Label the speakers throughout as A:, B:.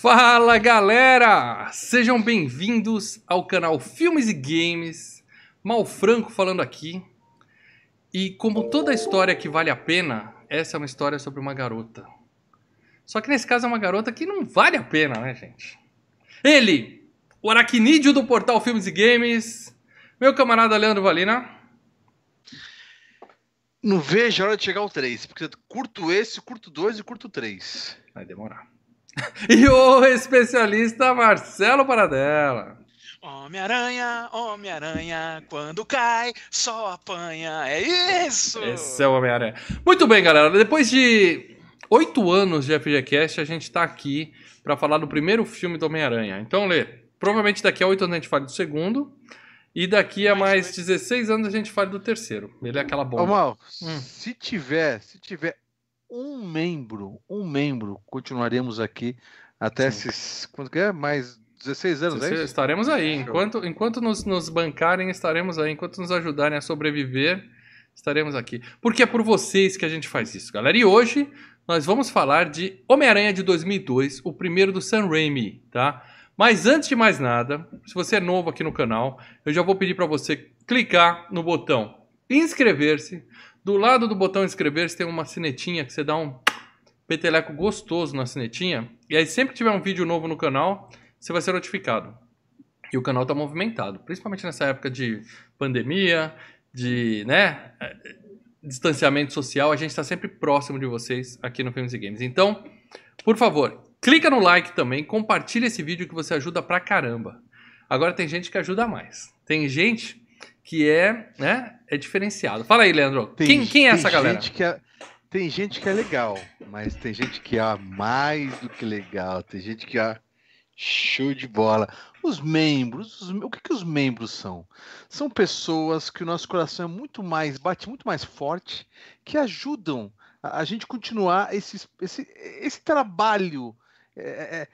A: Fala galera! Sejam bem-vindos ao canal Filmes e Games. Mal Franco falando aqui. E como toda história que vale a pena, essa é uma história sobre uma garota. Só que nesse caso é uma garota que não vale a pena, né, gente? Ele, o aracnídeo do portal Filmes e Games, meu camarada Leandro Valina.
B: Não vejo a hora de chegar ao 3, porque curto esse, curto 2 e curto 3.
A: Vai demorar. E o especialista Marcelo Paradela.
C: Homem-Aranha, Homem-Aranha, quando cai, só apanha. É isso!
A: Esse é o Homem-Aranha. Muito bem, galera. Depois de oito anos de FGCast, a gente está aqui para falar do primeiro filme do Homem-Aranha. Então, Lê, provavelmente daqui a oito anos a gente fala do segundo. E daqui a mais 16 anos a gente fala do terceiro. Ele é aquela bomba.
B: Ô, Mal, hum. se tiver, se tiver um membro, um membro, continuaremos aqui até Sim. esses. Quanto que é? Mais 16 anos, 16,
A: é isso? Estaremos aí. Enquanto, enquanto nos, nos bancarem, estaremos aí. Enquanto nos ajudarem a sobreviver, estaremos aqui. Porque é por vocês que a gente faz isso, galera. E hoje nós vamos falar de Homem-Aranha de 2002, o primeiro do Sam Raimi, tá? Mas antes de mais nada, se você é novo aqui no canal, eu já vou pedir para você clicar no botão inscrever-se do lado do botão inscrever-se tem uma sinetinha que você dá um peteleco gostoso na sinetinha. E aí sempre que tiver um vídeo novo no canal, você vai ser notificado. E o canal está movimentado, principalmente nessa época de pandemia, de né, distanciamento social. A gente está sempre próximo de vocês aqui no Filmes e Games. Então, por favor, clica no like também, compartilha esse vídeo que você ajuda pra caramba. Agora tem gente que ajuda mais. Tem gente que é, né, é diferenciado. Fala aí, Leandro. Tem, quem, quem é essa galera?
B: É, tem gente que é legal, mas tem gente que é mais do que legal. Tem gente que é show de bola. Os membros, os, o que, que os membros são? São pessoas que o nosso coração é muito mais, bate muito mais forte, que ajudam a, a gente continuar esse, esse, esse trabalho, é, é,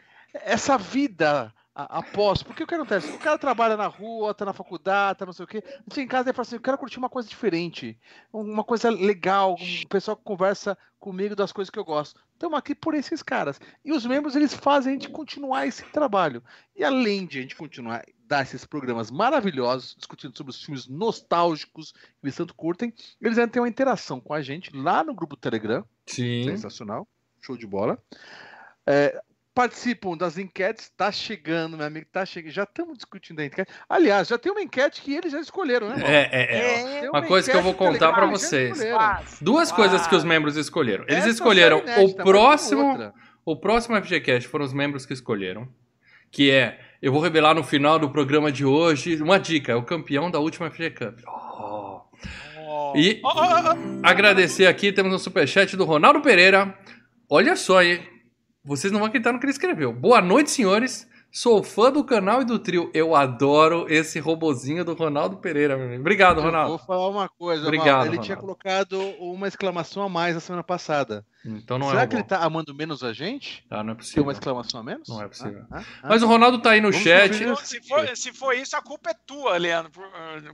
B: essa vida após. Porque o que acontece? O cara trabalha na rua, tá na faculdade, tá não sei o quê. Chega em casa e fala assim: eu quero curtir uma coisa diferente, uma coisa legal, um pessoal que conversa comigo das coisas que eu gosto. Estamos aqui por esses caras. E os membros, eles fazem a gente continuar esse trabalho. E além de a gente continuar dar esses programas maravilhosos, discutindo sobre os filmes nostálgicos que eles tanto curtem, eles ainda têm uma interação com a gente lá no grupo Telegram.
A: Sim.
B: Sensacional. Show de bola. É, participam das enquetes. Tá chegando, meu amigo, tá chegando. Já estamos discutindo a enquete. Aliás, já tem uma enquete que eles já escolheram, né?
A: É, é, é. é uma, uma coisa que eu vou contar para vocês. Duas ah. coisas que os membros escolheram. Eles Essa escolheram o próximo. O próximo FGCast foram os membros que escolheram. Que é. Eu vou revelar no final do programa de hoje. Uma dica: é o campeão da última FG Cup. Oh. E oh, oh, oh, agradecer aqui, temos um superchat do Ronaldo Pereira. Olha só, hein? Vocês não vão acreditar no que ele escreveu. Boa noite, senhores. Sou fã do canal e do trio. Eu adoro esse robozinho do Ronaldo Pereira, meu amigo. Obrigado, Ronaldo.
B: Eu vou falar uma coisa,
A: Obrigado.
B: Ele
A: Ronaldo.
B: tinha colocado uma exclamação a mais na semana passada.
A: Então não
B: Será
A: é
B: que ele tá amando menos a gente?
A: Ah, não é
B: Tem
A: possível.
B: uma exclamação a menos?
A: Não é possível.
B: Ah, ah, ah.
A: Mas o Ronaldo tá aí no
B: Vamos
A: chat.
C: Se for, se for isso, a culpa é tua, Leandro, por,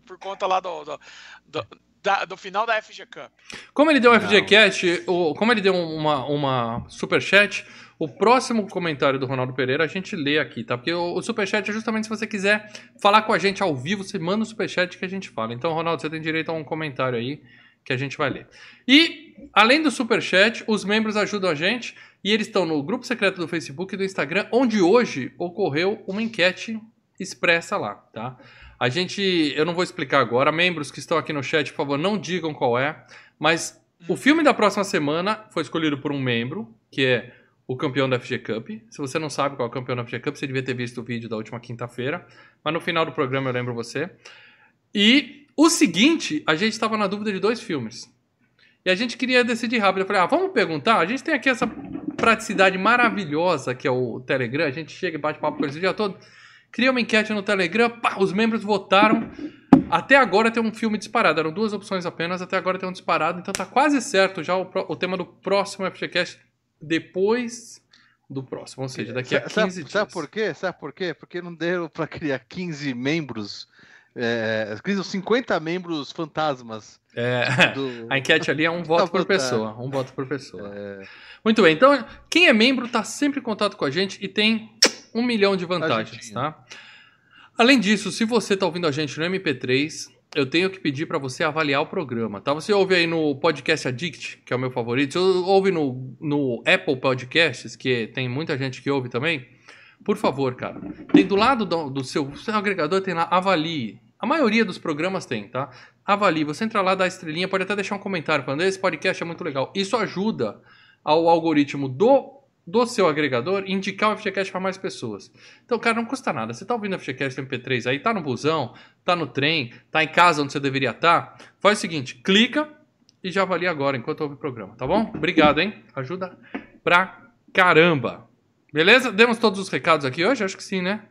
C: por conta lá do, do, do, da- do final da FG Cup.
A: Como ele deu um FGCast, o- como ele deu uma, uma superchat, o próximo comentário do Ronaldo Pereira a gente lê aqui, tá? Porque o, o superchat é justamente se você quiser falar com a gente ao vivo, você manda o superchat que a gente fala. Então, Ronaldo, você tem direito a um comentário aí que a gente vai ler. E, além do superchat, os membros ajudam a gente e eles estão no grupo secreto do Facebook e do Instagram, onde hoje ocorreu uma enquete expressa lá, tá? A gente, eu não vou explicar agora, membros que estão aqui no chat, por favor, não digam qual é, mas o filme da próxima semana foi escolhido por um membro, que é o campeão da FG Cup. Se você não sabe qual é o campeão da FG Cup, você devia ter visto o vídeo da última quinta-feira, mas no final do programa eu lembro você. E o seguinte, a gente estava na dúvida de dois filmes. E a gente queria decidir rápido. Eu falei, ah, vamos perguntar? A gente tem aqui essa praticidade maravilhosa que é o Telegram. A gente chega e bate papo com eles o dia todo. Cria uma enquete no Telegram, pá, os membros votaram. Até agora tem um filme disparado. Eram duas opções apenas, até agora tem um disparado. Então tá quase certo já o, o tema do próximo FGCast depois do próximo. Ou seja, daqui a
B: Sa-
A: 15
B: sabe,
A: dias.
B: sabe por quê? Sabe por quê? Porque não deu pra criar 15 membros É, são 50 membros fantasmas.
A: É,
B: do-
A: a enquete ali é um voto por
B: votar.
A: pessoa. Um voto por pessoa.
B: É,
A: Muito bem, então quem é membro está sempre em contato com a gente e tem um milhão de vantagens, tá? Além disso, se você está ouvindo a gente no MP3, eu tenho que pedir para você avaliar o programa, tá? Você ouve aí no Podcast Addict, que é o meu favorito, ou ouve no, no Apple Podcasts, que tem muita gente que ouve também. Por favor, cara, tem do lado do, do seu, seu agregador, tem lá, avalie. A maioria dos programas tem, tá? Avalie. Você entra lá, dá a estrelinha, pode até deixar um comentário falando: esse podcast é muito legal. Isso ajuda ao algoritmo do, do seu agregador indicar o FGCast para mais pessoas. Então, cara, não custa nada. Você tá ouvindo o FGCast MP3 aí, tá no busão, tá no trem, tá em casa onde você deveria estar, faz o seguinte, clica e já avalia agora enquanto ouve o programa, tá bom? Obrigado, hein? Ajuda pra caramba. Beleza? Demos todos os recados aqui hoje? Acho que sim, né?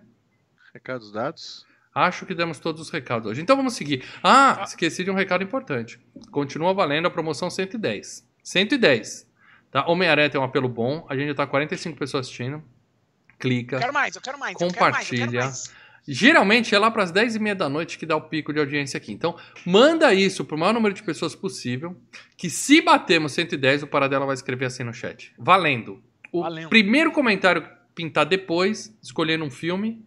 B: recados dados.
A: Acho que demos todos os recados hoje. Então vamos seguir. Ah, esqueci de um recado importante. Continua valendo a promoção 110. 110. Tá? Homem-Aranha tem um apelo bom. A gente já tá 45 pessoas assistindo. Clica.
C: Eu quero mais, eu quero mais. eu quero mais, eu quero
A: Compartilha.
C: mais.
A: Geralmente é lá para as 10 e meia da noite que dá o pico de audiência aqui. Então, manda isso para o maior número de pessoas possível. Que se batermos 110, o Paradela vai escrever assim no chat. Valendo. O
C: Valendo.
A: primeiro comentário pintar depois, escolhendo um filme,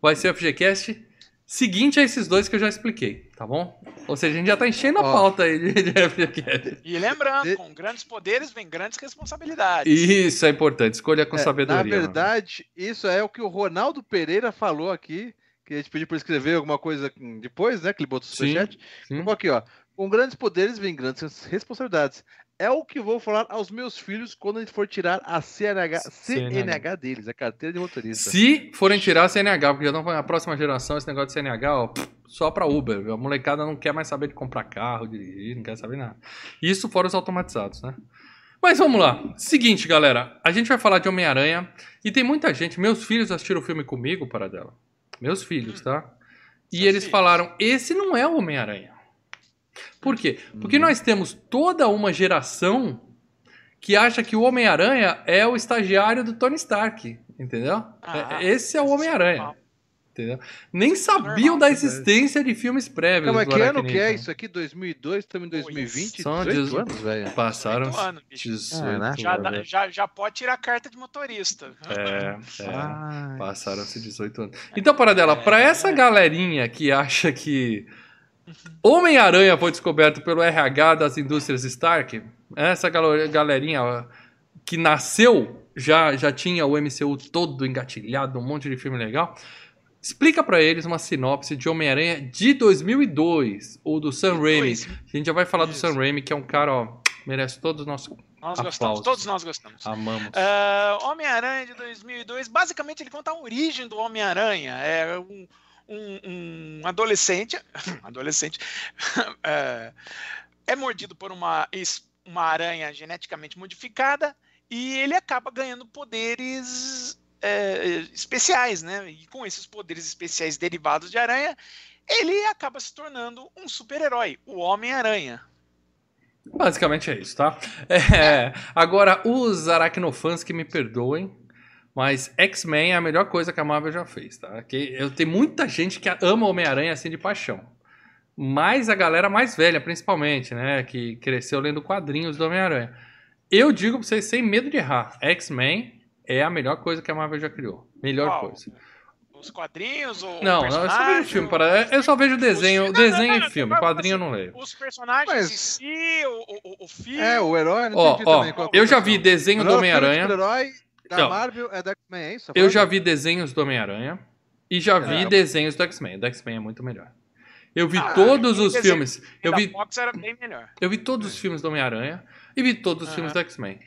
A: vai ser o FGCast seguinte a esses dois que eu já expliquei, tá bom? Ou seja, a gente já tá enchendo a
B: Ó.
A: pauta aí de, de FGCast.
C: E lembrando, com grandes poderes vem grandes responsabilidades.
A: Isso é importante, escolha com
B: É,
A: sabedoria.
B: Na
A: mano.
B: verdade, isso é o que o Ronaldo Pereira falou aqui, que a gente pediu para escrever alguma coisa depois, né? Que ele botou no
A: Sim,
B: superchat.
A: sim.
B: Ficou aqui, ó. Com grandes poderes vem grandes responsabilidades. É o que vou falar aos meus filhos quando a gente for tirar a CNH, CNH deles, a carteira de motorista.
A: Se forem tirar a CNH, porque já não a próxima geração, esse negócio de CNH, ó, só pra Uber. A molecada não quer mais saber de comprar carro, dirigir, não quer saber nada. Isso fora os automatizados, né? Mas vamos lá. Seguinte, galera. A gente vai falar de Homem-Aranha. E tem muita gente. Meus filhos assistiram o filme comigo, para dela. Meus filhos, tá? E eles falaram: esse não é o Homem-Aranha. Por quê? Porque nós temos toda uma geração que acha que o Homem-Aranha é o estagiário do Tony Stark. Entendeu?
C: Ah,
A: É- Esse é o Homem-Aranha. Entendeu? Nem sabiam
C: normal,
A: da existência de filmes prévios.
B: Calma,
A: do
B: que ano que é isso aqui? 2002? Estamos em 2020?
A: São
B: 18
A: dezo-
B: anos, velho.
A: Passaram
C: 18 anos, bicho.
A: 18
B: É, né?
C: Já, dá- já, já pode tirar a carta de motorista.
A: É, é.
B: Ah,
A: Passaram-se 18 anos. Então, para dela, pra essa galerinha que acha que Homem-Aranha foi descoberto pelo RH das indústrias Stark, essa galerinha que nasceu já, já tinha o MCU todo engatilhado, um monte de filme legal. Explica pra eles uma sinopse de Homem-Aranha de 2002, ou do Sam Raimi. A gente já vai falar do
C: Isso.
A: Sam Raimi, que é um cara, ó, merece todo o nosso
C: Nós
A: Aplausos.
C: gostamos, todos nós gostamos.
A: amamos.
C: Ah, Homem-Aranha de 2002, basicamente ele conta a origem do Homem-Aranha. É um, um- um adolescente, adolescente é, é mordido por uma, uma aranha geneticamente modificada e ele acaba ganhando poderes é, especiais, né? E com esses poderes especiais derivados de aranha, ele acaba se tornando um super-herói, o Homem-Aranha.
A: Basicamente é isso, tá? É, agora, os aracnofãs que me perdoem, mas X-Men é a melhor coisa que a Marvel já fez, tá? Que eu tenho muita gente que ama Homem-Aranha assim de paixão. Mas a galera mais velha, principalmente, né? Que cresceu lendo quadrinhos do Homem-Aranha. Eu digo pra vocês sem medo de errar: X-Men é a melhor coisa que a Marvel já criou. Melhor
C: Qual?
A: coisa.
C: Os quadrinhos, o
A: Não, não, eu só vejo filme. Para... Eu só vejo desenho,
C: Não, não,
A: desenho
C: não,
A: e filme.
C: não,
A: Quadrinho eu não leio.
C: os personagens
B: Mas-
C: em si, o, o, o filme.
B: É, o herói, não
A: Ó,
B: entendi
A: ó,
B: também a
A: eu já vi desenho do Homem-Aranha.
B: Da
A: Então,
B: Marvel é da X-Men, é isso?
A: Eu já vi desenhos do Homem-Aranha e já vi
B: É.
A: desenhos do X-Men. Do X-Men é muito melhor. Eu vi
C: Ah,
A: todos os
C: desenho
A: filmes. Eu vi,
C: Fox era bem melhor.
A: eu vi todos os filmes do Homem-Aranha e vi todos os
C: Aham.
A: filmes do X-Men.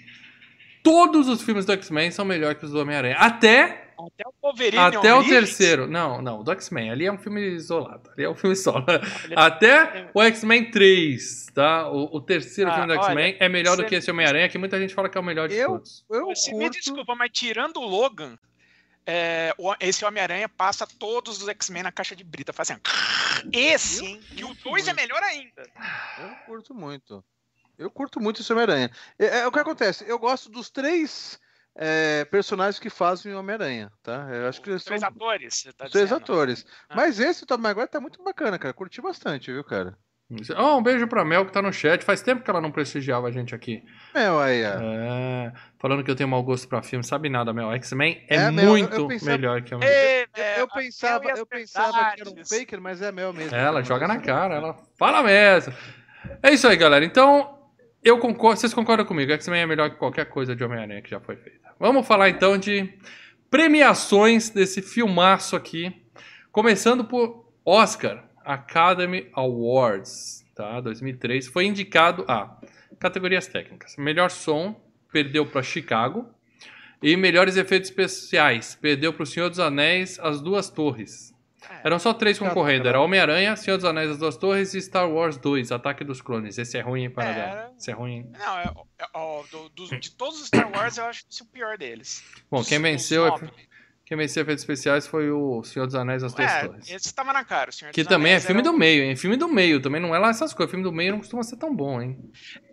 A: Todos os filmes do X-Men são melhores que os do Homem-Aranha. Até,
C: Até o Wolverine.
A: até o terceiro. Não, não, do X-Men. Ali é um filme isolado. Ali é um filme solo.
C: ele-
A: Até o X-Men 3, tá? O, o terceiro
C: Ah,
A: filme do X-Men é melhor do que esse Homem-Aranha, que muita gente fala que é o melhor de
B: Eu-
A: todos.
B: Eu
C: me
B: curto...
C: desculpa, mas tirando o Logan, é, o- esse Homem-Aranha passa todos os X-Men na caixa de brita. Faz assim. Esse, hein? Que o 2 é melhor ainda.
B: Eu curto muito. Eu curto muito esse Homem-Aranha. É, é, o que acontece? Eu gosto dos três é, personagens que fazem o Homem-Aranha, tá? Eu acho que
C: Três
B: são
C: atores, você tá
B: três
C: dizendo.
B: atores.
C: Ah.
B: Mas esse Tobey Maguire tá muito bacana, cara. Curti bastante, viu, cara?
A: Ó, um beijo pra Mel que tá no chat. Faz tempo que ela não prestigiava a gente aqui.
B: Meu, aí, ó.
A: É, falando que eu tenho mau gosto pra filme. Sabe nada, Mel. X-Men é,
B: É, Mel, eu-
A: muito
B: eu pensava-
A: melhor que o
C: Ei,
B: Eu, eu pensava,
C: Mel
B: eu pensava que era um faker, mas é Mel mesmo.
A: Ela joga na cara, ela fala mesmo. É isso aí, galera. Então, eu concordo, vocês concordam comigo? X-Men é melhor que qualquer coisa de Homem-Aranha que já foi feita. Vamos falar então de premiações desse filmaço aqui. Começando por Oscar Academy Awards, tá? 2003. Foi indicado a categorias técnicas. Melhor som, perdeu para Chicago. E melhores efeitos especiais, perdeu para O Senhor dos Anéis, As Duas Torres. Eram só três concorrendo. Era Homem-Aranha, Senhor dos Anéis, As Duas Torres e Star Wars 2, Ataque dos Clones. Esse é ruim, hein, Paradela?
C: Era.
A: Esse é ruim. hein?
C: Não, é, é, ó, do- dos- de todos os Star Wars, eu acho esse o pior deles.
A: Bom, quem venceu,
C: nove.
A: quem venceu efeitos especiais foi o Senhor dos Anéis, As Duas
C: É,
A: Torres.
C: esse tava na cara, o Senhor
A: Que
C: dos
A: também é
C: Anéis
A: filme
C: era
A: do meio, hein? Filme do meio, também não é lá essas coisas. Filme do meio não costuma ser tão bom, hein?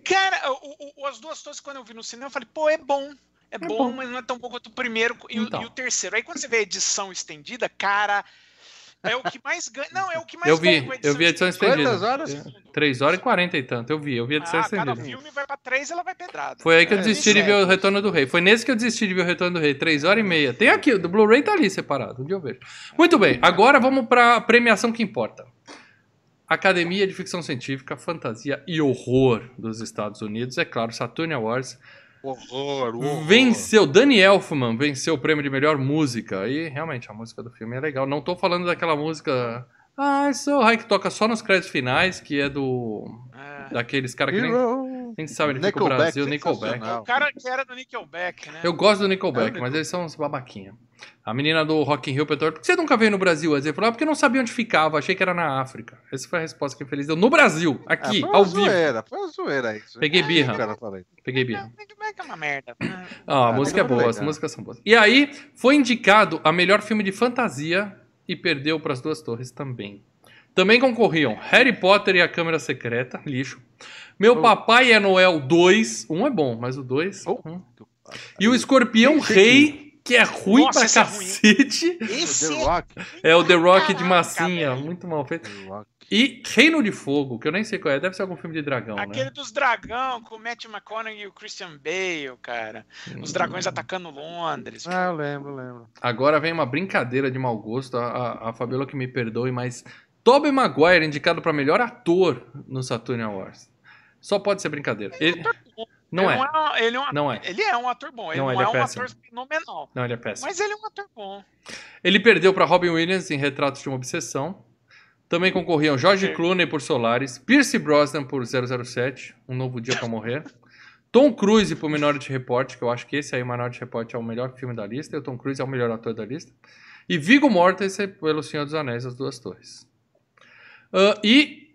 C: Cara, o, o- as duas torres, quando eu vi no cinema, eu falei, pô, é bom. É, bom,
A: bom.
C: mas não é tão bom quanto o primeiro e, o-
A: Então.
C: e o terceiro. Aí quando você vê a edição estendida, cara, é o que mais ganha. Não, é o que mais
A: Eu vi,
C: ganha
A: eu vi a edição
B: Quantas
A: estendida.
B: horas?
A: 3 horas e 40 e tanto, eu vi, eu vi a edição
C: Ah, cada
A: estendida.
C: filme vai pra três, ela vai pedrada.
A: Foi aí que eu
B: É,
A: desisti de
B: isso
A: ver
B: é.
A: o Retorno do Rei. Foi nesse que eu desisti de ver o Retorno do Rei. 3 horas e meia. Tem aqui, o do Blu-ray tá ali separado. Um dia eu vejo. Muito bem, agora vamos pra premiação que importa. Academia de Ficção Científica, Fantasia e Horror dos Estados Unidos. É claro, Saturn Awards.
B: Horror, horror.
A: Venceu, Danny Elfman venceu o prêmio de melhor música. E realmente, a música do filme é legal. Não tô falando daquela música. Ah, so high que toca só nos créditos finais, que é do.
C: É.
A: Daqueles caras que nem, nem sabem onde fica o Brasil, Nickelback.
C: O cara que era do Nickelback, né?
A: Eu gosto do Nickelback,
B: É
A: mas eles são uns babaquinha. A menina do Rock in Rio perguntou, por que você nunca veio no Brasil? Ele falou, ah, porque eu não sabia onde ficava, achei que era na África. Essa foi a resposta que o Feliz deu. No Brasil, aqui,
B: foi uma
A: ao vivo.
B: zoeira, foi uma zoeira isso.
A: Peguei
B: É,
A: birra.
B: cara aí.
A: Peguei birra.
C: Nickelback é uma merda.
A: Ah, a música é boa, as
B: legal.
A: músicas são boas. E aí, foi indicado a melhor filme de fantasia e perdeu para as duas torres também. Também concorriam Harry Potter e a Câmara Secreta, lixo. Meu
B: Oh.
A: Papai é Noel 2, um é bom, mas o 2...
B: Oh.
A: hum. E o Escorpião
B: sei
A: Rei, que é ruim
C: Nossa,
A: pra
C: esse é
A: cacete.
C: Esse
B: The Rock.
A: É o The Rock de
C: Caraca,
A: massinha,
C: velho.
A: muito mal feito. E Reino de Fogo, que eu nem sei qual é, deve ser algum filme de dragão,
C: Aquele
A: né?
C: dos dragão com o Matt McConaughey e o Christian Bale, cara. Os dragões atacando Londres.
B: Ah, eu lembro, lembro.
A: Agora vem uma brincadeira de mau gosto, a, a, a Fabiola que me perdoe, mas Tobey Maguire indicado pra melhor ator no Saturn Awards. Só pode ser brincadeira. Ele- Não
C: ele
A: é,
C: um- ele, é um,
A: não é.
C: ele é um ator bom. Ele
A: Não,
C: não,
A: ele é
C: é, um
A: péssimo.
C: ator fenomenal.
A: Não, ele é péssimo.
C: Mas ele é um ator bom.
A: Ele perdeu pra Robin Williams em Retratos de uma Obsessão. Também concorriam George. Clooney por Solaris, Pierce Brosnan por 007, Um Novo Dia pra Morrer, Tom Cruise por Minority Report, que eu acho que esse aí, Minority Report, é o melhor filme da lista, e o Tom Cruise é o melhor ator da lista. E Viggo Mortensen pelo Senhor dos Anéis, As Duas Torres. Ah, e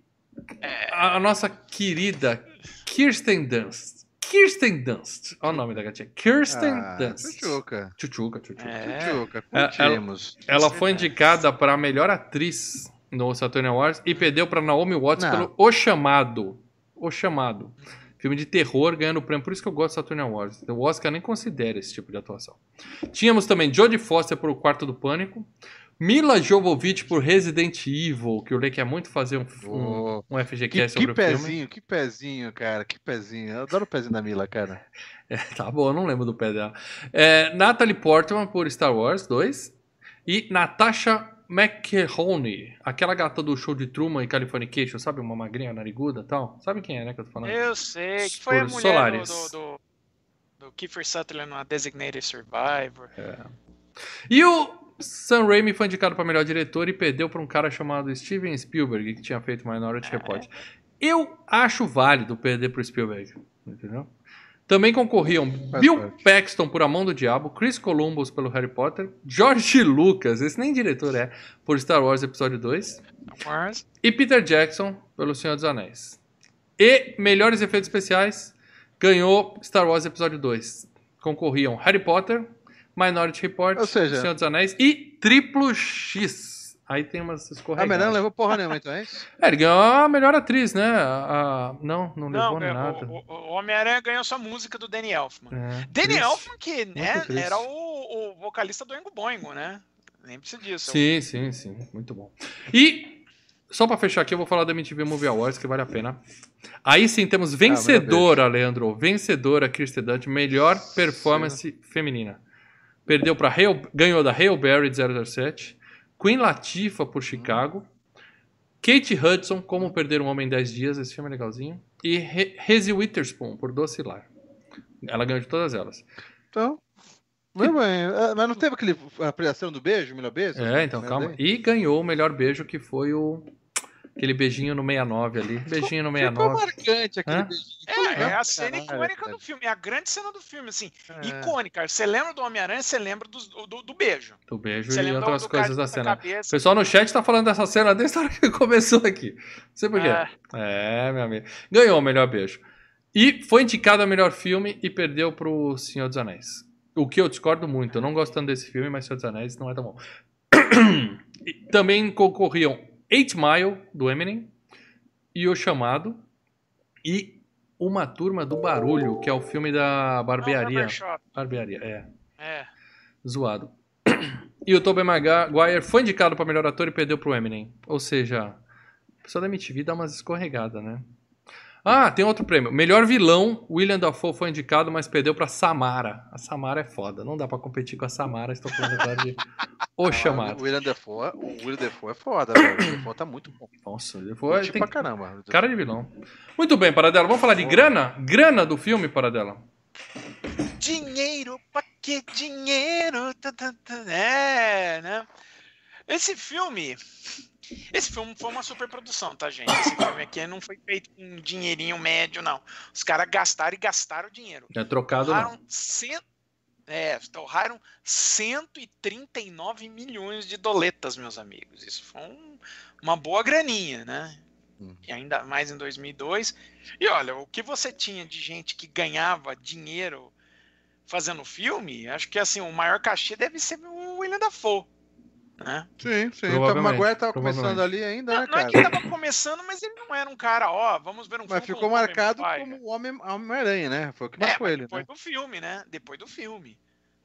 A: a, a nossa querida Kirsten Dunst. Kirsten Dunst. Olha o nome da gatinha. Kirsten
B: Ah,
A: Dunst.
B: Chuchuca.
A: Chuchuca, Chuchuca.
C: É.
B: Chuchuca,
A: É,
B: curtimos.
A: Ela foi indicada para a melhor atriz no Saturn Awards e perdeu para Naomi Watts
B: Não.
A: pelo O Chamado. O Chamado. Filme de terror ganhando o prêmio. Por isso que eu gosto do Saturn Awards. O Oscar nem considera esse tipo de atuação. Tínhamos também Jodie Foster por O Quarto do Pânico. Mila Jovovich por Resident Evil, que o Lei quer muito fazer um, um,
B: Oh,
A: um
B: que,
A: FGCast
B: que
A: sobre o filme.
B: pezinho, que pezinho, cara. Que pezinho. Eu adoro o pezinho da Mila, cara.
A: Tá bom, eu não lembro do pé dela. É, Natalie Portman por Star Wars 2. E Natasha McElhone, aquela gata do show de Truman e Californication, sabe? Uma magrinha nariguda e tal. Sabe quem é, né, que eu tô falando?
C: Eu sei. Que foi a
A: Por
C: mulher
A: Solaris.
C: do, do, do, do Kiefer Sutherland no Designated Survivor.
A: E o Sam Raimi foi indicado para melhor diretor e perdeu para um cara chamado Steven Spielberg, que tinha feito Minority Report. Eu acho válido perder para Spielberg, entendeu? Também concorriam Bill. Paxton por A Mão do Diabo, Chris Columbus pelo Harry Potter, George Lucas, esse nem diretor é, por Star Wars Episódio 2,
C: Mas,
A: e Peter Jackson pelo Senhor dos Anéis. E melhores efeitos especiais ganhou Star Wars Episódio 2. Concorriam Harry Potter, Minority Report,
B: Ou seja-
A: Senhor dos Anéis e Triplo X. Aí tem umas
B: A
A: escorregadas.
B: Melanie não levou porra nenhuma, então é isso?
A: É, ele ganhou a melhor atriz, né? A, a- Não, não
C: Não,
A: levou
C: é,
A: nada.
C: o, o- Homem-Aranha ganhou sua música do Danny Elfman.
A: É,
C: Danny
A: triste.
C: Elfman, que né, era o, o vocalista do Engo Boingo, né? Lembre-se disso.
A: Sim, sim, sim. Muito bom. E, só pra fechar aqui, eu vou falar da MTV Movie Awards, que vale a pena. Aí sim, temos vencedora, Leandro. Vencedora, Kirsten Dunst. Melhor performance feminina. Perdeu pra Hale, ganhou da Hale Berry de 007. Queen Latifah por Chicago. Kate Hudson, Como Perder um Homem em 10 Dias. Esse filme é legalzinho. E Re Reese Witherspoon por Doce Lar. Ela ganhou de todas elas.
B: Então. Muito bem. É, Mas não teve aquele, a premiação do beijo, melhor beijo?
A: É, então calma. E ganhou o melhor beijo, que foi o. Aquele beijinho no 69 ali. Beijinho no
B: Ficou
A: 69.
B: marcante aquele
A: Hã?
B: beijinho.
C: É, é a cena icônica do filme, é a grande cena do filme, assim,
B: É.
C: icônica. Você lembra do Homem-Aranha, você lembra dos- do, do, beijo.
A: Do beijo
C: Você
A: e outras
C: do
A: coisas da
C: a
A: cena. O pessoal no chat tá falando dessa cena desde a hora que começou aqui. Não sei por quê.
C: É.
A: É, meu amigo. Ganhou o melhor beijo. E foi indicado a melhor filme e perdeu pro Senhor dos Anéis. O que eu discordo muito. Eu não gosto tanto desse filme, mas Senhor dos Anéis não é tão bom. E também concorriam Eight Mile, do Eminem, e O Chamado, e Uma Turma do Barulho, que é o filme da barbearia. Barbearia, é.
C: É.
A: Zoado. E o Tobey Maguire foi indicado para melhor ator e perdeu pro Eminem. Ou seja, o pessoal da MTV dá umas escorregadas, né? Ah, tem outro prêmio. Melhor vilão, William Dafoe foi indicado, mas perdeu pra Samara. A Samara é foda. Não dá pra competir com a Samara. Estou falando agora de O Chamado.
B: O William Defoe, o William Defoe é foda, velho. O William Defoe tá muito bom.
A: Nossa, ele foi,
B: Curti
A: tem
B: pra caramba.
A: cara de vilão. Muito bem, Paradela. Vamos falar de grana? Grana do filme, Paradela.
C: Dinheiro, pra que dinheiro? É, né? Esse filme. Esse filme foi uma superprodução, tá, gente? Esse filme aqui não foi feito com um dinheirinho médio, não. Os caras gastaram e gastaram dinheiro.
A: É trocado não.
C: Torraram, cen... é, torraram 139 milhões de doletas, meus amigos. Isso foi um- uma boa graninha, né?
B: Hum.
C: E ainda mais em 2002. E olha, o que você tinha de gente que ganhava dinheiro fazendo filme, acho que assim, o maior cachê deve ser o William Dafoe. Né?
B: Sim, sim. Então, o
A: Provavelmente,
B: Maguire tava começando ali ainda,
C: Não,
B: né,
C: não é
B: cara?
C: que ele tava começando, mas ele não era um cara, ó, vamos ver um filme.
B: Mas ficou
C: o Tobey
B: marcado
C: Maguire.
B: como o Homem- Homem-Aranha, né? Foi o que
C: É,
B: marcou
C: mas
B: ele,
C: depois
B: né?
C: do filme, né? Depois do filme.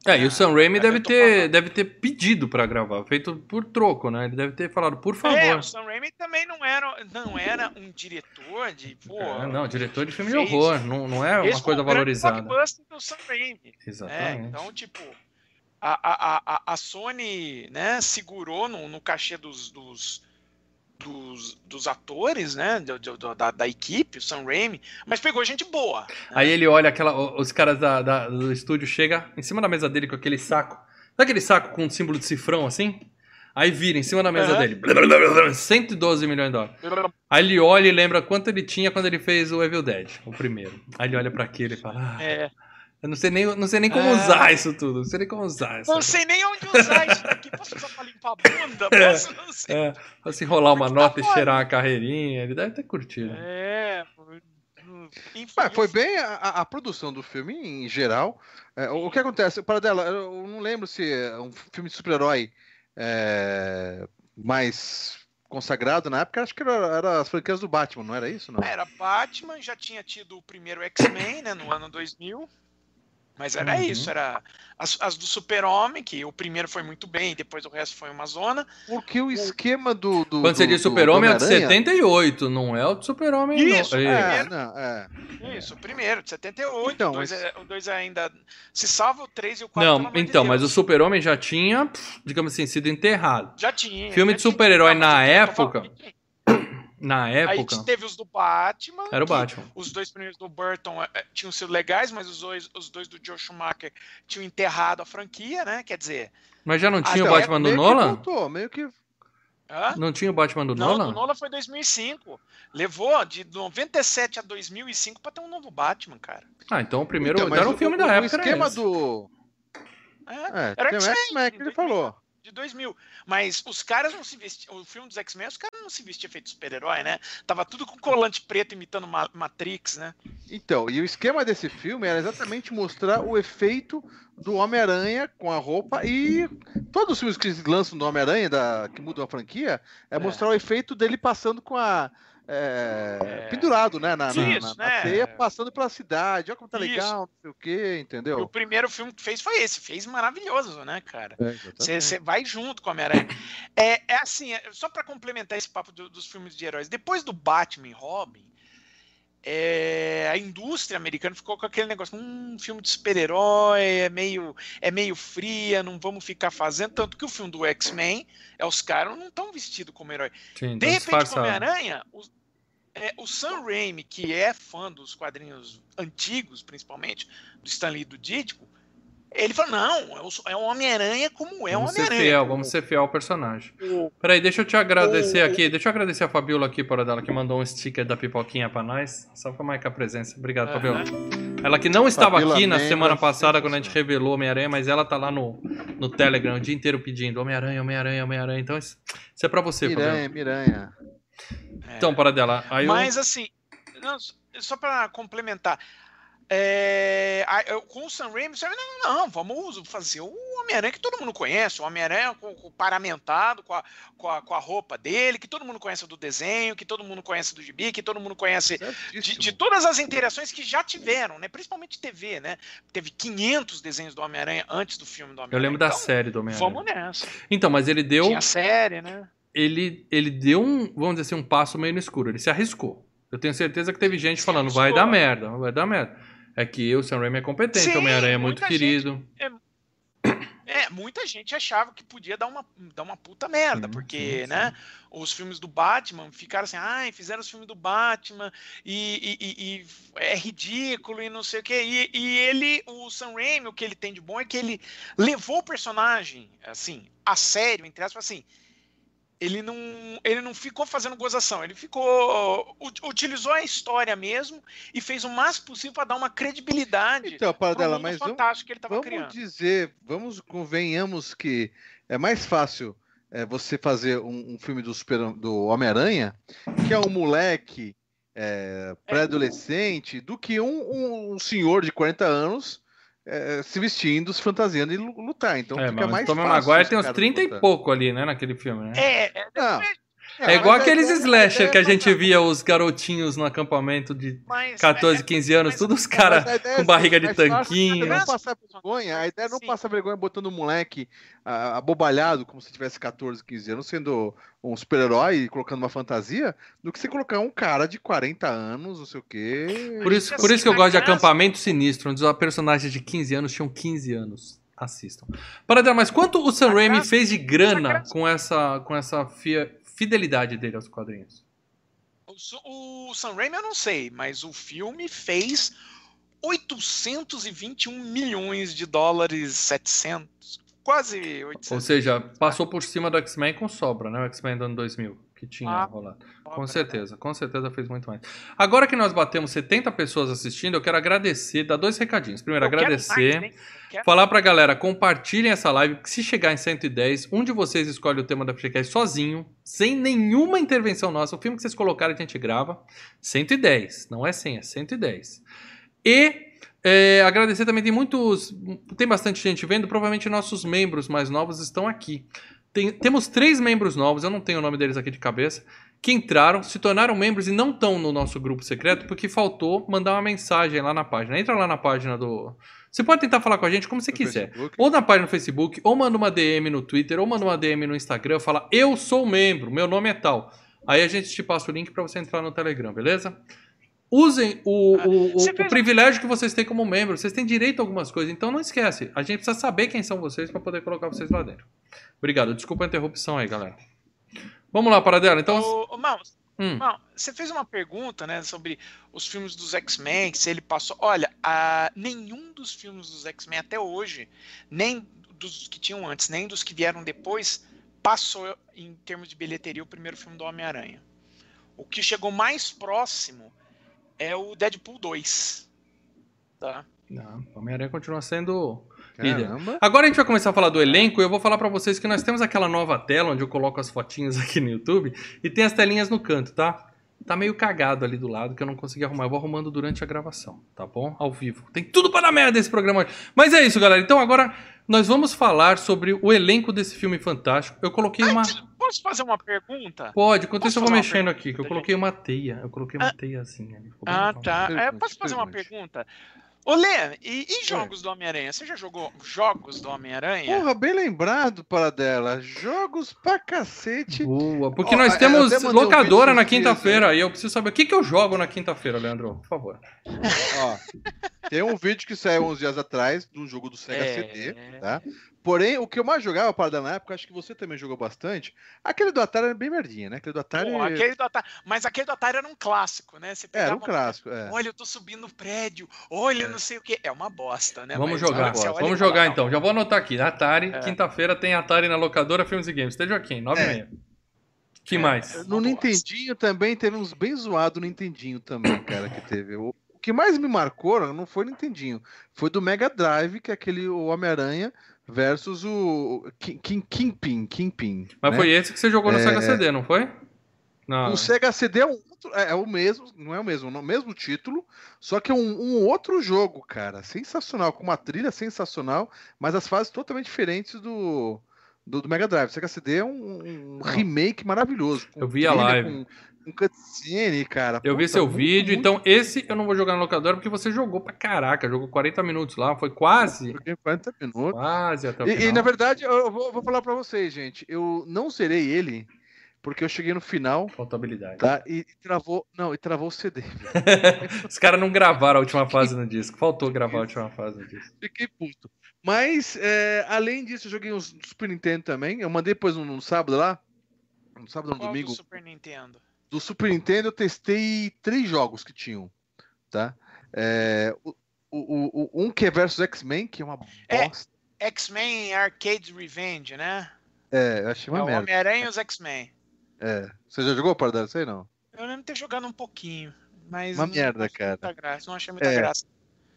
A: É, e o Sam Raimi
C: É,
A: deve
C: eu tô
A: ter, deve ter pedido pra gravar, feito por troco, né? Ele deve ter falado, por favor.
C: É, o Sam Raimi também não era, não era um diretor de, pô...
A: É, não, diretor de filme de
C: fez-
A: horror, não, não é uma coisa
C: o
A: valorizada.
C: blockbuster do Sam Raimi. né?
A: Exatamente.
C: Então, tipo, a, a, a, Sony né, segurou no, no cachê dos, dos, dos, dos atores, né? do- do- da, da equipe, o Sam Raimi, mas pegou gente boa.
A: Aí ele olha aquela. o- Os caras da, da- do estúdio chega em cima da mesa dele com aquele saco. Sabe aquele saco com um símbolo de cifrão assim? Aí vira em cima da mesa
C: Aham.
A: dele. Blá, blá, blá, blá, blá, 112 milhões de dólares. Aí ele olha e lembra quanto ele tinha quando ele fez o Evil Dead, o primeiro. Aí ele olha pra aquilo e fala: ah,
C: É,
A: Eu não sei nem, não sei nem como
C: É.
A: usar isso tudo. Não sei nem como usar isso.
C: não sei nem onde usar isso daqui. Posso usar pra limpar a bunda? Posso? Não sei.
A: É, se enrolar uma
C: Porque tá
A: nota e
C: foda.
A: cheirar uma carreirinha, ele deve ter curtido.
C: É, enfim,
B: Mas foi bem a, a- produção do filme em geral. É, o, o que acontece? Para dela, eu não lembro se é um filme de super-herói é, mais consagrado na época. Acho que era, era as franquias do Batman, não era isso? Não?
C: Era Batman, já tinha tido o primeiro X-Men, né, no ano 2000. Mas era
A: Uhum.
C: isso, era as, as do Super-Homem, que o primeiro foi muito bem, depois o resto foi uma zona.
B: Porque o esquema do. do
A: Quando você diz Super-Homem é de
B: Homem-Aranha-
A: 78, não é o de Super-Homem, não.
C: Isso,
A: É.
B: É,
C: primeiro.
B: não, é.
C: Isso, o primeiro, de 78.
B: Então,
C: o, dois
B: mas-
C: é, o dois ainda. Se salva o 3 e o 4.
A: Não, então, mas o Super-Homem já tinha, digamos assim, sido enterrado.
C: Já tinha.
A: Filme
C: já
A: de super-herói
C: Não,
A: na época,
C: falando
A: Na
C: Aí
A: época,
C: teve os do Batman.
A: era o Batman.
C: Os dois primeiros do Burton eh, eh, tinham sido legais, mas os dois, os dois do Joe Schumacher tinham enterrado a franquia, né? Quer dizer.
A: Mas já não tinha o
B: então,
A: Batman do
B: meio que
A: Nolan?
B: voltou, meio que.
C: hã?
A: Não tinha o Batman do
C: Não,
A: Nolan?
C: o Nolan foi 2005. Levou de 97 a 2005 pra ter um novo Batman, cara.
A: Ah, então o primeiro
B: Então,
A: era um
B: o-
A: filme
B: o,
A: da
B: o
A: época. era
B: esquema
A: esse.
B: do.
C: É,
B: É,
C: Era
B: o
C: X-Men
B: que ele falou.
C: De 2000. Mas os caras não se vestiam. O filme dos X-Men, os caras não se vestiam feito super-herói, né? Tava tudo com colante preto imitando Matrix, né?
B: Então, e o esquema desse filme era exatamente mostrar o efeito do Homem-Aranha com a roupa e todos os filmes que lançam do Homem-Aranha, que mudam a franquia, é, é mostrar o efeito dele passando com a é, é... pendurado, né? Na, Isso, na, na, né? teia, passando pela cidade. Olha como tá Isso. legal, não sei o quê, entendeu? E
C: o primeiro filme que fez foi esse, fez maravilhoso, né, cara? Você é, vai junto com a Homem-Aranha. é, é assim, é, só para complementar esse papo do, dos filmes de heróis, depois do Batman e Robin, é, a indústria americana ficou com aquele negócio, um filme de super-herói é meio, é meio fria, não vamos ficar fazendo, tanto que o filme do X-Men, é os caras não estão vestidos como herói. Sim, de repente, com Homem-Aranha, o, é, o Sam Raimi, que é fã dos quadrinhos antigos, principalmente, do Stanley e do Ditko, ele falou: não, é o Homem-Aranha como é o Homem-Aranha.
A: Fiel, vamos ser fiel ao personagem. O, Peraí, deixa eu te agradecer o, aqui. Deixa eu agradecer a Fabiola aqui, por dela, que mandou um sticker da pipoquinha pra nós. Só pra marcar a presença. Obrigado, uh -huh. Fabiola. Ela que não estava Fabiola aqui na semana passada, quando a gente revelou Homem-Aranha, mas ela tá lá no, no Telegram o dia inteiro pedindo Homem-Aranha, Homem-Aranha, Homem-Aranha. Então, isso, isso é pra você,
B: Miranha, Fabiola. Miranha.
A: Então, para dela.
C: mas, eu... assim, não, só pra complementar. É, com o Sam Raimi, não, não, não, vamos fazer o Homem-Aranha que todo mundo conhece, o Homem-Aranha com, com, paramentado com a, com, a, com a roupa dele, que todo mundo conhece do desenho, que todo mundo conhece do gibi, que todo mundo conhece de, de, todas as interações que já tiveram, né? Principalmente TV, né? Teve 500 desenhos do Homem-Aranha antes do filme do Homem-Aranha.
A: Eu lembro então, da série do Homem-Aranha.
C: Vamos nessa.
A: Então, mas ele deu.
C: Tinha série, né?
A: Ele, ele deu um, vamos dizer assim, um passo meio no escuro. Ele se arriscou. Eu tenho certeza que teve gente falando, vai dar merda, vai dar merda. É que o Sam Raimi é competente, o Homem-Aranha é muito querido.
C: É, é, muita gente achava que podia dar uma, dar uma puta merda, sim, porque, sim, né, sim. os filmes do Batman ficaram assim, ai, fizeram os filmes do Batman e, e, e, é ridículo e não sei o que. E, e, ele, o Sam Raimi, o que ele tem de bom é que ele levou o personagem, assim, a sério, entre aspas, assim, ele não, ele não ficou fazendo gozação, ele ficou. utilizou a história mesmo e fez o máximo possível para dar uma credibilidade
B: então, para dela, mas
C: fantástico que ele estava
B: criando. Vamos dizer, vamos convenhamos que é mais fácil é, você fazer um, um filme do, do Homem-Aranha, que é um moleque é, pré-adolescente, do que um, um, um senhor de 40 anos é, se vestindo, se fantasiando e lutar. Então
A: é,
B: fica mais
A: Tommy
B: fácil.
A: Maguire tem uns 30 e pouco ali, né, naquele filme, né?
C: É, é,
A: não. É, é igual aqueles é, slasher que a gente via os garotinhos no acampamento de mas, 14, 15 anos, todos os caras com é barriga de tanquinho.
B: Não passar vergonha, a ideia é não passar vergonha botando o moleque uh, abobalhado, como se tivesse 14, 15 anos, sendo um super-herói e colocando uma fantasia, do que você colocar um cara de 40 anos, não sei o quê.
A: Por isso, por isso que eu gosto de acampamento sinistro, onde os personagens de 15 anos tinham 15 anos assistam. Para mas quanto o Sam Raimi fez de grana com essa, com essa fia, fidelidade dele aos quadrinhos?
C: O, o Sam Raimi eu não sei, mas o filme fez 821 milhões de dólares, 700, quase 800.
A: Ou seja, passou por cima do X-Men com sobra, né? O X-Men do ano 2000 que tinha ah, rolado. Com certeza, com certeza fez muito mais. Agora que nós batemos 70 pessoas assistindo, eu quero agradecer, dar dois recadinhos. Primeiro, eu agradecer, mais, falar pra galera, compartilhem essa live, que se chegar em 110, um de vocês escolhe o tema da Freecast sozinho, sem nenhuma intervenção nossa. O filme que vocês colocaram a gente grava, 110, não é 100, é 110. E é, agradecer também, tem muitos, tem bastante gente vendo, provavelmente nossos membros mais novos estão aqui. Tem, temos três membros novos, eu não tenho o nome deles aqui de cabeça, que entraram, se tornaram membros e não estão no nosso grupo secreto porque faltou mandar uma mensagem lá na página. Entra lá na página do. Você pode tentar falar com a gente como você no quiser. Facebook. Ou na página no Facebook, ou manda uma DM no Twitter, ou manda uma DM no Instagram, fala eu sou membro, meu nome é tal. Aí a gente te passa o link para você entrar no Telegram, beleza? Usem o, ah, o, o, o, privilégio que vocês têm como membro. Vocês têm direito a algumas coisas, então não esquece. A gente precisa saber quem são vocês para poder colocar vocês lá dentro. Obrigado. Desculpa a interrupção aí, galera. Vamos lá, Paradela. Então.
C: Ô, ô Mal, hum. Mal, você fez uma pergunta, né, sobre os filmes dos X-Men, se ele passou. Olha, a... nenhum dos filmes dos X-Men até hoje, nem dos que tinham antes, nem dos que vieram depois, passou em termos de bilheteria o primeiro filme do Homem-Aranha. O que chegou mais próximo é o Deadpool 2. Tá?
A: Não, Homem-Aranha continua sendo.
B: Caramba.
A: Agora a gente vai começar a falar do elenco e eu vou falar pra vocês que nós temos aquela nova tela onde eu coloco as fotinhas aqui no YouTube e tem as telinhas no canto, tá? Tá meio cagado ali do lado que eu não consegui arrumar. Eu vou arrumando durante a gravação, tá bom? Ao vivo. Tem tudo pra dar merda esse programa hoje. Mas é isso, galera. Então agora nós vamos falar sobre o elenco desse filme fantástico. Eu coloquei uma.
C: Posso fazer uma pergunta?
A: Pode, enquanto isso eu vou mexendo aqui, que eu
C: gente?
A: coloquei uma teia. Eu coloquei uma
C: Ah.
A: teiazinha ali. Ficou bem
C: Ah, tá. É, posso fazer uma pergunta? Ô, Lê, e, e jogos do Homem-Aranha? Você já jogou jogos do Homem-Aranha?
B: Porra, bem lembrado, para dela. Jogos pra cacete.
A: Boa, porque
B: Ó,
A: nós
B: eu
A: temos locadora na quinta-feira e eu preciso saber o que, que eu jogo na quinta-feira, Leandro, por favor.
B: Ó, tem um vídeo que saiu uns dias atrás de um jogo do Sega
C: É.
B: CD, tá? Porém, o que eu mais jogava para na época, acho que você também jogou bastante. Aquele do Atari era bem merdinha, né? Aquele do Atari
C: Pô, aquele do Atari, mas aquele do Atari era um clássico, né? Você
B: era um
C: pegava-
B: clássico. É.
C: Olha, eu tô subindo o prédio. Olha, não sei o que. É uma bosta, né?
A: Vamos
C: Mas
A: jogar,
C: olha
A: vamos
C: e
A: jogar
C: "Não,
A: então. Já vou anotar aqui. Atari,
C: É.
A: quinta-feira tem Atari na locadora Filmes e Games. Esteja aqui, 9 e
B: É.
A: meia. Que
C: É.
A: mais?
B: No
C: Uma
B: Nintendinho também teve uns bem zoados no Nintendinho também, cara, que teve. O, que mais me marcou não foi o Nintendinho, foi do Mega Drive, que é aquele o Homem-Aranha versus o King, King, Kingpin, Kingpin.
A: Mas
B: né?
A: foi esse que você jogou no
B: É.
A: Sega CD, não foi? Não.
B: O Sega CD é, um outro- é- é o mesmo, não é o mesmo, não, o mesmo título, só que é um, um outro jogo, cara. Sensacional, com uma trilha sensacional, mas as fases totalmente diferentes do, do, do Mega Drive. O Sega CD é um, um remake maravilhoso.
A: Eu vi a live.
B: Com, com cutscene, cara.
A: Eu vi
B: Puta,
A: seu
B: muito,
A: vídeo,
B: muito
A: então esse eu não vou jogar na locadora porque você jogou pra caraca, jogou 40 minutos lá, foi quase,
B: Joguei 40 minutos.
A: quase até o
B: E, e,
A: final.
B: na verdade, eu vou, vou falar pra vocês, gente. Eu não zerei ele, porque eu cheguei no final,
A: Faltou habilidade.
B: tá? E, e travou. Não, e travou o CD.
A: Os caras não gravaram a última fase no disco. Faltou gravar a última fase no disco.
B: Fiquei puto. Mas, é, além disso, eu joguei do Super Nintendo também. Eu mandei depois no, no sábado lá. No sábado, no
C: Qual
B: domingo.
C: do Super Nintendo?
B: Do Super Nintendo eu testei três jogos que tinham. Tá? É, o, o, o- um que é versus X-Men, que é uma
C: É.
B: bosta.
C: X-Men Arcade Revenge, né?
B: É, eu achei
C: É
B: uma
C: o
B: merda.
C: Homem-Aranha e os X-Men.
B: É. Você já jogou para dar sei não?
C: Eu lembro de ter jogado um pouquinho, mas.
B: Uma
C: não
B: merda,
C: achei
B: cara.
C: Muita graça, não achei muita
B: É.
C: graça.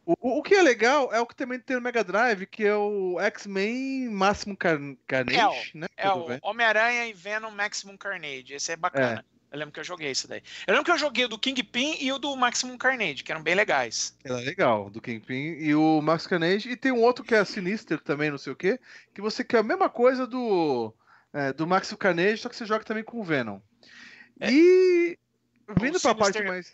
B: O, o, que é legal é o que também tem no Mega Drive, que é o X-Men Máximo Car Carnage, né?
C: É o. Homem-Aranha e Venom Maximum Carnage. Esse é bacana. Eu lembro que eu joguei esse daí. Eu lembro que eu joguei o do Kingpin e o do Maximum Carnage, que eram bem legais.
B: Ela é legal, do Kingpin e o Max Carnage. E tem um outro que é a Sinister também, não sei o quê, que você quer a mesma coisa do, é, do Max Carnage, só que você joga também com o Venom.
C: É.
B: E vindo pra
C: Sinister-
B: parte mais.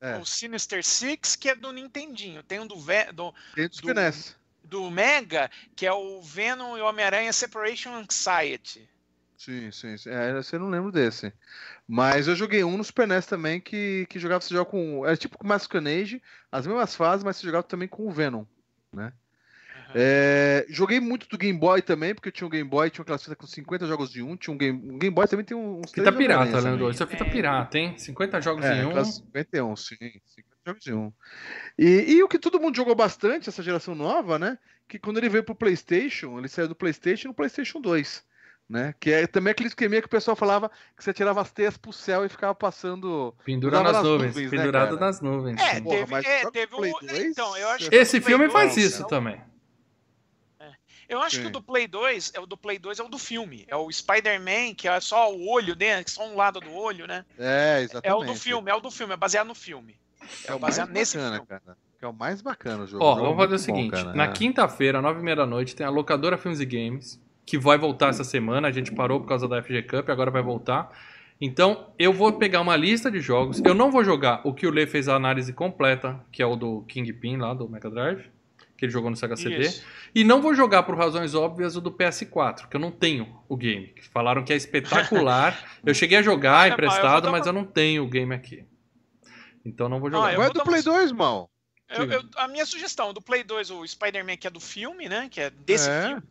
B: É,
C: O Sinister Six, que é do Nintendinho. Tem um do, Ve do,
B: tem do
C: do- do Mega, que é o Venom e o Homem-Aranha Separation Anxiety.
B: Sim, sim, sim. É, você não lembro desse. Mas eu joguei um no Super NES também que, que jogava, você joga com. Era tipo com o Max Carnage, as mesmas fases, mas você jogava também com o Venom.
C: Aham.
B: É, joguei muito do Game Boy também, porque eu tinha um Game Boy, tinha uma classificação com 50 jogos de um. Tinha um Game, um Game Boy também tem uns
A: Fita pirata, Leandro. Isso é fita
C: É.
A: pirata, hein? 50 jogos
B: É,
A: em um.
B: classe 51, sim. 50 jogos de um. E, e o que todo mundo jogou bastante, essa geração nova, né? Que quando ele veio pro PlayStation, ele saiu do PlayStation no PlayStation 2. Né? Que é também aquele esqueminha que o pessoal falava que você tirava as teias pro céu e ficava passando.
A: Pendurado nas
B: nas
A: nuvens.
B: nuvens, né,
A: pendurado
B: cara?
A: nas nuvens.
C: É.
B: Porra,
C: teve,
B: mas
C: é,
B: que
C: teve
B: Play
C: o.
B: 2,
C: Então, eu acho que
A: Esse
C: o
A: filme faz
C: 2
A: isso
C: é o-
A: também.
C: Eu acho que
B: Sim.
C: o do Play 2 é o do Play 2 é o do filme. É o Spider-Man, que é só o olho dele, que é só um lado do olho, né?
B: É,
C: É
B: exatamente.
C: o do filme, é o do filme, é baseado no filme.
B: É o mais
C: baseado nesse
B: bacana,
C: filme.
B: cara. Que é o mais bacana o jogo.
A: Ó,
B: O jogo
A: vamos
B: é
A: fazer o
B: bom,
A: seguinte:
B: cara.
A: na
B: É.
A: quinta-feira, nove e meia da noite, tem a locadora Filmes e Games, que vai voltar essa semana. A gente parou por causa da FG Cup, agora vai voltar. Então, eu vou pegar uma lista de jogos. Eu não vou jogar o que o Lê fez a análise completa, que é o do Kingpin lá do Mega Drive, que ele jogou no Sega CD.
C: Isso.
A: E não vou jogar por razões óbvias o do PS4, que eu não tenho o game. Falaram que é espetacular. eu cheguei a jogar
C: Ah, eu vou
A: emprestado,
C: dar
A: mas eu não tenho o game aqui. Então não vou
C: Ah,
A: jogar.
C: eu
B: Vai do Play
C: uma-
B: 2, mal.
C: Eu- eu- a minha sugestão, do Play 2, o Spider-Man, que é do filme, né? Que é desse
B: É.
C: filme.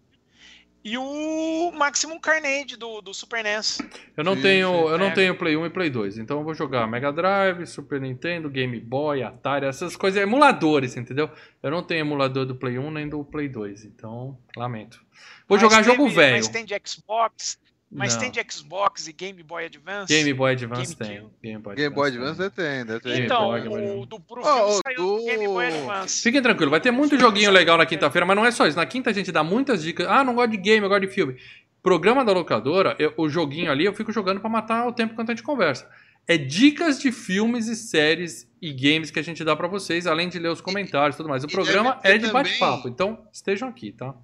C: E o Maximum Carnage do, do Super NES.
A: Eu não
B: Sim,
A: tenho, eu não
C: é.
A: tenho Play 1 e Play 2, então eu vou jogar Mega Drive, Super Nintendo, Game Boy, Atari, essas coisas, emuladores, entendeu? Eu não tenho emulador do Play 1 nem do Play 2, então lamento. Vou
C: Mas
A: jogar jogo
C: teve-
A: velho.
C: Mas tem de Xbox, Mas
A: Não.
C: tem de Xbox e Game Boy Advance?
A: Game Boy Advance tem.
C: GameCube.
A: Game Boy
B: Game Boy
A: tem.
B: Advance deve ter, deve ter.
A: Game
C: Então,
A: Boy, Game
C: o
A: Advance.
C: do pro
B: Ó,
C: filme
B: o
C: saiu do Game Boy Advance.
A: Fiquem tranquilos, vai ter muito joguinho legal na quinta-feira, mas não é só isso. Na quinta a gente dá muitas dicas. Ah, não gosto de game, eu gosto de filme. Programa da locadora, eu- o joguinho ali eu fico jogando pra matar o tempo enquanto a gente conversa. É dicas de filmes e séries e games que a gente dá pra vocês, além de ler os comentários e tudo mais. O programa é de bate-papo, então estejam aqui, tá?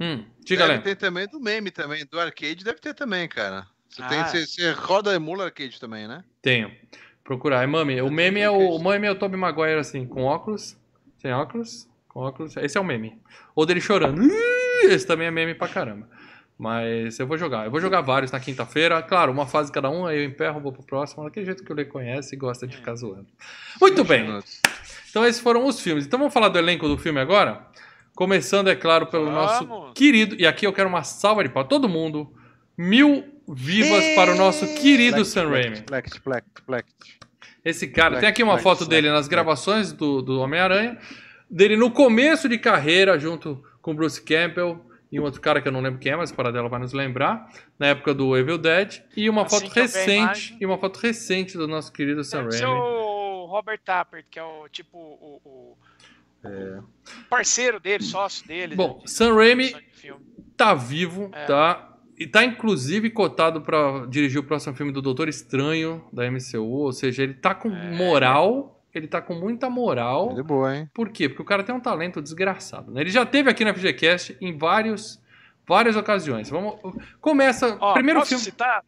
A: Hum, diga,
B: Deve ter também do meme também, do arcade deve ter também, cara. Você, tem,
C: Ah.
B: você, você roda emula arcade também, né?
A: Tenho. Procurar. É mame. O meme é o, o meme é o Tobey Maguire assim, com óculos. Sem óculos? Com óculos. Esse é o meme. Ou dele chorando. Esse também é meme pra caramba. Mas eu vou jogar. Eu vou jogar vários na quinta-feira. Claro, uma fase cada um, aí eu emperro, vou pro próximo. Daquele jeito que o Lê conhece e gosta de ficar zoando. Muito
B: 20
A: bem. Então esses foram os filmes. Então vamos falar do elenco do filme agora? Começando, é claro, pelo nosso
C: Vamos.
A: querido. E aqui eu quero uma salva de pau. Todo mundo. Mil vivas para o nosso querido Sam
B: flex,
A: Raimi.
B: Flex, flex, flex.
A: Esse cara, tem aqui uma foto dele nas gravações do, do Homem-Aranha, dele no começo de carreira, junto com Bruce Campbell e um outro cara que eu não lembro quem é, mas para dela vai nos lembrar, na época do Evil Dead, e uma
C: Assim
A: foto recente, e uma foto recente do nosso querido Sam
C: Deve ser
A: Raimi.
C: o Robert Tappert, que é o tipo o, o-
B: É.
C: parceiro dele, sócio dele.
A: Bom,
C: né, de-
A: Sam Raimi
C: filme.
A: tá vivo,
C: É.
A: tá? E tá inclusive cotado pra dirigir o próximo filme do Doutor Estranho da MCU, ou seja, ele tá com
C: É.
A: moral, ele tá com muita moral.
B: Ele é boa, hein?
A: Por quê? Porque o cara tem um talento desgraçado. Né? Ele já teve aqui na FGCast em vários, várias ocasiões. Vamos, começa.
C: Ó,
A: primeiro
C: posso
A: filme.
C: citar?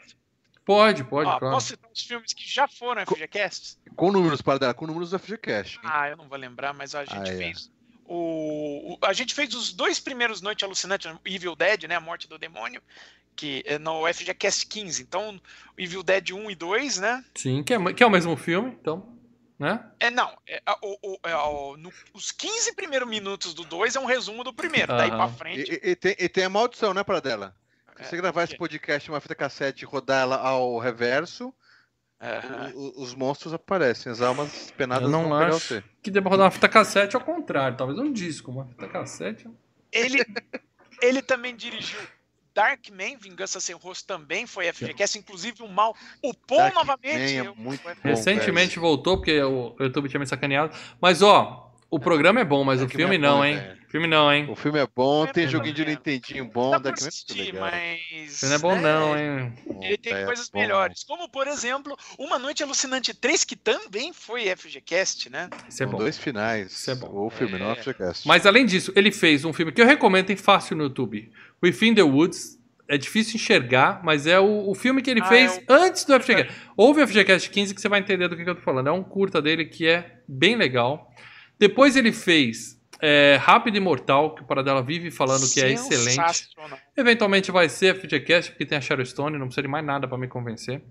A: Pode, pode,
C: Ó,
A: claro.
C: Posso citar os filmes que já foram FGCasts?
B: Com números, para dar, com números da FGCast. hein?
C: Ah, eu não vou lembrar, mas a gente
B: Ah, é.
C: fez. O, o- a gente fez os dois primeiros Noite Alucinante, Evil Dead, né? A Morte do Demônio, que é no FGCast 15. Então, o Evil Dead 1 e 2, né?
A: Sim, que é, que é o mesmo filme, então. Né?
C: É, não, é, o, o- é, o- no- os 15 primeiros minutos do 2 é um resumo do primeiro. Daí pra frente.
B: E, e- e tem, e tem a maldição, né, para dela? Se
C: É,
B: você gravar esse podcast em uma fita cassete e rodar ela ao reverso,
C: Aham.
B: o- o- os monstros aparecem, as almas penadas
A: Eu não
B: vão
A: acho
B: você.
A: que deva rodar uma fita cassete ao contrário. Talvez um disco, uma fita cassete.
C: Ele, ele também dirigiu Darkman, Vingança Sem Rosto também foi FGCast, inclusive o mal. O Paul novamente.
B: é
C: eu-
B: bom.
A: Recentemente voltou, porque o YouTube tinha me sacaneado. Mas, ó, o programa é bom, mas o
B: Darkman
A: filme
B: é
A: não,
B: bom,
A: hein?
B: velho.
A: filme não, hein?
B: O filme é bom,
C: É
B: tem joguinho de
C: né?
B: Nintendinho bom,
C: Dá pra
B: daqui é muito
C: assistir,
B: legal.
C: mas.
A: Filme não é bom,
C: né,
A: não, hein?
C: Ele tem
B: É
C: coisas
B: bom.
C: melhores. Como, por exemplo, Uma Noite Alucinante 3, que também foi FGCast, né?
A: Isso é
B: São
A: bom.
B: dois finais.
A: Isso é bom.
B: O filme, não
C: É.
B: é FGCast.
A: Mas além disso, ele fez um filme que eu recomendo, tem fácil no YouTube. Within the Woods. É difícil enxergar, mas é o, o filme que ele
C: Ah,
A: fez
C: é
A: antes do FGCast. Ouve o FGCast 15 que você vai entender do que, que eu tô falando. É um curta dele que é bem legal. Depois ele fez é, Rápido e Mortal, que o Paradela vive falando que é excelente. Eventualmente vai ser FGCast, porque tem a Sharon Stone, não precisa de mais nada pra me convencer.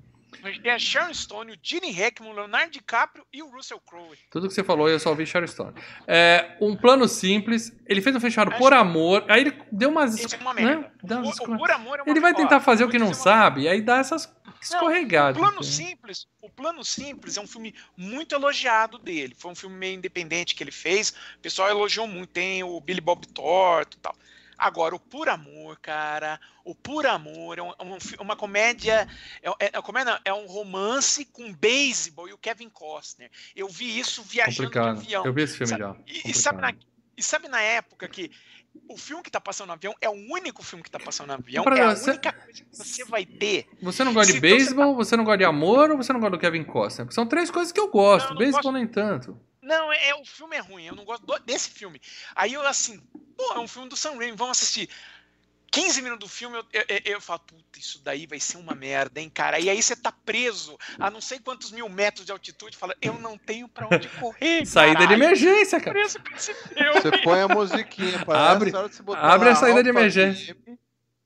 C: A tem a Sharon Stone, o Gene Hackman, o Leonardo DiCaprio e o Russell Crowe.
A: Tudo que você falou, eu só ouvi Sharon Stone. É, um plano simples. Ele fez um fechado
C: Acho
A: por amor. Aí ele deu umas.
C: Isso é uma
A: né? Deu umas
C: O, o Por Amor é uma
A: Ele vai tentar fazer o que não sabe, aí dá essas
C: O
A: escorregadas.
C: plano
A: assim.
C: simples, o plano simples é um filme muito elogiado dele. Foi um filme meio independente que ele fez. O pessoal elogiou muito. Tem o Billy Bob Thornton e tal. Agora, o Por Amor, cara, o Por Amor é, um- é um uma comédia, é, é, é, comédia não, é um romance com beisebol e o Kevin Costner. Eu vi isso viajando
A: Complicado.
C: de avião.
A: Eu vi esse filme
C: Sabe-
A: já.
C: E, e sabe na, e sabe na época que o filme que tá passando no avião é o único filme que tá passando no avião,
A: Pra
C: é a
A: você-
C: única coisa que você vai ter.
A: Você não gosta de
C: Se então você
A: beisebol, você não gosta de amor ou você não gosta do Kevin Costner? Porque são três coisas que eu gosto.
C: Não,
A: beisebol
C: gosto.
A: nem tanto.
C: Não, é, é- o filme é ruim, eu não gosto do- desse filme. Aí eu assim, pô, é um filme do Sam Raimi, vamos assistir. 15 minutos do filme, eu, eu, eu falo, puta, isso daí vai ser uma merda, hein, cara? E aí você tá preso a não sei quantos mil metros de altitude, fala, eu não tenho pra onde correr.
A: Saída de
C: caralho.
A: emergência, cara.
C: Preso.
B: Você põe a musiquinha para
A: Abre-
B: essa hora de você botar
A: abre a saída de emergência.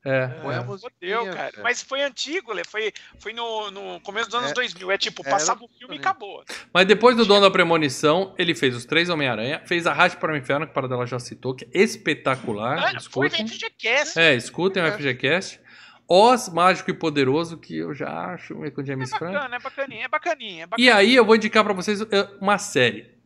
A: É.
B: Põe a
A: é.
B: musiquinha.
C: Fodeu, cara. Mas foi antigo, Lê. Foi, foi no, no começo dos anos
B: É,
C: 2000. É tipo,
B: era
C: passava o filme e acabou.
A: Mas depois do Dono da Premonição, ele fez os três Homem-Aranha, fez a Rádio para o Inferno, que o Paradela já citou, que é espetacular.
C: Ah, foi
A: escutem.
C: no FGCast.
A: É, escutem o
B: É.
A: FGCast. Oz, Mágico e Poderoso, que eu já acho meio com James
C: É
A: Franco.
C: bacana, é bacaninha, é bacaninha. É
A: E
C: bacaninha.
A: aí eu vou indicar pra vocês eh, uma série.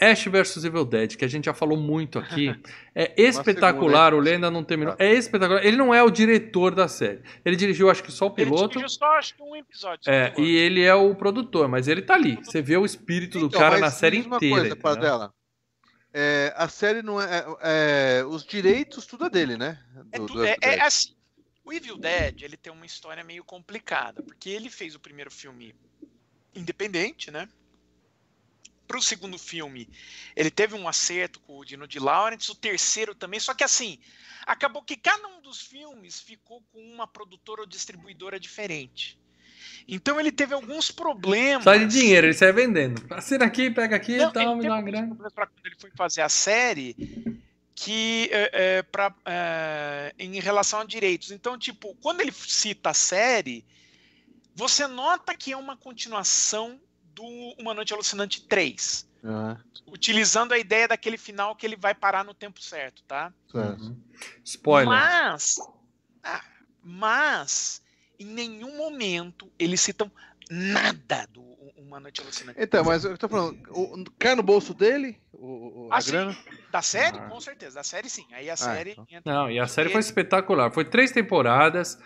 A: Ash vs Evil Dead, que a gente já falou muito aqui, é espetacular. O Lenda não terminou. É espetacular. Ele não é o diretor da série. Ele dirigiu, acho que só o piloto. Ele dirigiu
C: só, acho que um episódio.
A: É, e ele é o produtor, mas ele tá ali. Você vê o espírito então, do cara na série inteira. Coisa, dela.
B: É, a série não é, é, Os direitos, tudo é dele, né?
C: Do, é, do é, é assim. O Evil Dead, ele tem uma história meio complicada, porque ele fez o primeiro filme independente, né? Para o segundo filme, ele teve um acerto com o Dino de Laurentiis, o terceiro também, só que assim, acabou que cada um dos filmes ficou com uma produtora ou distribuidora diferente. Então ele teve alguns problemas.
A: Só de dinheiro, ele sai vendendo. Assina aqui, pega aqui e tal, me dá uma grana.
C: Quando ele foi fazer a série, que é, é, pra, é, em relação a direitos. Então, tipo, quando ele cita a série, você nota que é uma continuação do Uma Noite Alucinante 3. Uhum. Utilizando a ideia daquele final que ele vai parar no tempo certo, tá?
A: Uhum. Spoiler.
C: Mas, ah, mas, em nenhum momento eles citam nada do Uma Noite Alucinante.
B: Então, mas eu tô falando, o, cai no bolso dele o, o, a ah, grana?
C: Da série? Ah. Com certeza. Da série, sim. Aí a ah, série.
A: Então. Não, e a série foi espetacular. Foi três temporadas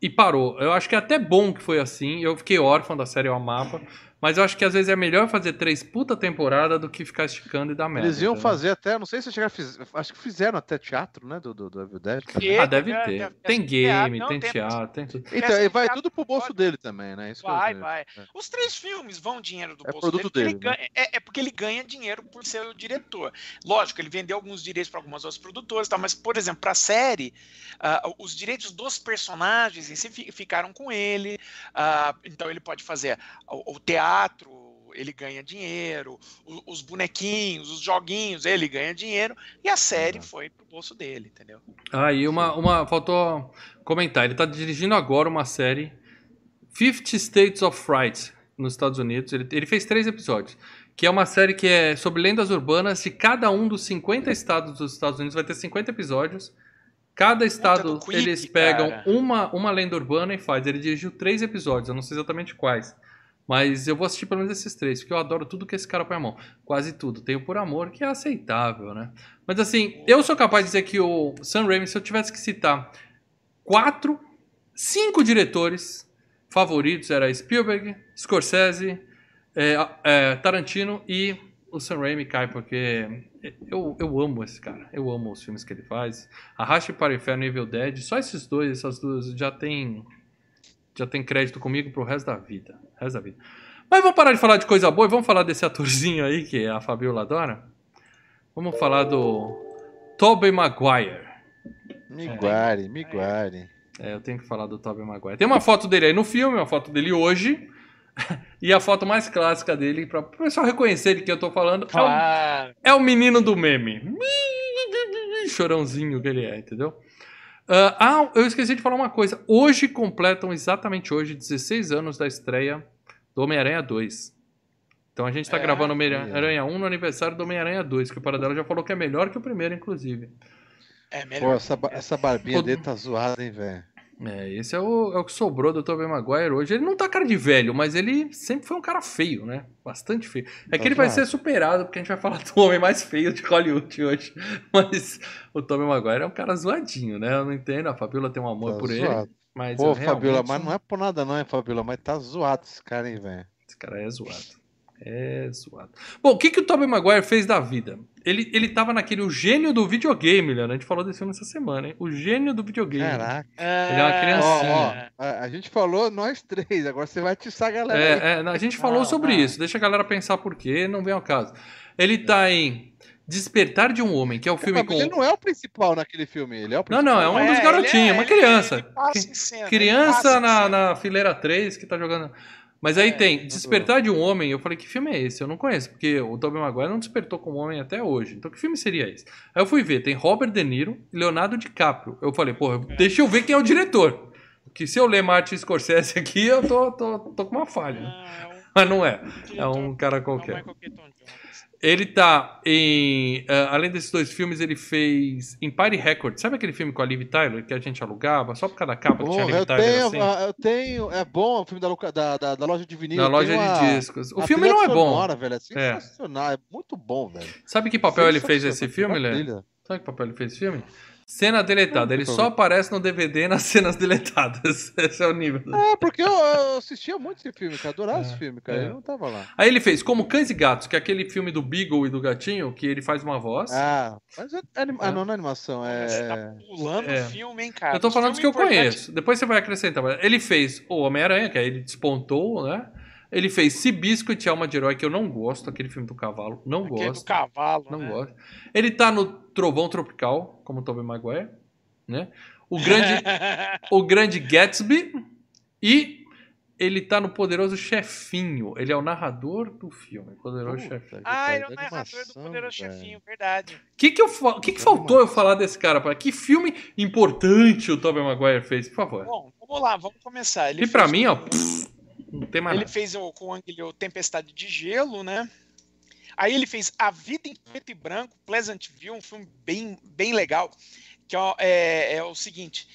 A: e parou. Eu acho que é até bom que foi assim. Eu fiquei órfão da série, eu amava. Mas eu acho que às vezes é melhor fazer três puta temporada do que ficar esticando e dar merda.
B: Eles iam fazer até, não sei se chegaram fiz, acho que fizeram até teatro, né, do, do, do Evil Dead.
A: Ah, deve ter. É, tem game, não, tem, teatro, tem tudo.
B: Então, e vai tudo pro bolso dele também, né? Isso
C: vai, vai. É. Os três filmes vão dinheiro do é bolso produto dele. dele né? ganha, é, é, porque ele ganha dinheiro por ser o diretor. Lógico, ele vendeu alguns direitos para algumas outras produtoras, tá? mas, por exemplo, para a série, uh, os direitos dos personagens em si ficaram com ele, uh, então ele pode fazer o, o teatro, ele ganha dinheiro, os bonequinhos, os joguinhos, ele ganha dinheiro, e a série uhum. foi pro bolso dele, entendeu?
A: Ah, e uma, uma faltou comentar, ele tá dirigindo agora uma série 50 States of Fright nos Estados Unidos, ele, ele fez três episódios, que é uma série que é sobre lendas urbanas de cada um dos 50 estados dos Estados Unidos, vai ter 50 episódios, Cada estado Quick, eles pegam uma, uma lenda urbana e faz. Ele dirigiu três episódios, eu não sei exatamente quais. Mas eu vou assistir pelo menos esses três, porque eu adoro tudo que esse cara põe a mão. Quase tudo. Tenho Por Amor, que é aceitável, né? Mas assim, eu sou capaz de dizer que o Sam Raimi, se eu tivesse que citar quatro, cinco diretores favoritos, era Spielberg, Scorsese, é, é, Tarantino e o Sam Raimi cai, porque eu, eu amo esse cara. Eu amo os filmes que ele faz. Arraste para o Inferno e Evil Dead. Só esses dois, essas duas, já tem já tem crédito comigo pro resto da vida. Resto da vida. Mas vamos parar de falar de coisa boa e vamos falar desse atorzinho aí que a Fabiola adora? Vamos falar do Tobey Maguire.
B: Miguare, é. Miguare.
A: É, eu tenho que falar do Tobey Maguire. Tem uma foto dele aí no filme, uma foto dele hoje. e a foto mais clássica dele, para o pessoal reconhecer de que eu tô falando, claro. é, o, é o menino do meme. Chorãozinho que ele é, entendeu? Uh, ah, eu esqueci de falar uma coisa. Hoje completam, exatamente hoje, 16 anos da estreia do Homem-Aranha 2. Então a gente está é, gravando Homem-Aranha 1 no aniversário do Homem-Aranha 2, que o Paradela já falou que é melhor que o primeiro, inclusive.
B: É melhor. Pô, essa, essa barbinha Pô, dele tá zoada, hein, velho?
A: É, esse é o, é o que sobrou do Tobey Maguire hoje. Ele não tá cara de velho, mas ele sempre foi um cara feio, né? Bastante feio. É que ele vai ser superado, porque a gente vai falar do homem mais feio de Hollywood hoje. Mas o Tobey Maguire é um cara zoadinho, né? Eu não entendo, a Fabiola tem um amor tá por zoado. ele. Mas
B: Pô, Fabiola, mas não é por nada não, hein, Fabiola? Mas tá zoado esse cara, hein, velho?
A: Esse cara é zoado. É zoado. Bom, o que, que o Tobey Maguire fez da vida? Ele, ele tava naquele o gênio do videogame, Leandro. A gente falou desse filme essa semana, hein? O gênio do videogame.
B: Caraca.
A: Ele é uma criancinha. Ó,
B: ó, a, a, gente falou nós três, agora você vai atiçar a galera.
A: É, é, a gente falou não, sobre não. isso. Deixa a galera pensar por quê, não vem ao caso. Ele tá em Despertar de um Homem, que é o filme é, com.
B: Ele não é o principal naquele filme, ele é o
A: principal. Não, não, é um é, dos garotinhos, é, uma criança. Ele, criança na, na fileira 3 que tá jogando. Mas aí é, tem Despertar de um Homem. Eu falei, que filme é esse? Eu não conheço, porque o Tobey Maguire não despertou como homem até hoje. Então, que filme seria esse? Aí eu fui ver, tem Robert De Niro e Leonardo DiCaprio. Eu falei, porra, é. deixa eu ver quem é o diretor. Que se eu ler Martin Scorsese aqui, eu tô, tô, tô com uma falha. Né? Mas não é. É um cara qualquer. Ele tá em. eh, além desses dois filmes, ele fez Empire Records. Sabe aquele filme com a Liv Tyler que a gente alugava? Só por causa da capa que tinha a
B: Porra,
A: Liv
B: eu
A: Tyler
B: tenho,
A: assim?
B: ah, eu tenho. É bom o filme da, da, da, da loja de vinil. Tem
A: loja
B: uma-
A: de discos. O filme não é bom.
B: sonora, velho, é sensacional. É. muito bom, velho.
A: Sabe que papel ele fez esse filme,
B: trilha.
A: Sabe que papel ele fez esse filme? Cena deletada. Ele só aparece no DVD nas cenas deletadas. Esse é o nível.
B: É, porque eu, eu assistia muito esse filme, cara. Adorava
A: É,
B: esse filme, cara.
A: é.
B: Eu não tava lá.
A: Aí ele fez Como Cães e Gatos, que é aquele filme do Beagle e do Gatinho, que ele faz uma voz.
B: Ah, mas é, anima...
A: É.
B: ah, não, não é animação.
C: Você tá
B: É.
C: pulando
A: É.
C: o filme, hein, cara?
A: eu tô falando dos que eu
C: filmes importantes-
A: conheço. Depois você vai acrescentar. Ele fez o Homem-Aranha, que aí ele despontou, né? Ele fez Seabiscuit, Alma de Herói, que eu não gosto, aquele filme do cavalo. Não
C: Aquele
A: gosto.
C: do cavalo,
A: Não
C: né?
A: gosto. Ele tá no Trovão Tropical, como o Tobey Maguire, né? O grande, o grande Gatsby e ele tá no Poderoso Chefinho. Ele é o narrador do filme, Poderoso
B: Puta
A: Chefinho.
C: ah, ele é o narrador do
B: animação,
C: Poderoso
B: velho.
C: Chefinho, verdade.
A: O que que, eu fa- que, que faltou eu falar desse cara? Para que filme importante o Tobey Maguire fez, por favor?
C: Bom, vamos lá, vamos começar. Ele
A: E pra mim, ó, pff, não tem mais
C: Ele
A: nada.
C: fez o, com o Ang Lee o Tempestade de Gelo, né? Aí ele fez A Vida em Preto e Branco, Pleasant View, um filme bem, bem legal. Que ó, é, é o seguinte: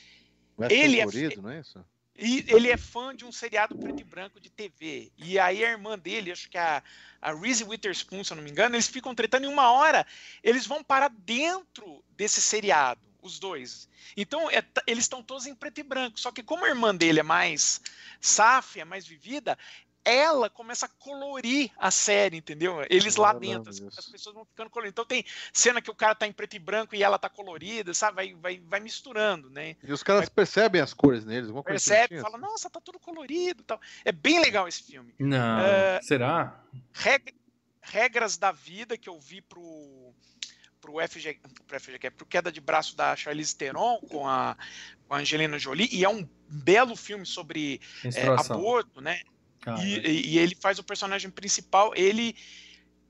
B: Western
C: Ele é-
B: colorido, não é isso?
C: e ele é fã de um seriado preto e branco de TV. E aí a irmã dele, acho que a, a Reese Witherspoon, se eu não me engano, eles ficam tretando em uma hora. Eles vão parar dentro desse seriado, os dois. Então é eles estão todos em preto e branco. Só que como a irmã dele é mais safia, mais vivida, ela começa a colorir a série, entendeu? Eles lá dentro, as,
B: isso.
C: as pessoas vão ficando coloridas. Então tem cena que o cara tá em preto e branco e ela tá colorida, sabe? Vai, vai, vai misturando, né?
B: E os caras percebem as cores neles, alguma coisa
C: percebe,
B: assim,
C: fala, nossa, tá tudo colorido e tal. É bem legal esse filme.
A: Não,
C: É,
A: será?
C: Reg- Regras da Vida, que eu vi pro, pro FG, pro é pro Queda de Braço da Charlize Theron com a, com a Angelina Jolie, e é um belo filme sobre é, aborto, né?
A: Ah,
C: E, e- e ele faz o personagem principal, ele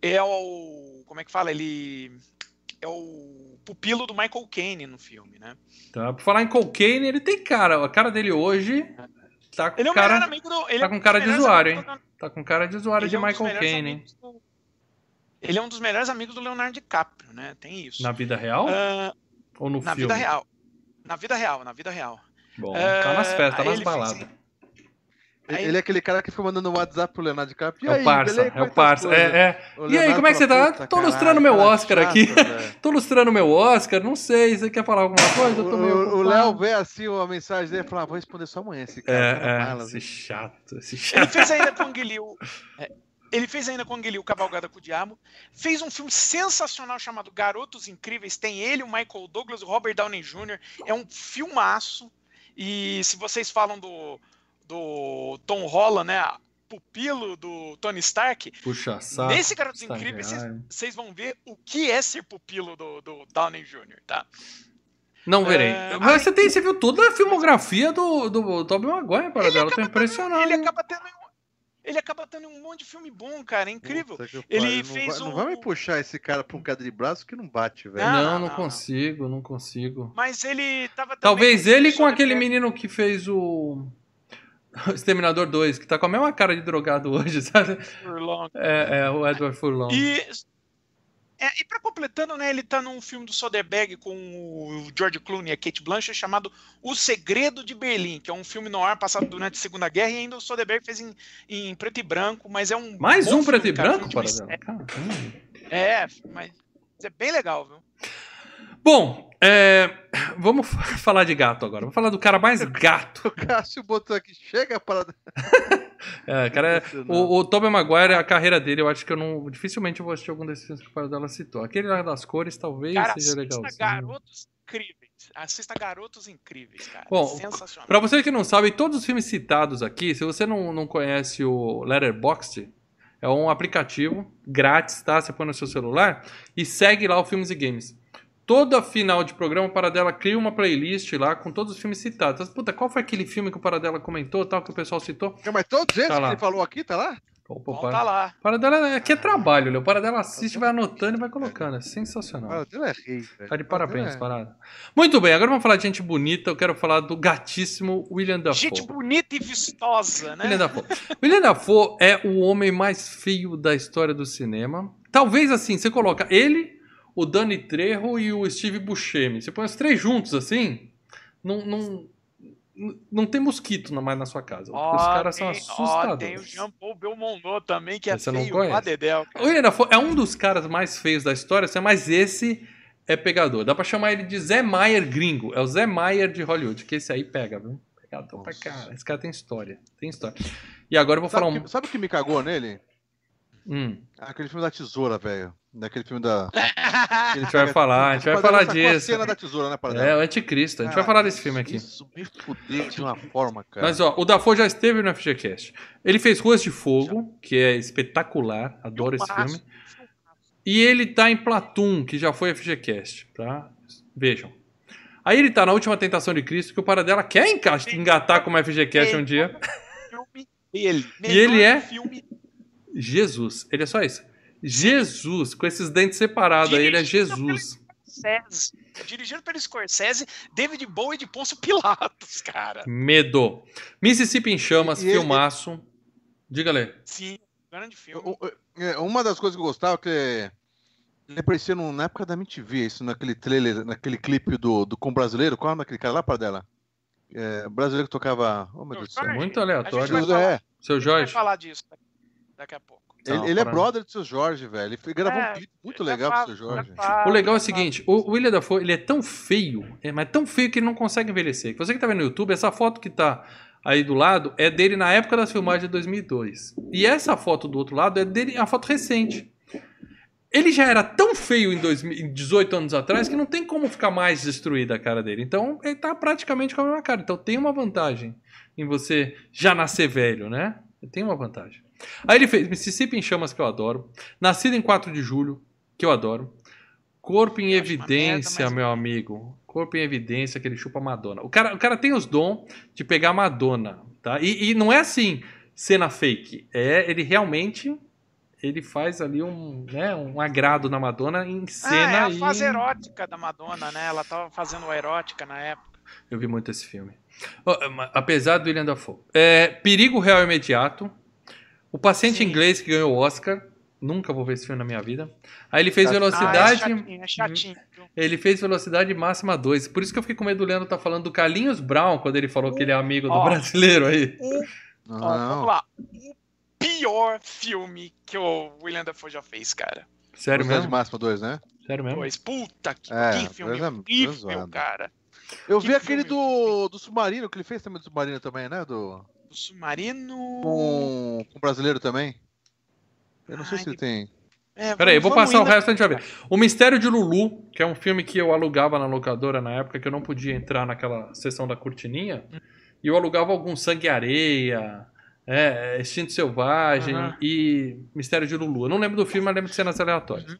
C: é o, como é que fala? Ele é o pupilo do Michael Caine no filme, né?
A: Tá, por falar em cocaine, ele tem cara. A cara dele hoje tá com
C: Ele é o
A: cara,
C: amigo do... Ele
A: tá
C: é um
A: com
C: dos
A: cara de usuário,
C: do-
A: tá com cara de usuário
C: Ele
A: de
C: é um
A: Michael Caine. hein?
C: do- Ele é um dos melhores amigos do Leonardo DiCaprio, né? Tem isso.
A: Na vida real
C: Ah,
A: ou no
C: na
A: filme?
C: vida real. Na vida real, na vida real.
A: Bom,
C: Ah,
A: tá nas festas, tá
C: aí
A: nas
C: ele
A: baladas.
C: fez-
B: Ele-
C: Aí-
B: Ele é aquele cara que fica mandando um WhatsApp pro Leonardo DiCaprio.
A: É o parça, é o parça. É, é. E aí, como é que você tá? Tô lustrando meu Oscar aqui. Tô lustrando meu Oscar, não sei. Você quer falar alguma coisa? Eu tô meio
B: O. Léo vê assim uma mensagem dele e fala: ah, vou responder só amanhã esse cara.
A: É, é, esse chato, esse
C: Ele
A: chato.
C: fez ainda com o Guilherme. Ele fez ainda com o Guilherme Cavalgada com o Diabo. Fez um filme sensacional chamado Garotos Incríveis. Tem ele, o Michael Douglas, o Robert Downey Jr. É um filmaço. E se vocês falam do, do Tom Holland, né? Pupilo do Tony Stark.
A: Puxa saco.
C: Nesse Garotos. Incríveis, vocês- vão ver o que é ser pupilo do, do Downey Jr., tá?
A: Não verei.
C: É,
A: Mas você, tem, você viu toda a filmografia do, do Tobey Maguire, para dela. Tô
C: acaba
A: impressionado.
C: Ele acaba tendo. Ele acaba tendo um monte de filme bom, cara. É incrível. Ele
B: não
C: fez
B: vai,
C: o-
B: Não vai me puxar esse cara pra um quadro de braço que não bate, velho.
C: Não,
A: Não,
C: não,
A: não,
C: não, não.
A: consigo, não consigo.
C: Mas ele tava
A: Talvez ele com aquele
C: Soderbergh.
A: menino que fez o. o Exterminador 2, que tá com a mesma cara de drogado hoje, sabe?
C: Furlong.
A: É, é o Edward Furlong.
C: E, é, e pra completando, né, ele tá num filme do Soderbergh com o George Clooney e a Kate Blanchett chamado O Segredo de Berlim, que é um filme no ar passado durante a Segunda Guerra e ainda o Soderbergh fez em, em preto e branco, mas é um
A: Mais um preto
C: filme,
A: e
C: cara,
A: branco,
C: filme
A: para.
C: É, mas é bem legal, viu?
A: Bom, é, vamos falar de gato agora. Vamos falar do cara mais gato.
B: O Cássio botou aqui, chega para.
A: É, cara, é- o, o Tobey Maguire, a carreira dele, eu acho que eu não. Dificilmente eu vou assistir algum desses filmes que o pai dela citou. Aquele lá das cores talvez
C: Cara,
A: seja
C: assista
A: legalzinho.
C: Garotos Incríveis. Assista Garotos Incríveis, cara.
A: Bom,
C: Sensacional.
A: Pra você que não sabe, todos os filmes citados aqui, se você não, não conhece o Letterboxd, é um aplicativo grátis, tá? Você põe no seu celular e segue lá o Filmes e Games. Toda final de programa, o Paradela cria uma playlist lá com todos os filmes citados. Então, Puta, qual foi aquele filme que o Paradela comentou, tal, que o pessoal citou?
B: Mas todos esses
A: Tá lá.
B: que ele falou aqui, tá lá?
A: Opa,
C: Bom,
A: para-
C: tá lá.
A: Paradela aqui é trabalho, Léo. O Paradela assiste, vai anotando e vai colocando. É sensacional.
B: Ah, o dele é rei, velho.
A: Tá de parabéns,
B: é-
A: parada. Muito bem, agora vamos falar de gente bonita. Eu quero falar do gatíssimo William Dafoe.
C: Gente bonita e vistosa, né?
A: William Dafoe. William Dafoe é o homem mais feio da história do cinema. Talvez assim, você coloca ele, o Dani Trejo e o Steve Buscemi. Você põe os três juntos assim, não, não, não tem mosquito na- mais na sua casa.
C: Ó,
A: os caras são
C: tem- ó,
A: assustadores.
C: tem o Jean-Paul Belmondo também, que é
A: Você não
C: feio
A: conhece?
C: pra dedéu, cara.
A: O William Dafoe é um dos caras mais feios da história, assim, mas esse é pegador. Dá pra chamar ele de Zé Maier gringo. É o Zé Maier de Hollywood, que esse aí pega, viu? Pegador pra cara. Esse cara tem história. Tem história. E agora eu vou
B: Sabe,
A: falar um.
B: que- sabe o que me cagou nele?
A: Hum,
B: Aquele filme da tesoura, velho. Daquele filme da.
A: a gente vai falar, a gente vai falar disso.
B: cena da tesoura, né,
A: É, o Anticristo. A gente vai falar desse filme aqui.
B: Isso me fudeu de uma forma, cara.
A: Mas ó, o Dafoe já esteve no FGCast. Ele fez Ruas de Fogo, que é espetacular, adoro esse
C: Filmaço.
A: filme. E ele tá em Platum, que já foi FGCast, tá? Vejam. Aí ele tá na Última Tentação de Cristo, que o Paradela quer engatar como FGCast um dia.
C: filme dele.
A: E ele é?
C: filme
A: Jesus. Ele é só isso. Jesus, com esses dentes separados aí, ele é Jesus.
C: Scorsese. Dirigido pelo Scorsese, David Bowie de Ponço Pilatos, cara.
A: Medo. Mississippi em Chamas,
B: E ele-
A: filmaço. Diga, Lê.
C: Sim, grande filme.
B: É, Uma das coisas que eu gostava é que ele aparecia no- na época da MTV, isso naquele trailer, naquele clipe do, do Com Brasileiro. Qual é o nome daquele cara lá, para dela? É, brasileiro que tocava. Oh, meu Deus do céu.
C: Jorge?
A: Muito
C: A gente
A: aleatório.
B: É,
A: Seu
C: a gente vai
A: Jorge.
C: falar disso daqui a pouco.
B: Ele,
A: Não,
B: ele é brother do seu Jorge, velho. Ele gravou
C: É,
B: um clipe muito
C: É
B: legal pro
C: fácil,
B: seu Jorge.
C: é
A: O legal é o
C: fácil.
A: seguinte, o William Dafoe, ele é tão feio, é, mas tão feio que ele não consegue envelhecer. Você que tá vendo no YouTube, essa foto que tá aí do lado é dele na época das filmagens de 2002. E essa foto do outro lado é dele, é uma foto recente. Ele já era tão feio em 2000 em 18 anos atrás que não tem como ficar mais destruída a cara dele. Então, ele tá praticamente com a mesma cara. Então, tem uma vantagem em você já nascer velho, né? Tem uma vantagem. Aí ele fez Mississippi em Chamas, que eu adoro. Nascido em 4 de julho, que eu adoro. Corpo em
C: Eu
A: evidência,
C: merda, mas-
A: meu amigo. Corpo em evidência, que ele chupa Madonna. O cara, o cara tem os dons de pegar Madonna, tá? E, e não é assim, cena fake. É, ele realmente ele faz ali um, né, um agrado na Madonna em
C: Ah,
A: cena
C: é a
A: e...
C: fase erótica da Madonna, né? Ela tava fazendo erótica na época.
A: Eu vi muito esse filme. Apesar do William Dafoe. É, Perigo Real Imediato. O Paciente
C: Sim.
A: Inglês que ganhou o Oscar. Nunca vou ver esse filme na minha vida. Aí ele fez
B: Ah,
C: Ah, é
A: Velocidade.
C: chatinho, é chatinho.
A: ele fez Velocidade Máxima 2. Por isso que eu fiquei com medo do Leandro tá falando do Carlinhos Brown, quando ele falou que ele é amigo do
C: Ó.
A: brasileiro aí.
C: Ó, vamos
B: Não.
C: lá. O pior filme que o William Dafoe já fez, cara.
A: Sério
B: Velocidade
A: mesmo?
B: Máxima 2, né?
A: Sério mesmo?
C: Pois, puta que,
B: É,
C: que filme
B: é-
C: horrível, cara.
B: Eu
C: Que
B: vi aquele do, do Submarino, que ele fez também do Submarino também, né? Do,
C: O Submarino...
B: com, com o brasileiro também. Eu não sei
C: Ai,
B: se ele tem.
C: É,
A: Peraí, eu vou passar o resto, a gente vai ver. O Mistério de Lulu, que é um filme que eu alugava na locadora na época, que eu não podia entrar naquela sessão da cortininha. E eu alugava algum Sangue e Areia, é, Instinto Selvagem
C: Aham.
A: e Mistério de Lulu. Eu não lembro do filme, mas lembro de cenas aleatórias.
C: Uhum.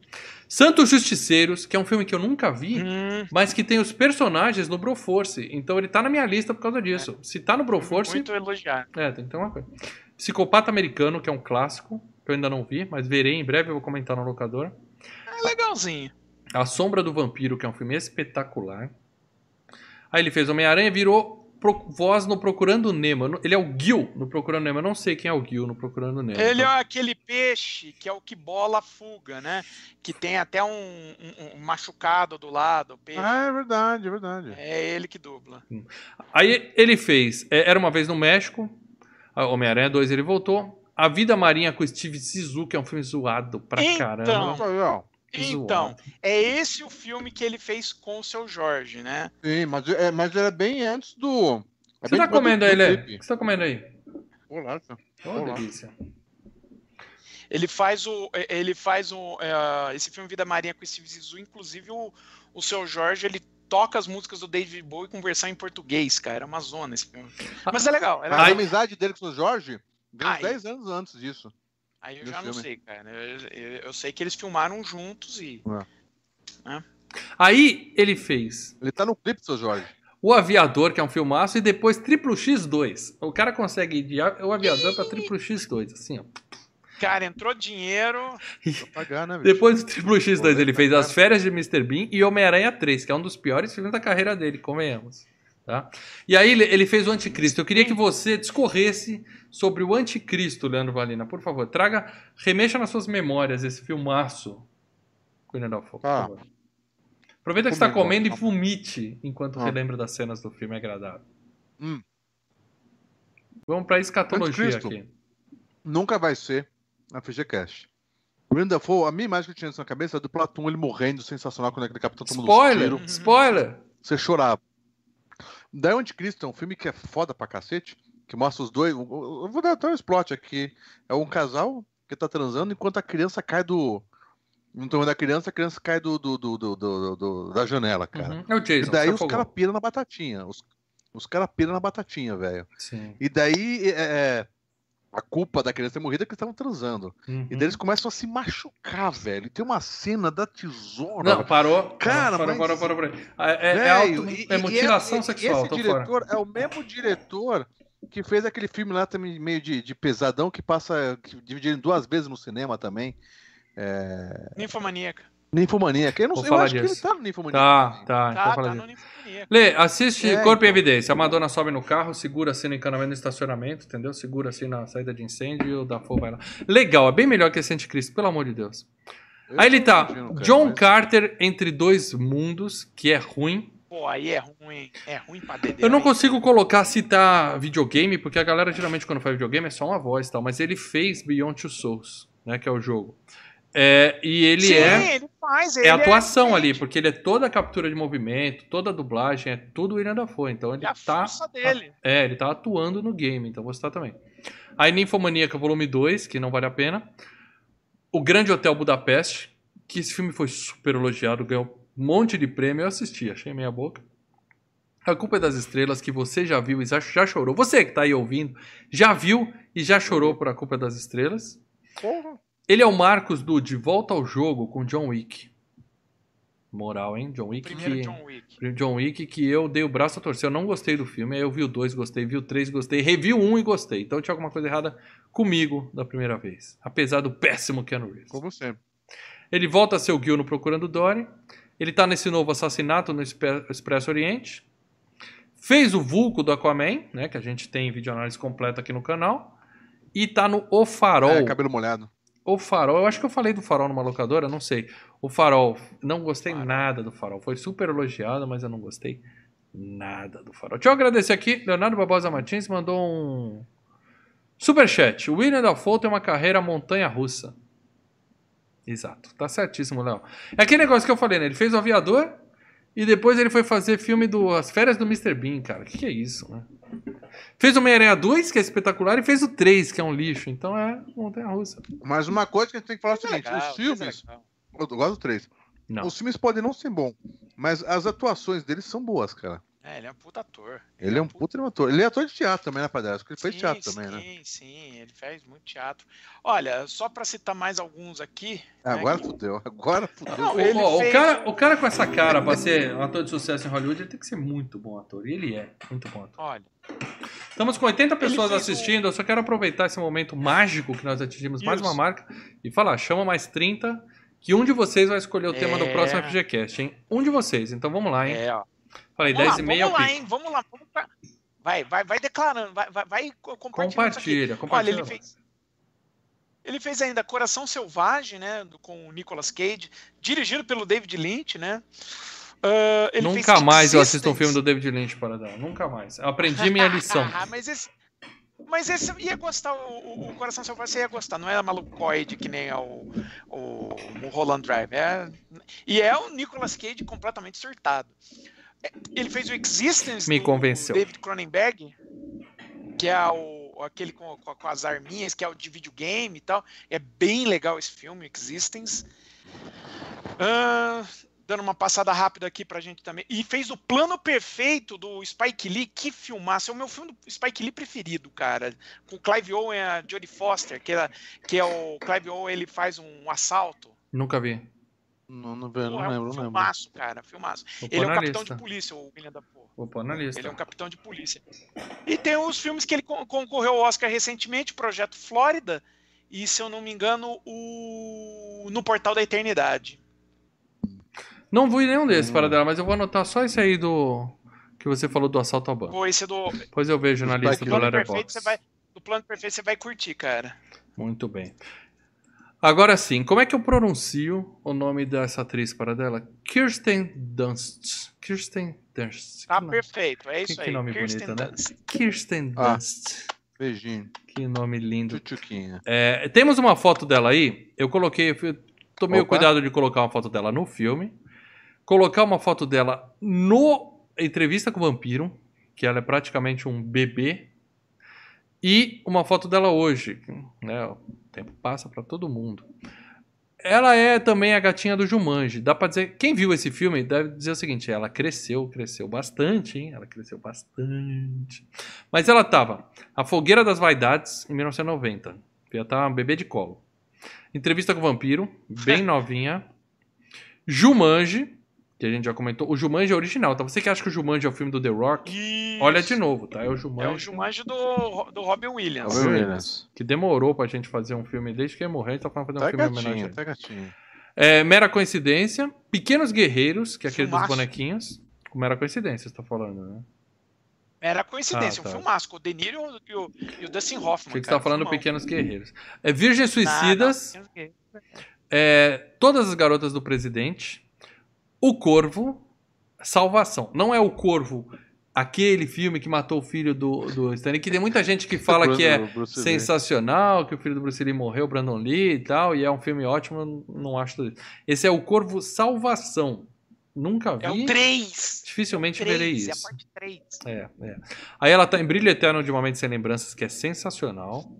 A: Santos Justiceiros, que é um filme que eu nunca vi,
C: Hum,
A: mas que tem os personagens no Broforce. Então ele tá na minha lista por causa disso. Se tá no Broforce,
C: muito elogiar.
A: é, tem que ter uma coisa. Psicopata Americano, que é um clássico, que eu ainda não vi, mas verei em breve, eu vou comentar no locador.
C: É legalzinho.
A: A Sombra do Vampiro, que é um filme espetacular. Aí ele fez Homem-Aranha virou pro- voz no Procurando Nemo. Ele é o Gil no Procurando Nemo. Eu não sei quem é o Gil no Procurando Nemo.
C: Ele é aquele peixe que é o que bola a fuga, né? Que tem até um, um- um machucado do lado, o peixe.
B: Ah, é verdade, é verdade.
C: É ele que dubla.
A: Aí ele fez é, Era Uma Vez no México. a Homem-Aranha 2 ele voltou. A Vida Marinha com Steve Zissou, que é um filme zoado pra
C: Então,
A: caramba.
C: Então,
A: Zoado.
C: é esse o filme que ele fez com o seu Jorge, né?
B: Sim, mas, é, mas era bem antes do.
A: O
B: É
A: que você
B: bem
A: tá comendo
B: do
A: aí, Lê? O que você tá comendo aí?
B: Bolacha.
A: Ô,
B: Olá.
A: delícia.
C: Ele faz o. Ele faz o. é, esse filme Vida Marinha com o Steve Zissou, inclusive o, o seu Jorge, ele toca as músicas do David Bowie com versão em português, cara. É uma zona esse filme. Mas é legal, é legal.
B: a amizade dele com o Jorge
C: Ai.
B: 10 anos antes disso.
C: Aí eu
B: no
C: já não
B: filme.
C: sei, cara. Eu, eu- eu sei que eles filmaram juntos e.
A: Aí ele fez
B: Ele tá no clipe seu Jorge.
A: O Aviador, que é um filmaço, e depois Triplo X2. O cara consegue ir de o Aviador pra Triplo X2, assim, ó.
C: Cara, entrou dinheiro.
B: Pagar, né?
A: Depois do Triplo X2,
B: Boleto
A: ele fez
B: tá
A: As Férias de Mr. Bean e Homem-Aranha 3, que é um dos piores filmes da carreira dele, convenhamos. Tá? E aí ele, ele fez o Anticristo. Eu queria que você discorresse sobre o Anticristo, Leandro Valina. Por favor, traga, remexa nas suas memórias esse filmaço. William Dafoe, por
B: Ah.
A: Aproveita que você está comendo e vomite enquanto
B: Ah.
A: relembra das cenas do filme, é agradável.
B: Hum.
A: Vamos pra escatologia
B: Anticristo.
A: aqui.
B: Nunca vai ser na FGCast. William Dafoe, a minha imagem que eu tinha na cabeça é do Platum, ele morrendo, sensacional, quando aquele capitão tomando uns
A: Spoiler!
B: tiros,
A: Spoiler!
B: você chorava. Daí o Anticristo é um filme que é foda pra cacete, que mostra os dois. Eu vou dar até um plot aqui. É um casal que tá transando enquanto a criança cai do. No tamanho da criança, a criança cai do, do, do, do- do- da janela, cara.
A: Uhum. É o
B: E
A: Jason.
B: daí
A: se
B: os caras piram na batatinha. Os, os caras piram na batatinha, velho.
A: Sim.
B: E daí é, é, a culpa da criança ter morrido é que eles estavam transando.
A: Uhum.
B: E daí eles começam a se machucar, velho. E tem uma cena da tesoura.
A: Não, parou.
B: Cara,
A: parou,
B: mas-
A: parou, parou, parou. É, é, é,
B: Velho,
A: auto-
B: e-
A: é mutilação
B: e- e
A: sexual,
B: Esse
A: tô fora.
B: diretor é o mesmo diretor que fez aquele filme lá também, meio de, de pesadão, que passa que dividido em duas vezes no cinema também.
C: Ninfomaníaca.
B: Ninfomaníaca. Eu não
A: Vou
B: sei, eu
A: falar
B: acho que
A: disso.
B: ele tá no Ninfomaníaca.
A: Tá,
B: também.
A: tá, então
C: Tá,
A: fala
C: tá
A: disso.
C: no Ninfomaníaca.
A: Lê, assiste
B: É,
A: Corpo em
B: então.
A: Evidência. A Madonna sobe no carro, segura assim no encanamento no estacionamento, entendeu? Segura assim na saída de incêndio e o Dafoe vai lá. Legal, é bem melhor que esse Anticristo, pelo amor de Deus.
B: Eu
A: Aí ele tá,
B: imagino, cara,
A: John
B: mas-
A: Carter entre dois mundos, que é ruim.
C: Pô, aí é ruim. É ruim pra dedé.
A: Eu não
C: aí.
A: consigo colocar, citar videogame, porque a galera geralmente quando faz videogame é só uma voz e tal, mas ele fez Beyond Two Souls, né, que é o jogo. É, e ele
C: Sim,
A: é...
C: ele faz.
A: É
C: ele
A: atuação ali,
C: excelente.
A: porque ele é toda a captura de movimento, toda a dublagem, é tudo o William Dafoe. Então ele
C: É a
A: tá.
C: dele.
A: É, ele tá atuando no game, então vou citar também. Aí Ninfomaníaca Volume 2, que não vale a pena. O Grande Hotel Budapeste, que esse filme foi super elogiado, ganhou um monte de prêmio, eu assisti, achei meia boca. A Culpa é das Estrelas, que você já viu e já, já chorou. Você que tá aí ouvindo, já viu e já chorou por A Culpa é das Estrelas.
B: Porra.
A: Ele é o Marcos do De Volta ao Jogo com John Wick. Moral, hein? John Wick
C: Primeiro
A: que...
C: John Wick.
A: John Wick que eu dei o braço a torcer. Eu não gostei do filme. Aí eu vi o 2, gostei. Vi o 3, gostei. Revi o 1 um e gostei. Então tinha alguma coisa errada comigo da primeira vez. Apesar do péssimo Keanu Reeves.
B: Como sempre.
A: Ele volta a ser o Gil no Procurando Dory. Ele tá nesse novo assassinato no Expresso Oriente. Fez o Vulco do Aquaman, né? Que a gente tem videoanálise completa aqui no canal. E tá no O Farol.
B: É, cabelo molhado.
A: O Farol, eu acho que eu falei do Farol numa locadora, não sei. O Farol, não gostei nada do Farol. Foi super elogiado, mas eu não gostei nada do Farol. Deixa eu agradecer aqui. Leonardo Barbosa Martins mandou um superchat. O William Dafoe tem uma carreira montanha-russa. Exato, tá certíssimo, Léo. É aquele negócio que eu falei, né? Ele fez o Aviador e depois ele foi fazer filme do As Férias do Mr. Bean, cara. O que, que é isso, né? Fez o Homem-Aranha 2, que é espetacular, e fez o 3, que é um lixo. Então é montanha-russa.
B: Mas uma coisa que a gente tem que falar é o
C: é
B: seguinte:
C: legal,
B: os
C: é
B: filmes.
C: legal.
B: Eu gosto do 3.
A: Não.
B: Os filmes podem não ser bons, mas as atuações deles são boas, cara.
C: É, ele é um puta ator.
B: Ele é um puta um ator. Ele é ator de teatro também, né, Padre? Acho que ele fez
C: Sim,
B: teatro
C: sim,
B: também, né?
C: Sim, sim, ele faz muito teatro. Olha, só pra citar mais alguns aqui. né,
B: Agora
C: que-
B: fudeu, agora fudeu.
C: Não,
A: O-
C: ele
A: o, o
C: fez-
A: cara, o cara com essa cara pra ser um ator de sucesso em Hollywood, ele tem que ser muito bom ator. E ele é muito bom ator.
C: Olha,
A: Estamos com 80 pessoas
C: fez
A: assistindo. Eu só quero aproveitar esse momento mágico que nós atingimos mais
C: Isso.
A: uma marca e falar: chama mais 30, que um de vocês vai escolher o tema do
C: É.
A: próximo FGCast, hein? Um de vocês. Então vamos lá, hein?
C: é, ó.
A: Falei,
C: Vamos
A: 10
C: lá,
A: e meia
C: vamos lá, hein? Vamos lá, vamos pra... Vai, vai, vai declarando, vai, vai, vai co- compartilhando aqui.
A: Compartilha,
C: Olha,
A: compartilha.
C: ele fez. Ele fez ainda Coração Selvagem, né? Com o Nicolas Cage, dirigido pelo David Lynch, né? Fez
A: Nunca mais eu assisto um filme do David Lynch para dar. Nunca mais. Eu aprendi minha lição.
C: Ah, mas esse. Mas esse ia gostar, o, o- o Coração Selvagem você ia gostar, não é malucoide que nem é o, o, o Roland Drive. É, e é o Nicolas Cage completamente surtado. Ele fez o Existence
A: Me
C: do
A: convenceu.
C: David Cronenberg, que é o, aquele com, com- as arminhas, que é o de videogame e tal. É bem legal esse filme, Existence. Ah, dando uma passada rápida aqui pra gente também. E fez o plano perfeito do Spike Lee, que filmaço. É o meu filme do Spike Lee preferido, cara. Com o Clive Owen e a Jodie Foster, que é, que é o Clive Owen, ele faz um assalto.
A: Nunca vi.
B: Não, não, não,
C: Pô,
B: não
C: é um
B: lembro, não lembro.
C: filmaço, cara, filmaço.
A: Vou
C: Ele é um capitão
A: lista.
C: de polícia, o William Dafoe.
A: Vou pôr na lista.
C: Ele é um capitão de polícia. E tem os filmes que ele con- concorreu ao Oscar recentemente, Projeto Flórida, e, se eu não me engano, o No Portal da Eternidade.
A: Não vi nenhum desses,
B: Hum.
A: para dela, mas eu vou anotar só esse aí do que você falou do assalto ao banco.
C: Pô, esse do,
A: Depois eu vejo na lista do
C: você
A: Letterboxd.
C: vai, do plano perfeito você vai curtir, cara.
A: Muito bem. Agora sim, como é que eu pronuncio o nome dessa atriz para dela? Kirsten Dunst. Kirsten Dunst.
C: Tá
A: Que nome-
C: perfeito, é
A: que-
C: isso
A: que
C: aí.
A: nome
C: Kirsten
A: bonito, né?
C: Dunst.
A: Kirsten
B: Ah.
A: Dunst.
B: Beijinho.
A: Que nome lindo.
B: Tchutchuquinha.
A: É, temos uma foto dela aí. Eu coloquei, eu tomei o
B: Opa.
A: cuidado de colocar uma foto dela no filme, colocar uma foto dela no entrevista com o vampiro, que ela é praticamente um bebê, e uma foto dela hoje. Né? O tempo passa pra todo mundo. Ela é também a gatinha do Jumanji. Dá pra dizer, quem viu esse filme deve dizer o seguinte: ela cresceu, cresceu bastante, hein? Ela cresceu bastante. Mas ela tava a Fogueira das Vaidades em 1990. Já tá uma bebê de colo. Entrevista com o Vampiro, bem novinha. Jumanji, que a gente já comentou. O Jumanji é original, tá? Você que acha que o Jumanji é o filme do The Rock,
C: Isso.
A: olha de novo, tá? É o
C: É
A: Jumanji.
C: o Jumanji do, do Robin Williams.
B: Robin Williams.
A: Que demorou pra gente fazer um filme desde que ele morreu, a gente tá falando fazer um
B: Tá
A: filme em homenagem.
B: gatinho, tá gatinho.
A: É, Mera Coincidência. Pequenos Guerreiros, que é aquele dos bonequinhos. Mera Coincidência, você tá falando, né?
C: Era coincidência,
A: Ah, tá.
C: um filmasco. O De Niro e o, e o Dustin Hoffman.
A: Achei que você tá falando
C: filmão.
A: Pequenos Guerreiros. É Virgens Suicidas.
C: não.
A: É, Todas as Garotas do Presidente. O Corvo. Salvação. Não é o Corvo, aquele filme que matou o filho do, do Stanley, que tem muita gente que fala que é sensacional, que o filho do Bruce Lee morreu, Brandon Lee e tal, e é um filme ótimo, eu não acho tudo isso. Esse é o Corvo Salvação. Nunca vi.
C: É o 3.
A: Dificilmente verei
C: 3, é a
A: isso.
C: parte 3.
A: É, é. Aí ela tá em Brilho Eterno de Momentos Sem Lembranças, que é sensacional.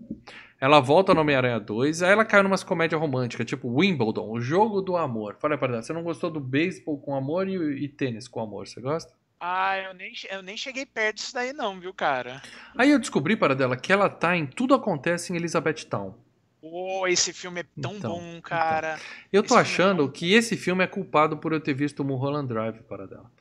A: Ela volta no Homem-Aranha 2. Aí ela caiu numas comédias românticas, tipo Wimbledon, o jogo do amor. Fala aí, Paradela, você não gostou do beisebol com amor e, e tênis com amor, você gosta?
C: Ah, eu nem, eu nem cheguei perto disso daí não, viu, cara?
A: Aí eu descobri, Paradela, que ela tá em Tudo Acontece em Elizabethtown.
C: Pô, esse filme é tão
A: Então,
C: bom, cara.
A: Eu tô
C: Esse é
A: achando
C: bom.
A: que esse filme é culpado por eu ter visto o Mulholland Drive, Paradela.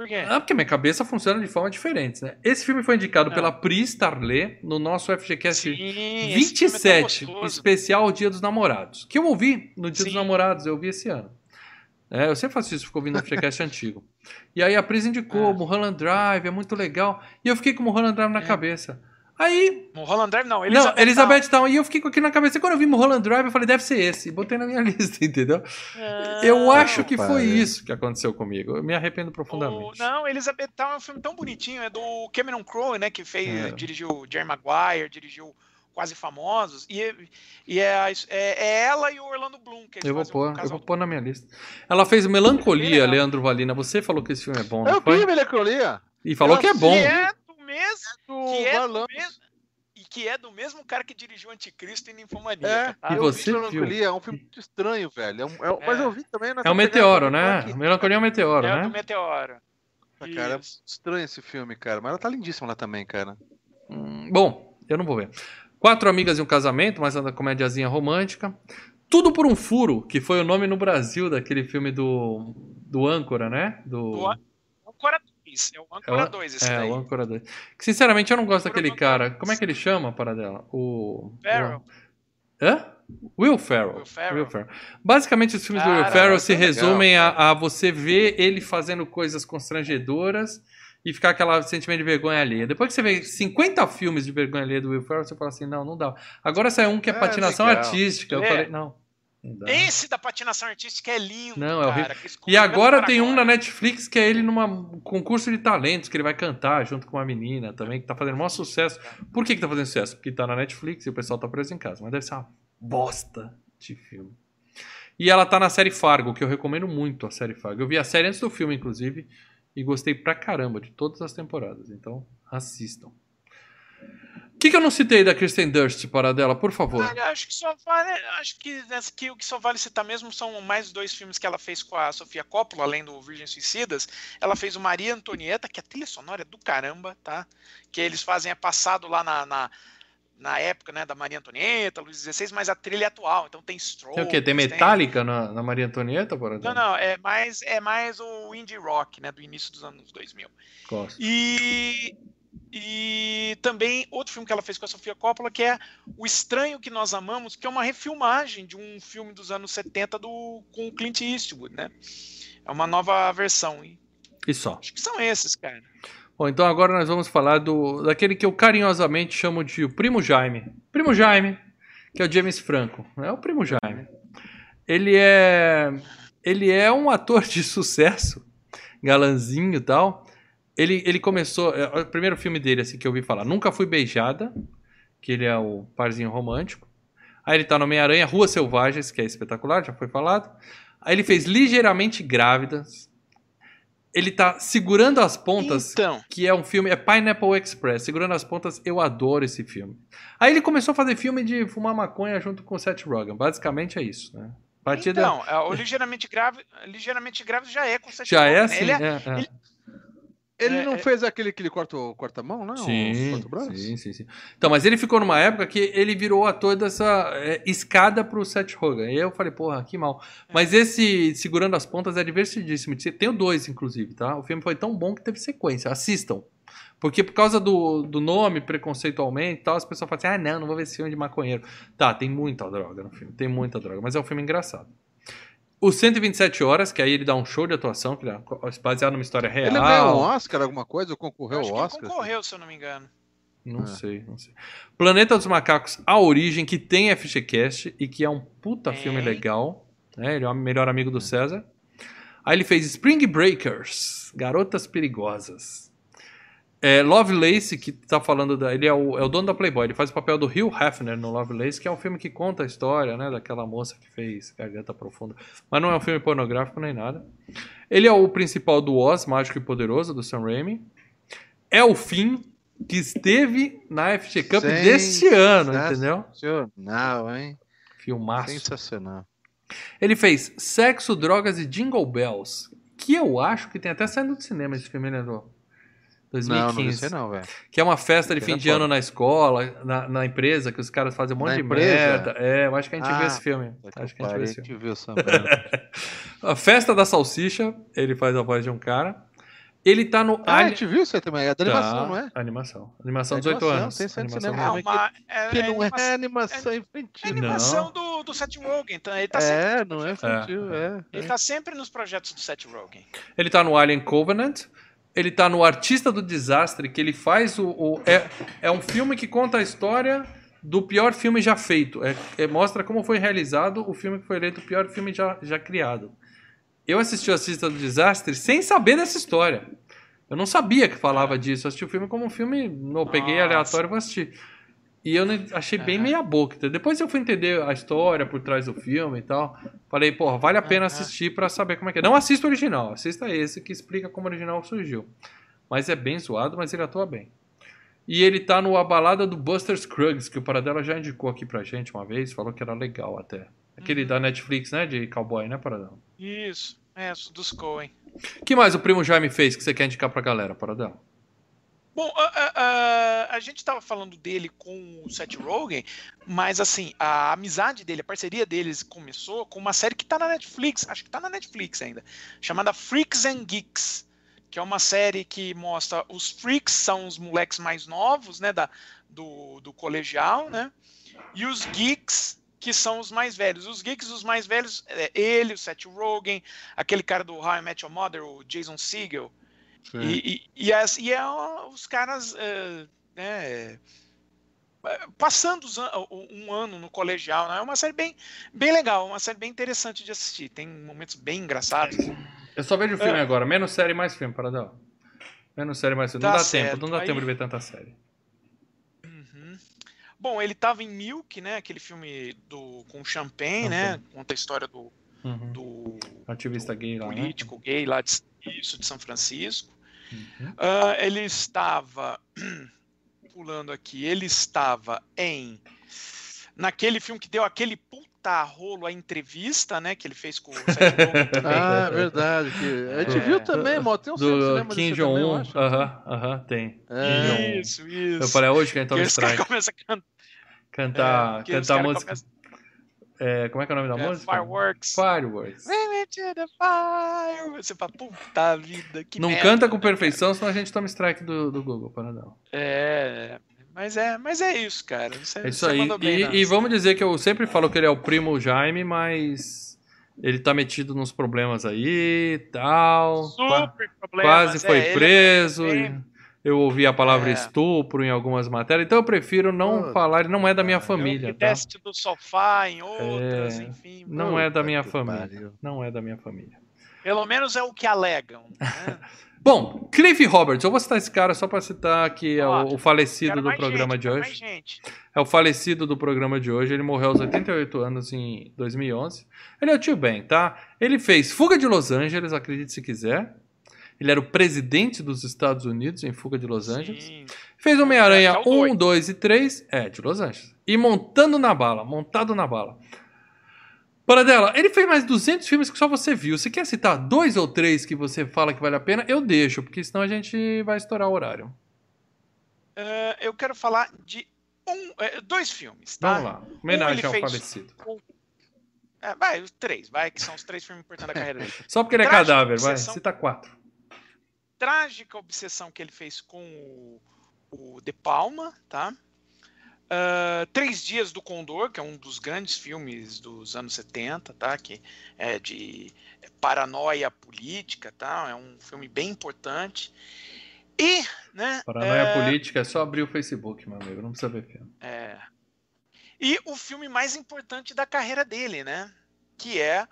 C: Por quê?
A: Ah, porque minha cabeça funciona de forma diferente, né? Esse filme foi indicado
C: Ah.
A: pela Pri Starlé no nosso FGCast
C: Sim, esse filme é tão
A: 27,
C: gostoso.
A: especial Dia dos Namorados. Que eu ouvi no Dia dos
C: Sim.
A: Namorados, eu ouvi esse ano. É, eu sempre faço isso, fico ouvindo no FGCast antigo. E aí a Pris indicou,
C: Ah.
A: Mulholland Drive, é muito legal. E eu fiquei com Mulholland Drive na
C: É.
A: cabeça. Aí,
C: Mulholland Drive não,
A: Elizabeth não,
C: Elizabeth.
A: Town, e eu fiquei com aquilo na cabeça. E quando eu vi Mulholland Drive, eu falei, deve ser esse. E botei na minha lista, entendeu?
C: Não.
A: Eu acho que foi
B: é.
A: isso que aconteceu comigo. Eu me arrependo
C: O-
A: profundamente.
C: não, Elizabeth Town é um filme tão bonitinho, é do Cameron Crowe, né, que fez,
A: É.
C: dirigiu Jerry Maguire, dirigiu Quase Famosos, e, e é, é- é ela e o Orlando Bloom que eles
A: Eu vou
C: um
A: pôr, eu vou pôr na minha lista. Ela fez Melancolia. Leandro Valina. Você falou que esse filme é bom, não
B: Eu
A: foi?
B: vi Melancolia.
A: E falou
B: eu
A: que é bom.
C: Que é mesmo,
B: Do
C: que é do mesmo, e que é do mesmo cara que dirigiu Anticristo e Ninfomaníaca,
B: É,
C: tá?
A: E
B: eu
A: você
B: vi
A: viu?
B: Melancolia, é um filme muito estranho, velho. É um- é um- Mas
C: É.
B: eu vi também
A: É o Meteoro, né?
B: Rock.
A: Melancolia é o Meteoro,
C: É o do
A: né?
C: Meteoro.
B: Cara, é estranho esse filme, cara. Mas ela tá lindíssima lá também, cara.
A: Hum, Bom, eu não vou ver. Quatro Amigas e um Casamento, mais uma comédiazinha romântica. Tudo por um Furo, que foi o nome no Brasil daquele filme do, do Âncora, né? Do,
C: Do Âncora 2. É o Âncora
A: É o-
C: 2 esse
A: é,
C: daí.
A: o Âncora 2. Que, sinceramente, eu não gosto daquele cara.
C: Âncora
A: Como é que ele chama, para dela? O...
C: Farrell.
A: o- Hã? Will Ferrell.
C: Will Ferrell.
A: Basicamente, os filmes do Will
C: Cara,
A: Ferrell se
B: é
A: resumem a,
B: cara.
A: a você ver ele fazendo coisas constrangedoras e ficar aquele sentimento de vergonha alheia. Depois que você vê 50 filmes de vergonha alheia do Will Ferrell, você fala assim, não, não dá. Agora saiu um que é,
B: É,
A: patinação
B: legal.
A: artística. Eu
C: É.
A: falei, não.
C: Esse da patinação artística é lindo,
A: Não, é
C: cara.
A: E agora tem um na. Netflix que é ele num concurso de talentos, que ele vai cantar junto com uma menina também, que tá fazendo maior sucesso. Por que, que tá fazendo sucesso? Porque tá na Netflix e o pessoal tá preso em casa. Mas deve ser uma bosta de filme. E ela tá na série Fargo, que eu recomendo muito a série Fargo. Eu vi a série antes do filme, inclusive, e gostei pra caramba de todas as temporadas. Então, assistam. O que, que eu não citei da Kristen Durst, para dela, por favor?
C: Olha, acho que só vale, acho que, nessa aqui o que só vale citar mesmo são mais dois filmes que ela fez com a Sofia Coppola, além do Virgem Suicidas. Ela fez o Maria Antonieta, que a trilha sonora é do caramba, tá? Que eles fazem é passado lá na, na, na época, né, da Maria Antonieta, Luiz XVI, mas a trilha é atual, então tem Strokes,
A: Tem o quê? Tem Metallica na, na Maria Antonieta, para
C: Não,
A: dela?
C: não, é mais, é mais o indie rock, né, do início dos anos 2000.
A: Gosto.
C: E, e também outro filme que ela fez com a Sofia Coppola, que é O Estranho que Nós Amamos, que é uma refilmagem de um filme dos anos 70 do, com o Clint Eastwood, né? É uma nova versão. E
A: E só.
C: Acho que são esses, cara.
A: Bom, então agora nós vamos falar do daquele que eu carinhosamente chamo de o Primo Jaime. Primo Jaime, que é o James Franco. É o Primo Jaime. Ele é ele é um ator de sucesso, galanzinho e tal. Ele, ele começou. É, o primeiro filme dele, assim, que eu ouvi falar, Nunca Fui Beijada, que ele é o parzinho romântico. Aí ele tá no Homem-Aranha, Ruas Selvagens, que é espetacular, já foi falado. Aí ele fez Ligeiramente Grávidas. Ele tá segurando as pontas,
C: Então,
A: que é um filme, é Pineapple Express. Segurando as pontas, eu adoro esse filme. Aí ele começou a fazer filme de fumar maconha junto com o Seth Rogen. Basicamente é isso, né? A partir da-
C: então é, o ligeiramente grave, ligeiramente grave já é com Seth
A: Já é
C: Rogen, né?
A: assim?
C: Ele é-
A: é, é.
C: ele-
B: Ele
C: É,
B: não
C: é-
B: fez aquele que ele corta, corta a mão, não?
A: Sim,
B: corta o braço?
A: sim, sim, sim. Então, mas ele ficou numa época que ele virou ator dessa é, escada pro Seth Rogen. E aí eu falei, porra, que mal. Mas esse Segurando as Pontas é divertidíssimo. Tem dois, inclusive, tá? O filme foi tão bom que teve sequência. Assistam. Porque por causa do, do nome, preconceitualmente e tal, as pessoas falam assim, ah, não, não vou ver esse filme de maconheiro. Tá, tem muita droga no filme, tem muita droga, mas é um filme engraçado. O 127 Horas, que aí ele dá um show de atuação, que é baseado numa história real.
B: Ele ganhou um Oscar, alguma coisa? Ou concorreu ao Oscar?
C: concorreu, se eu não me engano.
A: Não
B: É.
A: sei, não sei. Planeta dos Macacos, A Origem, que tem FGCast e que é um puta
C: Tem.
A: filme legal. Né? Ele é o melhor amigo do César. Aí ele fez Spring Breakers, Garotas Perigosas. É, Lovelace, que tá falando da. Ele é o, é o dono da Playboy, ele faz o papel do Hugh Hefner no Lovelace, que é um filme que conta a história, né, daquela moça que fez Garganta Profunda. Mas não é um filme pornográfico nem nada. Ele é o principal do Oz, Mágico e Poderoso, do Sam Raimi. É o fim que esteve na FG Cup
B: Sim,
A: deste ano,
B: sensacional.
A: entendeu?
B: Sensacional, hein?
A: Filmaço.
B: Sensacional.
A: Ele fez Sexo, Drogas e Jingle Bells, que eu acho que tem até saindo do cinema esse filme, né, do
B: Não,
A: 2015.
B: não sei não, velho.
A: Que é uma festa de fim
B: é
A: de ano na escola, na, na empresa, que os caras fazem um monte
B: Na
A: de
B: empresa?
A: merda. É, eu acho que a gente viu
B: Ah,
A: esse filme. Acho
B: que
A: a gente viu esse
B: a
A: filme.
B: gente viu.
A: A Festa da Salsicha, ele faz a voz de um cara. Ele tá no
B: Ah, a gente viu isso aí também. É da animação,
A: Tá,
B: não é?
A: Animação. Animação
B: É
A: 18
B: animação,
A: anos.
B: tem
A: Animação
B: cinema.
C: É uma. É,
B: Que
C: é
B: não
C: animação,
B: é animação
C: é
B: infantil.
C: animação do, do Seth Rogen. Então, ele, tá sempre,
B: É, não é infantil, é.
C: ele tá sempre nos projetos do Seth Rogen.
A: Ele tá no Alien Covenant. Ele tá no Artista do Desastre, que ele faz o. o- é, é um filme que conta a história do pior filme já feito. É, é- mostra como foi realizado o filme que foi eleito o pior filme já, já criado. Eu assisti o Artista do Desastre sem saber dessa história. Eu não sabia que falava disso. Eu assisti o filme como um filme. Eu peguei
C: Nossa.
A: aleatório e vou assistir. E eu achei bem meia boca. Depois eu fui entender a história por trás do filme e tal. Falei, porra, vale a pena assistir pra saber como é que é. Não assista o original, assista esse que explica como o original surgiu. Mas é bem zoado, mas ele atua bem. E ele tá no A Balada do Buster Scruggs, que o Paradela já indicou aqui pra gente uma vez, falou que era legal até. Aquele
C: Uhum.
A: da Netflix, né, de cowboy, né, Paradela?
C: Isso, é, dos Coen.
A: que mais o Primo Jaime fez que você quer indicar pra galera, Paradela?
C: Bom, a, a- a- a gente estava falando dele com o Seth Rogen, mas assim, a amizade dele, a parceria deles começou com uma série que tá na Netflix, acho que tá na Netflix ainda, chamada Freaks and Geeks, que é uma série que mostra os freaks são os moleques mais novos, né, da, do, do colegial, né, e os geeks que são os mais velhos. Os geeks, os mais velhos, é ele, o Seth Rogen, aquele cara do How I Met Your Mother, o Jason Segel,
B: Sim.
C: e, e, e, as- e é os caras é, né, é, passando um ano no colegial, né? É uma série bem, bem legal, uma série bem interessante de assistir. Tem momentos bem engraçados.
A: Eu só vejo filme
C: É.
A: agora, menos série, mais filme, Paradela. Menos série, mais filme. Não
C: Tá
A: dá
C: certo,
A: tempo, não dá
C: aí-
A: tempo de ver tanta série.
C: Uhum. Bom, ele estava em Milk, né? Aquele filme do com Champagne, né? Conta a história do,
A: Uhum.
C: do
A: Ativista gay lá, né?
C: político gay lá de, isso, de São Francisco.
A: Uhum.
C: Ah, ele estava pulando aqui, ele estava em naquele filme que deu aquele puta rolo a entrevista, né, que ele fez com o Seth Rogen também.
B: Ah, verdade. Que... A gente
C: É.
B: viu também, mó, tem um
A: Do
B: cinema
A: Kim Jong-un.
B: acho.
A: Aham, aham, tem.
B: É.
C: Isso, isso.
A: Eu falei, é hoje que a gente toma
C: esse cara
A: strike.
C: começa a cantar,
A: Cantar,
C: esse
A: cantar música.
C: começa-
A: É, como é que é o nome da
C: é,
A: música?
C: Fireworks.
A: Fireworks.
C: Fire. Você fala, puta vida, que
A: Não
C: merda,
A: canta com
C: né,
A: perfeição, senão a gente toma strike do, do Google, Paradela.
C: É, mas é, mas é isso, cara. Você,
A: É isso
C: você
A: aí.
C: mandou bem
A: E,
C: nessa.
A: e vamos dizer que eu sempre falo que ele é o primo Jaime, mas Ele tá metido nos problemas aí e tal.
C: Super problemas.
A: Quase foi
C: é, ele-
A: preso.
C: ele-
A: Eu ouvi a palavra
C: É.
A: estupro em algumas matérias, então eu prefiro não
B: Pô,
A: falar, não é da minha família, tá?
C: desce do sofá em outras,
A: É,
C: enfim.
A: Não é da
B: Puta
A: minha família.
B: pariu.
A: Não é da minha família.
C: Pelo menos é o que alegam. né?
A: Bom, Cliff Roberts, eu vou citar esse cara só pra citar que é o, o falecido do programa
C: gente,
A: de hoje. É o falecido do programa de hoje. Ele morreu aos 88 anos em 2011. Ele é o tio Ben, tá? Ele fez Fuga de Los Angeles, acredite se quiser. Ele era o presidente dos Estados Unidos em Fuga de Los Angeles.
C: Sim.
A: Fez Homem-Aranha
C: É, é o
A: 1,
C: dois.
A: 2 e 3. É, de Los Angeles. E Montando na Bala. Montado na Bala. Para dela, ele fez mais 200 filmes que só você viu. Você quer citar dois ou três que você fala que vale a pena? Eu deixo, porque senão a gente vai estourar o horário.
C: Eh, eu quero falar de um, eh, dois filmes, tá?
A: Vamos lá. Homenagem
C: ele
A: ao
C: fez-
A: falecido.
C: É, vai, os três, vai, que são os três filmes importantes da carreira dele.
A: Só porque ele é
C: Trágica
A: cadáver, vai.
C: obsessão.
A: Cita quatro.
C: Trágica obsessão que ele fez com o, o De Palma, tá? Ah, Três Dias do Condor, que é um dos grandes filmes dos anos 70, tá? Que é de paranoia política, tá? É um filme bem importante. E, né?
A: Paranoia
C: é,
A: política é só abrir o Facebook, meu amigo. Não precisa ver filme.
C: É. E o filme mais importante da carreira dele, né? Que é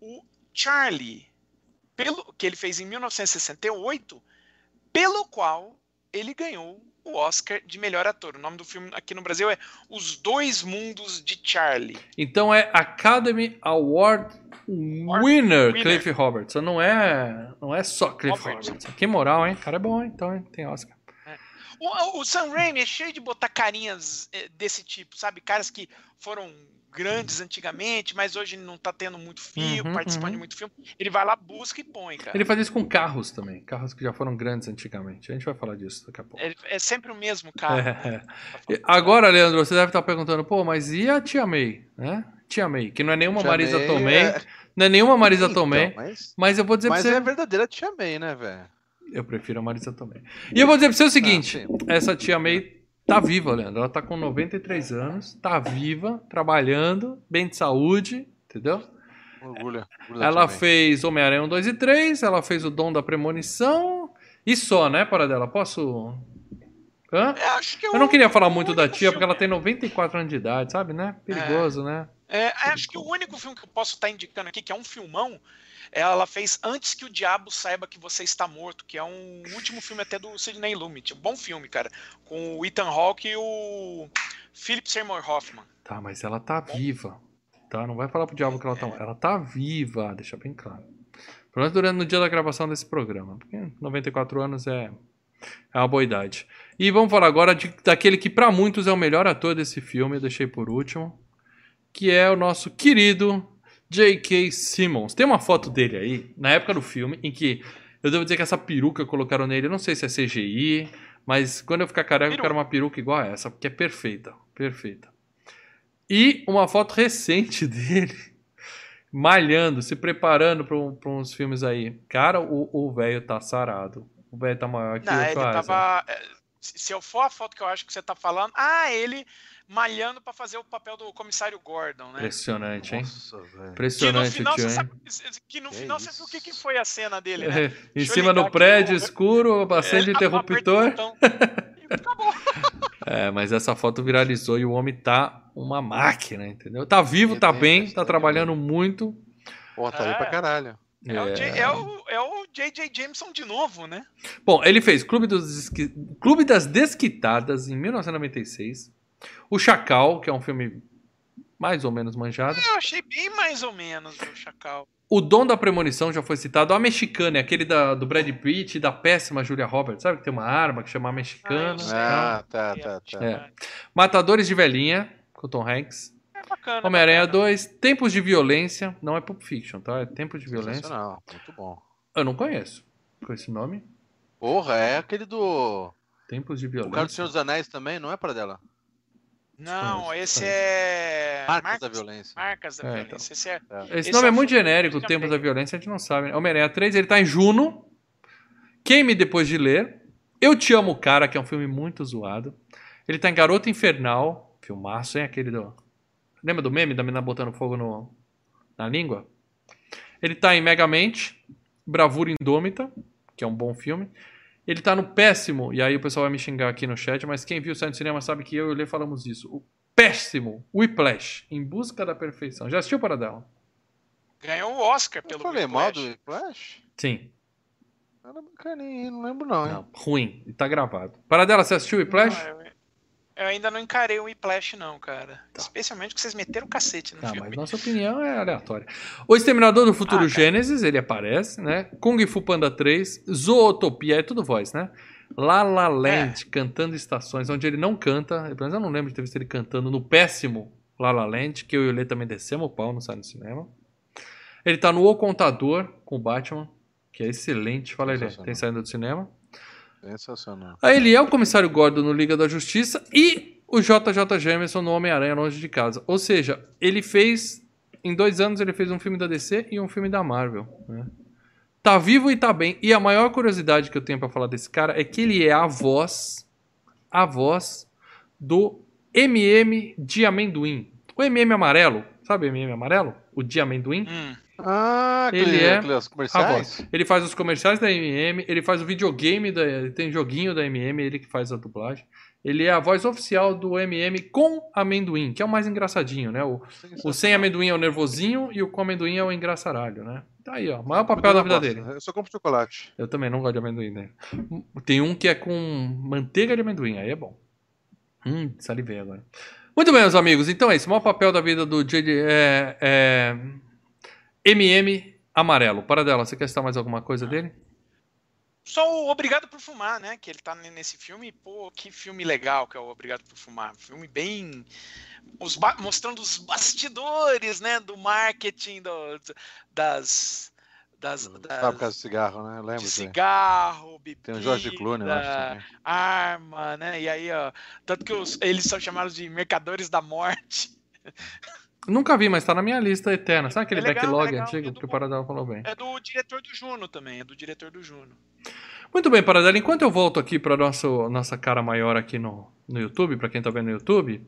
C: o Charlie, pelo que ele fez em 1968, pelo qual ele ganhou o Oscar de melhor ator. O nome do filme aqui no Brasil é Os Dois Mundos de Charlie.
A: Então é Academy Award Winner,
C: Winner.
A: Cliff Roberts. Não é, não é só Cliff
C: Roberts.
A: Roberts. Que moral, hein? O cara é bom, então hein? tem Oscar.
C: O, o Sam Raimi é cheio de botar carinhas eh, desse tipo, sabe? Caras que foram grandes antigamente, mas hoje não tá tendo muito filme,
A: Uhum,
C: participando
A: uhum.
C: de muito filme. Ele vai lá, busca e põe, cara.
A: Ele faz isso com carros também. Carros que já foram grandes antigamente. A gente vai falar disso daqui a pouco.
C: É, é sempre o mesmo cara.
A: É,
C: né?
A: Agora, Leandro, você deve estar perguntando, pô, mas e a Tia May, né? Tia May, que não é nenhuma
B: Tia
A: Marisa
B: May
A: Tomei,
B: é-
A: não é nenhuma Marisa
B: Então,
A: Tomei,
B: Mas,
A: mas eu vou dizer
B: mas
A: pra você,
B: é a verdadeira Tia May, né, velho?
A: eu prefiro a Marisa Tomei. E eu vou dizer pra você o seguinte,
B: Ah,
A: essa Tia May tá viva, Leandro, ela tá com 93 anos, tá viva, trabalhando, bem de saúde, entendeu?
B: Orgulho. orgulho da
A: Ela
B: May.
A: fez Homem-Aranha 1, 2 e 3, ela fez o Dom da Premonição, e só, né, para dela, posso... Hã?
C: É, acho que é
A: Eu não queria falar muito da tia,
C: filme-
A: porque ela tem 94 anos de idade, sabe, né? Perigoso, né?
C: É, acho que o único filme que eu posso estar indicando aqui, que é um filmão, ela fez Antes que o Diabo Saiba Que Você Está Morto, que é um último filme até do Sidney Lumet. Um bom filme, cara. Com o Ethan Hawke e o Philip Seymour Hoffman.
A: Tá, mas ela tá viva. Tá? Não vai falar pro diabo que ela tá.
C: É.
A: Ela tá viva, deixa bem claro. Pelo menos durante no dia da gravação desse programa. Porque 94 anos é, é uma boa idade. E vamos falar agora de, daquele que pra muitos é o melhor ator desse filme, eu deixei por último. Que é o nosso querido J.K. Simmons. Tem uma foto dele aí, na época do filme, em que eu devo dizer que essa peruca que colocaram nele, eu não sei se é CGI, mas quando eu ficar careca, eu quero uma peruca igual a essa, porque é perfeita. Perfeita. E uma foto recente dele, malhando, se preparando para uns filmes aí. Cara, o velho tá sarado. O velho tá maior que
C: Não,
A: o Schwarzenegger.
C: tava. é, Se se eu for a foto que eu acho que você tá falando. Ah, ele malhando pra fazer o papel do comissário Gordon, né?
A: Impressionante, hein?
B: Nossa, velho.
C: Que no
A: Impressionante
C: final,
A: tio,
C: sabe, que no
B: Que
C: final você viu o que, que foi a cena dele, né?
A: É, em cima do prédio escuro, acende
C: É,
A: interruptor.
C: aperta o botão e acabou.
A: É, mas essa foto viralizou e o homem tá uma máquina, entendeu? Tá vivo,
B: Ele
A: tá bem, tá trabalhando muito.
B: Pô, tá aí
C: É.
B: pra caralho.
C: É, o, J- é o- é o J.J. Jameson de novo, né?
A: Bom, ele fez Clube, dos Esqui- Clube das Desquitadas em 1996. O Chacal, que é um filme mais ou menos manjado.
C: Eu achei bem mais ou menos o Chacal.
A: O Dom da Premonição já foi citado. A Mexicana, é aquele da, do Brad Pitt e da péssima Julia Roberts. Sabe que tem uma arma que chama a Mexicana.
C: Ah.
B: Ah, tá, tá, tá.
A: É. Matadores de Velhinha, com Tom Hanks.
C: É bacana.
A: Homem-Aranha
C: bacana.
A: 2. Tempos de Violência. Não é Pulp Fiction, tá? É Tempos de Violência.
B: Muito bom.
A: Eu não conheço. Com esse nome.
B: Porra, é aquele do.
A: Tempos de
B: O cara do
A: Violência.
B: Senhor dos Anéis também, não é para dela?
C: Não, esse é.
B: Marcas da Violência.
C: Marcas da
A: É,
C: Violência. Esse é.
A: Esse,
C: Esse
A: nome
C: é
A: é muito genérico, Tempos da Violência, a gente não sabe. né? Homem-Aranha 3, ele tá em Juno. Queime Depois de Ler. Eu Te Amo, Cara, que é um filme muito zoado. Ele tá em Garota Infernal. Filmaço, hein? Aquele do... Lembra do meme da menina botando fogo no... na língua? Ele tá em Megamente, Bravura Indômita, que é um bom filme. Ele tá no péssimo, e aí o pessoal vai me xingar aqui no chat, mas quem viu o Santo Cinema sabe que eu e o Lê falamos isso. O péssimo Whiplash, Em Busca da Perfeição. Já assistiu para dela?
C: Ganhou o Oscar
B: Eu
C: pelo
B: falei mal do
C: Whiplash.
A: Sim.
B: Era bacaninha, não lembro não, hein?
A: Não, ruim. E tá gravado. Para dela, você assistiu Whiplash?
C: Não, eu, eu ainda não encarei o Whiplash, não, cara.
A: Tá.
C: Especialmente que vocês meteram o cacete no
A: Tá,
C: filme.
A: mas nossa opinião é aleatória. O Exterminador do Futuro
C: Ah.
A: Gênesis, ele aparece, né? Kung Fu Panda 3, Zootopia, é tudo voz, né? La La Land, cantando estações, onde ele não canta, pelo menos eu não lembro de ter visto ele cantando no péssimo La La Land, que eu e o Lê também descemos o pau no sai no cinema. Ele tá no O Contador, com o Batman, que é excelente. Fala aí, Lê, tem saindo do cinema.
B: Sensacional.
A: Aí ele é o comissário Gordon no Liga da Justiça e o JJ Jameson no Homem-Aranha Longe de Casa. Ou seja, ele fez. Em dois anos ele fez um filme da DC e um filme da Marvel. né? Tá vivo e tá bem. E a maior curiosidade que eu tenho pra falar desse cara é que ele é a voz. A voz do MM de amendoim. O MM amarelo. Sabe o MM amarelo? O de amendoim?
C: Hum,
B: Ah,
A: Ele é
B: aqueles
A: A
B: comerciais?
A: voz. Ele faz os comerciais da MM, ele faz o videogame, da, ele tem joguinho da MM, ele que faz a dublagem. Ele é a voz oficial do MM com amendoim, que é o mais engraçadinho, né? O, o sem amendoim é o nervosinho e o com amendoim é o engraçaralho, né? Tá aí, ó. O maior papel da vida dele.
B: Eu só compro chocolate.
A: Eu também não gosto de amendoim, né? Tem um que é com manteiga de amendoim, aí é bom. Hum, salivei agora. Muito bem, meus amigos. Então é isso. O maior papel da vida do JD é, é MM amarelo. Para dela, você quer citar mais alguma coisa dele?
C: Só o Obrigado por Fumar, né? Que ele tá nesse filme. Pô, que filme legal que é o Obrigado por Fumar. Filme bem. Os ba- mostrando os bastidores, né? Do marketing, do- das. das, das
B: Fábrica de cigarro, né? Eu
C: de
B: lembro. disso aí.
C: cigarro, bebida,
B: Tem o George Clooney, eu acho também.
C: arma, né? E aí, ó. Tanto que os- eles são chamados de mercadores da morte.
A: Nunca vi, mas tá na minha lista eterna. Sabe aquele
C: É legal,
A: backlog
C: é legal,
A: antigo
C: é do
A: que o
C: bom.
A: Paradela falou bem?
C: É do diretor do Juno também, é do diretor do Juno.
A: Muito bem, Paradela. Enquanto eu volto aqui para nosso nossa cara maior aqui no, no YouTube, para quem tá vendo no YouTube,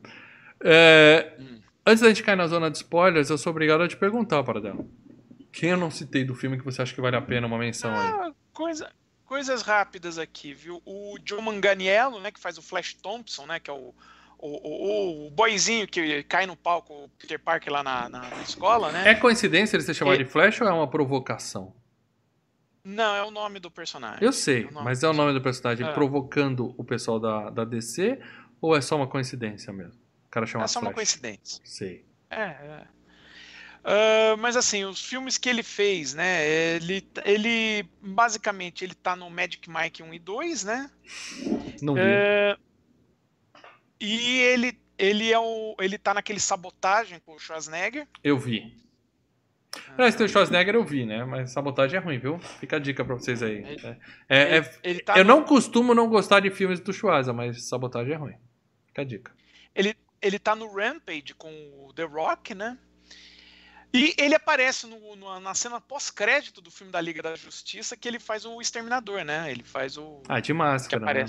A: é,
C: Hum.
A: antes da gente cair na zona de spoilers, eu sou obrigado a te perguntar, Paradela. Quem eu não citei do filme que você acha que vale a pena uma menção aí?
C: Ah, coisa, coisas rápidas aqui, viu? O Joe Manganiello, né, que faz o Flash Thompson, né, que é o, o, o, o boizinho que cai no palco, o Peter Parker lá na, na, na escola, né?
A: É coincidência ele ser chamado
C: E-
A: de Flash ou é uma provocação?
C: Não, é o nome do personagem.
A: Eu sei,
C: É
A: mas é o nome do personagem
C: É.
A: provocando o pessoal da, da DC ou é só uma coincidência mesmo? O cara chama
C: É só uma
A: Flash.
C: coincidência.
A: Sei.
C: É, é. Ah, mas assim, os filmes que ele fez, né? Ele, ele basicamente ele tá no Magic Mike 1 e 2, né?
A: Não vi.
C: É, e ele, ele é o. ele tá naquele sabotagem com o Schwarzenegger.
A: Eu vi. Aliás, tem o Schwarzenegger eu vi, né? Mas sabotagem é ruim, viu? Fica a dica pra vocês aí. É, é- é-
C: ele, ele tá
A: eu
C: no-
A: não costumo não gostar de filmes do Schwarza, mas sabotagem é ruim. Fica a dica.
C: ele, ele tá no Rampage com o The Rock, né? E ele aparece no- no- na cena pós-crédito do filme da Liga da Justiça, que ele faz o Exterminador, né? Ele faz o.
A: Ah, de
C: que
A: máscara, né?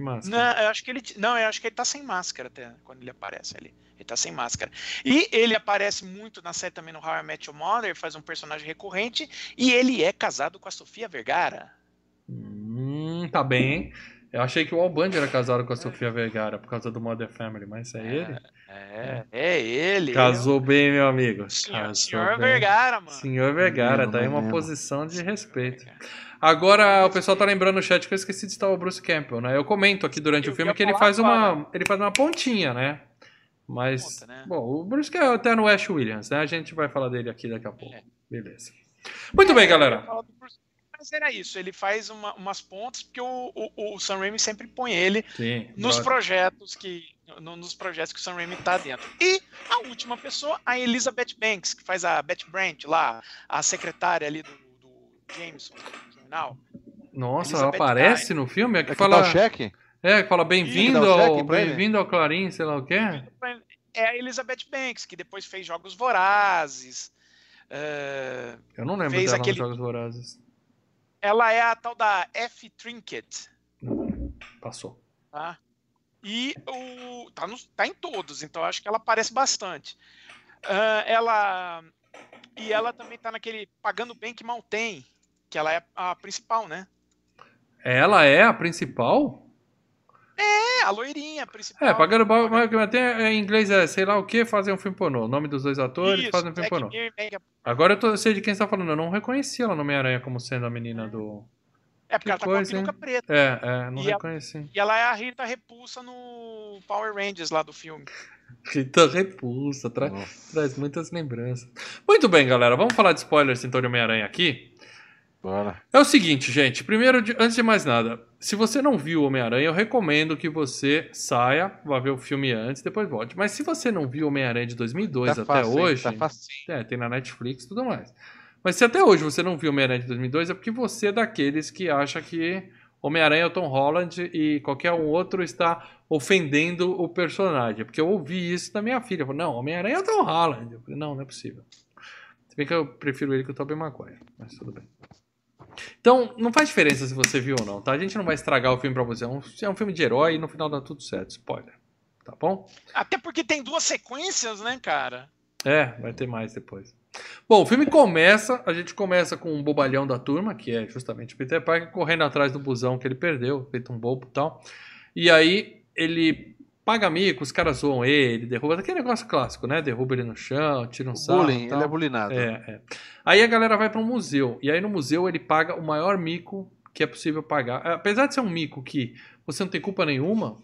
A: De máscara.
C: Não, eu acho que ele. Não, eu acho que ele tá sem máscara até quando ele aparece ali. Ele tá sem máscara. E ele aparece muito na série também no How I Met Your Mother, faz um personagem recorrente, e ele é casado com a Sofia Vergara.
A: Hum, tá bem, hein? Eu achei que o Al Bundy era casado com a Sofia Vergara por causa do Mother Family, mas é ele?
C: É, é ele.
A: Casou bem, meu amigo.
C: é senhor,
A: Casou
C: senhor
A: bem.
C: Vergara, mano.
A: Senhor Vergara, tá aí uma posição de respeito. Agora, o pessoal tá lembrando no chat que eu esqueci de citar o Bruce Campbell, né? Eu comento aqui durante
C: Eu
A: o filme que ele faz uma, ele faz uma pontinha, né? Mas,
C: Ponta, né?
A: bom, o Bruce Campbell até no Ash Williams, né? A gente vai falar dele aqui daqui a pouco.
C: É.
A: Beleza. Muito bem,
C: É, eu ia
A: galera.
C: falar do Bruce- Mas era isso, ele faz uma- umas pontas, porque o, o, o Sam Raimi sempre põe ele
A: Sim.
C: nos projetos que no- nos projetos que o Sam Raimi tá dentro. E a última pessoa, a Elizabeth Banks, que faz a Betty Brant lá, a secretária ali do, do Jameson, jornal.
A: Nossa,
C: Elizabeth
A: ela aparece no filme? É que
B: É que
A: fala,
B: dá o cheque?
A: é, que fala bem-vindo ao, bem-vindo ao Clarim, sei lá o quê.
C: É a Elizabeth Banks, que depois fez Jogos Vorazes. é,
A: Eu não lembro
C: Fez
A: dela
C: aquele-
A: nos Jogos Vorazes.
C: ela é a tal da F. Trinket.
A: Passou.
C: tá? E o, tá, nos- tá em todos, então acho que ela aparece bastante. Ah, ela E ela também tá naquele Pagando Bem Que Mal Tem, que ela é a principal, né?
A: Ela é a principal?
C: É, a loirinha principal.
A: É, pagando mal, mas até em inglês é sei lá o que, fazer um filme pornô. O nome dos dois atores
C: Isso,
A: fazem um filme pornô. Agora eu, tô, eu sei de quem você tá falando. Eu não reconheci ela no Homem-Aranha como sendo a menina do.
C: É, porque
A: Que
C: ela tá
A: coisa,
C: com a peruca
A: hein?
C: preta.
A: É, é, não
C: E a-
A: reconheci.
C: E ela é a Rita Repulsa no Power Rangers lá do filme.
A: Rita repulsa, tra-
B: Nossa,
A: traz muitas lembranças. Muito bem, galera. Vamos falar de spoilers então de Homem-Aranha aqui.
B: Bora.
A: É o seguinte, gente. Primeiro, de- antes de mais nada, se você não viu Homem-Aranha, eu recomendo que você saia, vá ver o filme antes, depois volte. Mas se você não viu Homem-Aranha de 2002
B: Tá
A: até
B: fácil,
A: hoje,
B: Tá facinho.
A: é, tem na Netflix e tudo mais. Mas se até hoje você não viu Homem-Aranha de 2002, é porque você é daqueles que acha que Homem-Aranha é o Tom Holland e qualquer um outro está ofendendo o personagem. Porque eu ouvi isso da minha filha. Falou, não, Homem-Aranha é o Tom Holland. Eu falei, não, não é possível. Se bem que eu prefiro ele que o Tobey Maguire, mas tudo bem. Então, não faz diferença se você viu ou não, tá? A gente não vai estragar o filme pra você. É um, é um filme de herói e no final dá tudo certo. Spoiler. Tá bom?
C: Até porque tem duas sequências, né, cara?
A: É, vai ter mais depois. Bom, o filme começa, a gente começa com um bobalhão da turma, que é justamente Peter Parker, correndo atrás do busão que ele perdeu, feito um bobo e tal. E aí ele paga mico, os caras zoam ele, derruba, aquele negócio clássico, né? Derruba ele no chão, tira um sarro
B: Bullying, ele é bulinado.
A: É, é. Aí a galera vai para um museu. E aí no museu ele paga o maior mico que é possível pagar. Apesar de ser um mico que você não tem culpa nenhuma,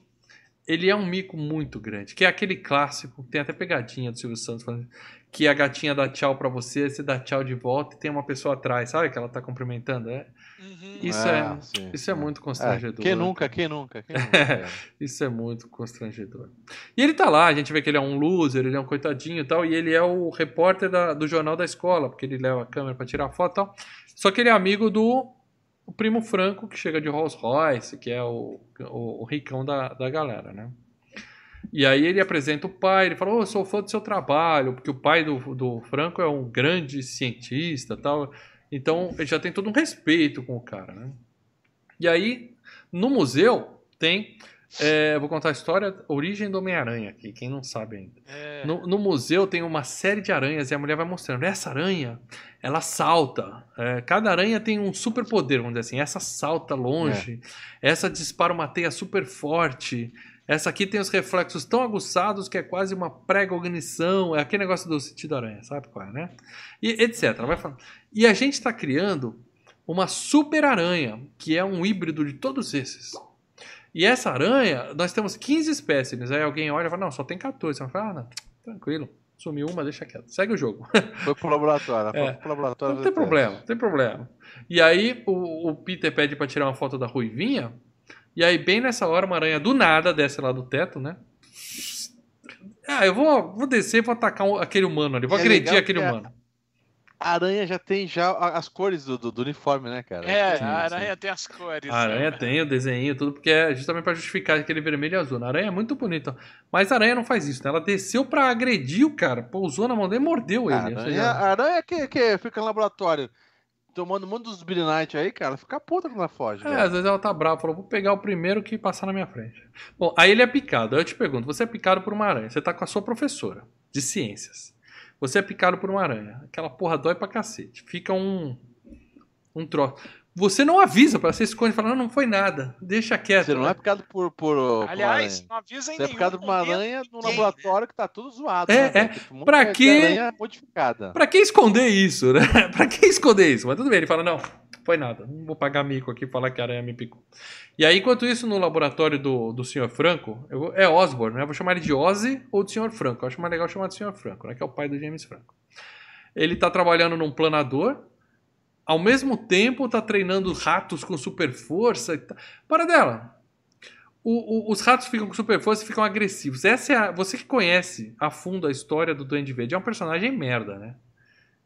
A: ele é um mico muito grande. Que é aquele clássico, tem até pegadinha do Silvio Santos falando que a gatinha dá tchau para você, você dá tchau de volta e tem uma pessoa atrás, sabe? Que ela tá cumprimentando. É,
C: Uhum.
A: Isso
B: É,
A: é-
B: sim,
A: isso é muito constrangedor.
B: Quem nunca, quem nunca, quem nunca. cara.
A: Isso é muito constrangedor. E ele tá lá, a gente vê que ele é um loser, ele é um coitadinho e tal, e ele é o repórter da- do jornal da escola, porque ele leva a câmera pra tirar foto e tal. Só que ele é amigo do o primo Franco, que chega de Rolls Royce, que é o, o, o ricão da, da galera, né? E aí ele apresenta o pai, ele fala, ô, eu sou fã do seu trabalho, porque o pai do, do Franco é um grande cientista e tal. Então ele já tem todo um respeito com o cara, né? E aí, no museu, tem. é, vou contar a história, a origem do Homem-Aranha aqui, quem não sabe ainda.
C: É.
A: No, no museu tem uma série de aranhas e a mulher vai mostrando. Essa aranha, ela salta. É, cada aranha tem um super poder, vamos dizer assim. Essa salta longe. Essa dispara uma teia super forte. Essa aqui tem os reflexos tão aguçados que é quase uma pré-cognição. É aquele negócio do sentido aranha, sabe qual é, né? E etc. Vai falando. E a gente está criando uma super aranha, que é um híbrido de todos esses. E essa aranha, nós temos 15 espécimes. Aí alguém olha e fala, não, só tem 14. Você fala, ah, não, tranquilo. Sumiu uma, deixa quieto. Segue o jogo.
B: Foi pro laboratório.
A: É.
B: Foi pro laboratório.
A: Não tem problema, não tem problema. E aí o, o Peter pede pra tirar uma foto da Ruivinha. E aí, bem nessa hora, uma aranha do nada desce lá do teto, né? Ah, eu vou, vou descer e vou atacar um- aquele humano ali. Vou
B: É
A: agredir aquele
B: que a-
A: humano.
B: A aranha já tem já a- as cores do, do, do uniforme, né, cara?
C: É,
A: Sim,
C: a
A: sim.
C: aranha tem as cores.
A: A aranha
C: né?
A: tem o desenho, tudo, porque é justamente pra justificar aquele vermelho e azul. A aranha é muito bonita. Mas a aranha não faz isso, né? Ela desceu pra agredir o cara, pousou na mão dele e mordeu
B: A
A: ele. Ou
B: aranha,
A: seja,
B: a aranha que, que fica no laboratório tomando um monte dos Brilliant aí, cara, fica puta quando ela foge.
A: É,
B: velho.
A: às vezes ela tá brava, falou, vou pegar o primeiro que passar na minha frente. Bom, aí ele é picado. Aí eu te pergunto, você é picado por uma aranha, você tá com a sua professora de ciências. Você é picado por uma aranha. Aquela porra dói pra cacete. Fica um um troço. Você não avisa pra você esconde e fala, não, não foi nada. Deixa quieto.
B: Você não é picado por, por,
C: Aliás,
B: aranha.
C: não avisa em
B: Você é picado por uma aranha num laboratório que tá tudo zoado.
A: É,
B: né,
A: é.
B: um monte
A: Pra quê?
B: aranha modificada.
A: Pra que esconder isso, né? pra que esconder isso? Mas tudo bem, ele fala, não, foi nada. Não vou pagar mico aqui e falar que a aranha me picou. E aí, enquanto isso, no laboratório do, do Sr. Franco, eu é Osborne, né? Eu vou chamar ele de Ozzy ou de Sr. Franco. Eu acho mais legal chamar de Sr. Franco, né? Que é o pai do James Franco. Ele tá trabalhando num planador, ao mesmo tempo tá treinando ratos com super força e tal. Para dela. O- o- os ratos ficam com super força e ficam agressivos. Essa é a, você que conhece a fundo a história do Duende Verde é um personagem merda, né?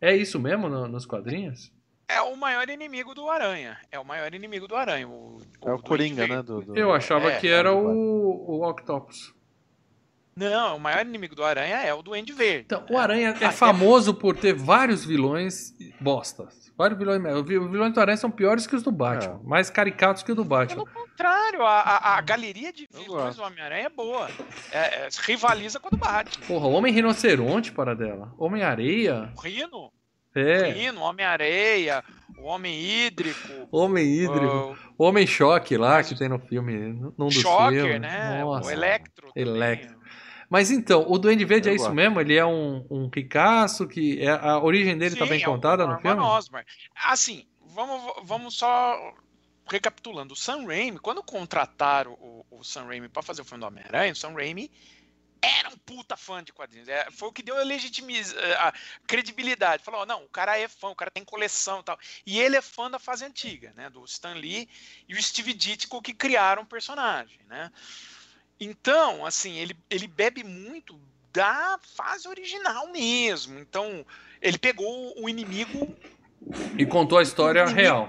A: É isso mesmo no- nos quadrinhos?
C: É o maior inimigo do Aranha. É o maior inimigo do Aranha. O,
B: É o Coringa,
C: Verde.
B: né? Do, do-
A: Eu achava
C: é,
A: que
B: é
A: era
B: do
A: o, o Octopus.
C: Não, o maior inimigo do Aranha é o Duende Verde.
A: Então, o Aranha é
C: Ah,
A: famoso por ter vários vilões bostas. Vários vilões. Os vilões do Aranha são piores que os do Batman.
B: É.
A: Mais caricatos que o do
C: Pelo
A: Batman.
C: contrário, contrário, a, a, a galeria de vilões do Homem-Aranha é boa. É, é, rivaliza com a do Batman.
A: Porra, Homem Rinoceronte, para dela. Homem-Areia.
C: O Rino,
A: É.
C: o Rino, o Homem-Areia, o Homem Hídrico,
A: Homem Hídrico.
C: o
A: Homem Choque lá, que tem no filme. Num dos
C: Shocker,
A: filmes.
C: né?
A: Nossa.
C: O Electro. também.
A: Electro. Mas então, o Duende Verde
B: Eu
A: é isso
B: gosto.
A: mesmo? Ele é um, um ricaço que. É, a origem dele tá
C: Sim,
A: bem
C: é
A: contada no filme?
C: Osborn. Assim, vamos, vamos só recapitulando. O Sam Raimi, quando contrataram o, o Sam Raimi para fazer o filme do Homem-Aranha, o Sam Raimi era um puta fã de quadrinhos. É, foi o que deu a legitimiz... a credibilidade. Falou, não, o cara é fã, o cara tem coleção e tal. E ele é fã da fase antiga, né? Do Stan Lee e o Steve Ditko que criaram o personagem, né? Então, assim, ele, ele bebe muito da fase original mesmo. Então, ele pegou o inimigo
A: E contou a história real.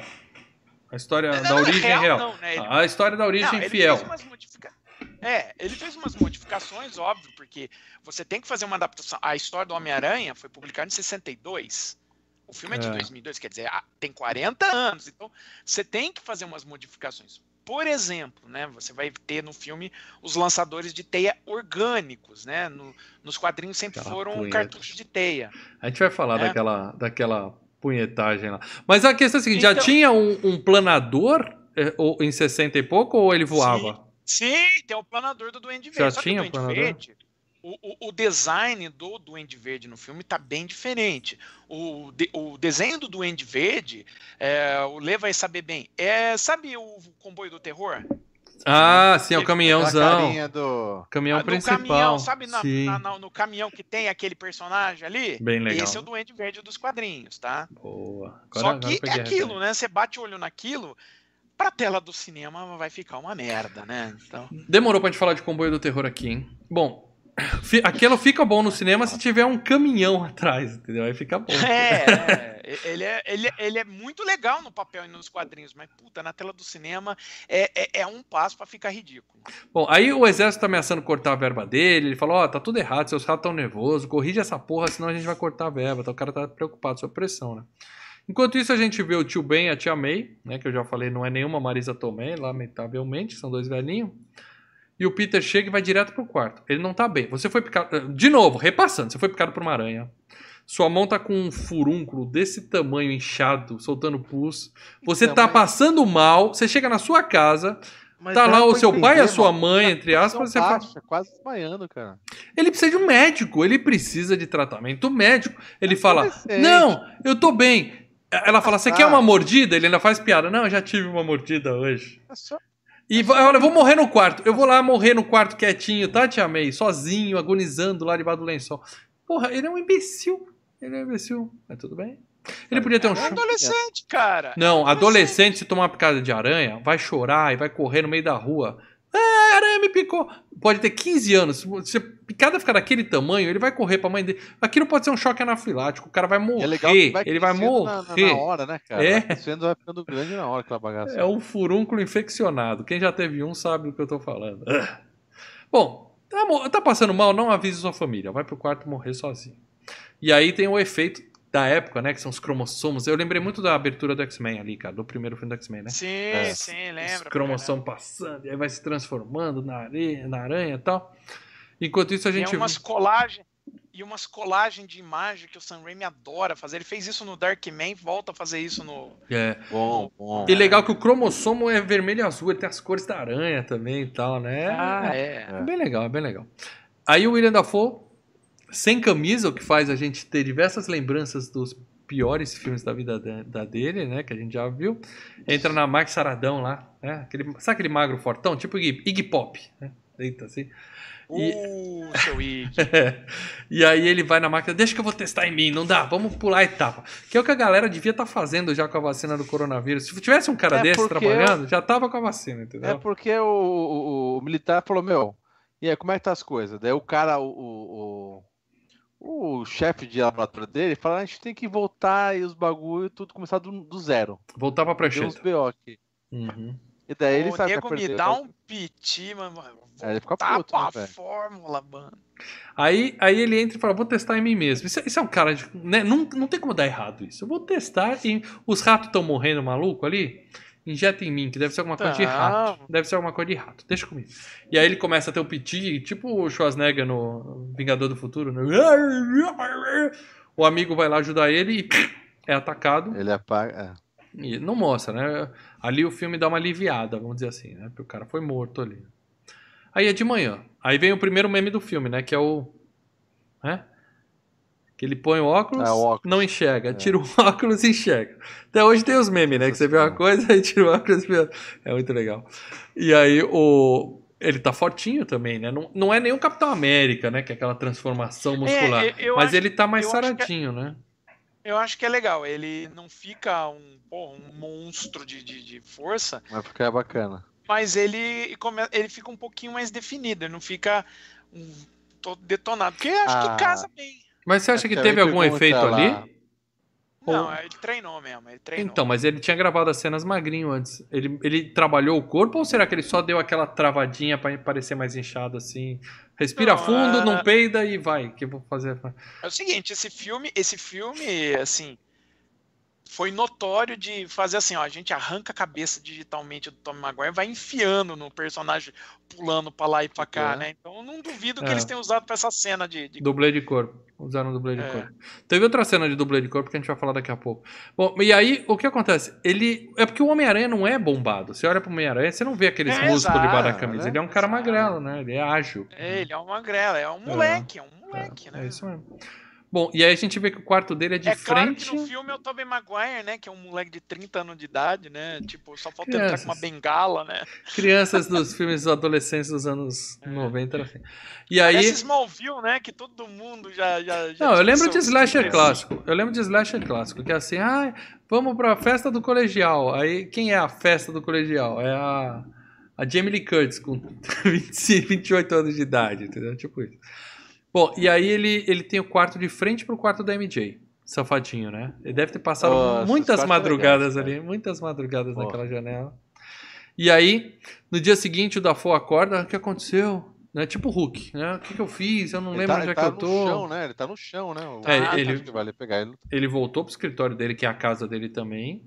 A: A história
C: Não,
A: da
C: não,
A: origem
C: real
A: real.
C: não, né? Ele-
A: A história da origem fiel.
C: modifica- É, ele fez umas modificações, óbvio, porque você tem que fazer uma adaptação. A história do Homem-Aranha foi publicada em 62. O filme é de
A: É.
C: 2002, quer dizer, tem 40 anos. Então, você tem que fazer umas modificações. Por exemplo, né, você vai ter no filme os lançadores de teia orgânicos, né? No- nos quadrinhos sempre
A: Aquela
C: foram
A: punheta.
C: cartuchos de teia.
A: A gente vai falar
C: É.
A: daquela, daquela punhetagem lá. Mas a questão é a seguinte: já
C: Então-
A: tinha um, um planador ou- em 60 e pouco ou ele voava?
C: Sim, tem o planador do Duende Verde.
A: Já
C: Só
A: tinha o planador?
C: Verde, o, o- design do Duende Verde no filme tá bem diferente. O, de- o desenho do Duende Verde, é, o Lê vai saber bem. É, sabe o comboio do terror?
A: Ah, sim, é o caminhãozão.
B: do.
A: Caminhão
C: Ah, no
A: principal.
C: caminhão, sabe na- na- na- no caminhão que tem aquele personagem ali?
A: bem legal.
C: Esse é o Duende Verde dos quadrinhos, tá?
A: Boa. Agora-
C: Só
A: agora
C: que é aquilo, né? Você bate o olho naquilo, pra tela do cinema vai ficar uma merda, né? Então...
A: Demorou pra gente falar de comboio do terror aqui, hein? Bom, aquilo fica bom no cinema se tiver um caminhão atrás, entendeu? Aí fica bom.
C: É, é, ele é, ele, ele é muito legal no papel e nos quadrinhos, mas puta, na tela do cinema é, é, é um passo pra ficar ridículo.
A: Bom, aí o exército tá ameaçando cortar a verba dele. Ele falou: Ó, tá tudo errado, seus ratos tão nervosos, corrige essa porra, senão a gente vai cortar a verba. Então o cara tá preocupado, sob pressão, né? Enquanto isso, a gente vê o tio Ben e a tia May, né? Que eu já falei, não é nenhuma Marisa Tomei, lamentavelmente, são dois velhinhos. E o Peter chega e vai direto pro quarto. Ele não tá bem. Você foi picado. De novo, repassando, você foi picado por uma aranha. Sua mão tá com um furúnculo desse tamanho inchado, soltando pus. Você
B: Então,
A: tá
B: mas-
A: passando mal. Você chega na sua casa,
B: Mas
A: tá lá o seu pai e a sua mãe,
B: Tá
A: entre aspas. Você
B: pressão
A: fala,
B: baixa, quase desmaiando, cara.
A: ele precisa de um médico, ele precisa de tratamento médico. Ele fala:
B: adolescente.
A: Não, eu tô bem. Ela fala: Você
B: Ah.
A: quer uma mordida? Ele ainda faz piada: Não, eu já tive uma mordida hoje.
B: É só-
A: E olha, eu vou morrer no quarto. Eu vou lá morrer no quarto quietinho, tá, Tia May? Sozinho, agonizando lá debaixo do lençol. Porra, ele é um imbecil. Ele é um imbecil. Mas tudo bem. Ele podia ter um
C: É um adolescente, cara.
A: Não, adolescente, se tomar uma picada de aranha, vai chorar e vai correr no meio da rua. Ah, a aranha me picou. Pode ter 15 anos. Se a picada ficar daquele tamanho, ele vai correr pra mãe dele. Aquilo pode ser um choque anafilático. O cara vai morrer.
B: é legal vai
A: ele vai morrer.
B: Na, na hora, né, cara?
A: É.
B: Vai vai ficando grande na hora aquela bagaça.
A: É um furúnculo infeccionado. Quem já teve um sabe do que eu tô falando. Ah. Bom, tá, tá passando mal? Não avise sua família. Vai pro quarto morrer sozinho. E aí tem o efeito da época, né? Que são os cromossomos. Eu lembrei muito da abertura do X-Men ali, cara. Do primeiro filme do X-Men, né?
C: Sim,
B: É.
C: sim,
A: Os
C: lembra.
A: cromossomos passando, e aí vai se transformando na areia, na aranha e tal. Enquanto isso, a gente.
C: Tem umas colagens e umas colagens de imagem que o Sam Raimi adora fazer. Ele fez isso no Darkman, volta a fazer isso no.
A: É.
B: Bom, bom.
A: E legal que o cromossomo é vermelho e azul, ele tem as cores da aranha também e tal, né?
C: Ah, é.
A: É bem legal, é bem legal. Aí o William Dafoe, sem camisa, o que faz a gente ter diversas lembranças dos piores filmes da vida da, da dele, né? Que a gente já viu. Entra na Max Saradão lá, né? Aquele, sabe aquele magro fortão? Tipo Iggy, Iggy Pop, né? Eita, assim. E-
C: Uh, seu Ig.
A: e aí ele vai na máquina, deixa que eu vou testar em mim, não dá, vamos pular a etapa. Que é o que a galera devia estar fazendo já com a vacina do coronavírus. Se tivesse um cara
B: É
A: desse
B: porque
A: trabalhando, já tava com a vacina,
B: É
A: entendeu?
B: porque o, o- o militar falou, meu, e aí, como é que tá as coisas? Daí o cara, o, o, o, chefe de laboratório dele, fala, a gente tem que voltar e os bagulho, tudo começar do, do zero.
A: Voltar pra
B: Deu uns
A: prancheta.
B: BO aqui.
A: Uhum.
B: E daí ele
C: o
B: sabe vai
C: me dá um piti, mano.
B: É, ele fica
C: Tá
B: puto, né,
C: a fórmula, mano.
A: Aí, aí ele entra e fala, vou testar em mim mesmo. Isso, é- isso é um cara de. Né? Não, não tem como dar errado isso. Eu vou testar e os ratos estão morrendo maluco ali. Injeta em mim, que deve ser alguma coisa de
C: Tá.
A: rato. Deve ser alguma coisa de rato. Deixa comigo. E aí ele começa a ter o piti, tipo o Schwarzenegger no Vingador do Futuro, né? O amigo vai lá ajudar ele e é atacado.
B: Ele apaga. é.
A: E não mostra, né? Ali o filme dá uma aliviada, vamos dizer assim, né? Porque o cara foi morto ali. Aí é de manhã. Aí vem o primeiro meme do filme, né? Que é o. Né? Que ele põe o óculos,
B: Ah, o óculos.
A: não enxerga. Tira o óculos e enxerga. Até hoje tem os memes, né? Que você vê uma coisa e tira o óculos e vê. É muito legal. E aí o. Ele tá fortinho também, né? Não, não é nem o Capitão América, né? Que é aquela transformação muscular.
C: eu- eu
A: Mas
C: acho-
A: ele tá mais
C: que é-
A: saradinho, né?
C: Eu acho que é legal. Ele não fica um, pô, um monstro de, de, de força,
B: Mas porque é bacana.
C: mas ele, ele fica um pouquinho mais definido. Ele não fica um, todo detonado. Porque eu acho
B: Ah.
C: que casa bem.
A: Mas você acha que teve algum efeito ali?
C: Não, ele treinou mesmo. Ele treinou.
A: Então, mas ele tinha gravado as cenas magrinho antes. Ele, ele trabalhou o corpo ou será que ele só deu aquela travadinha pra parecer mais inchado assim? Respira
C: Não,
A: fundo,
C: é-
A: não peida e vai. Que eu vou fazer.
C: É o seguinte, esse filme, esse filme, assim, foi notório de fazer assim, ó, a gente arranca a cabeça digitalmente do Tom Maguire, e vai enfiando no personagem, pulando pra lá e pra cá,
B: É.
C: né? Então eu não duvido que
A: É.
C: eles tenham usado pra essa cena de, de-
A: Dublê de corpo. Usaram dublê de
C: É.
A: corpo. Teve outra cena de dublê de corpo que a gente vai falar daqui a pouco. Bom, e aí, o que acontece? Ele. É porque o Homem-Aranha não é bombado. Você olha pro Homem-Aranha, você não vê aqueles
C: É,
A: músculos debaixo da
C: exato,
A: camisa. Ele é um cara
C: Exato.
A: magrelo, né? Ele é ágil.
C: É, ele é um magrela, é um moleque, é, um moleque,
A: é,
C: né?
A: é isso mesmo. Bom, e aí a gente vê que o quarto dele é de
C: é claro
A: frente.
C: que no filme é o Tobey Maguire, né? Que é um moleque de 30 anos de idade, né? Tipo, só falta entrar com uma
A: Crianças.
C: bengala, né?
A: Crianças dos filmes adolescentes dos anos
C: É.
A: 90 era assim. E aí.
C: Parece Smallville, né? Que todo mundo já. já, já
A: Não, eu lembro de slasher clássico. Eu lembro de slasher clássico, que é assim, ah, vamos pra festa do colegial. Aí, quem é a festa do colegial? É a, a Jamie Lee Curtis, com 25, 28 anos de idade, entendeu? Tipo isso. Bom, e aí ele, ele tem o quarto de frente pro quarto da MJ. Safadinho, né? Ele deve ter passado
B: Nossa,
A: muitas
B: é
A: madrugadas
B: legal,
A: ali, muitas madrugadas
B: Porra.
A: naquela janela. E aí, no dia seguinte, o Dafoe acorda, o que aconteceu? Né? Tipo o Hulk, né? O que, que eu fiz? Eu não
B: Ele
A: lembro
B: tá,
A: onde é
B: ele
A: que
B: tá
A: eu
B: no
A: tô.
B: chão, né? Ele tá no chão, né? O-
A: É,
B: Ah,
A: ele-
B: acho que vale pegar ele.
A: Ele voltou pro escritório dele, que é a casa dele também.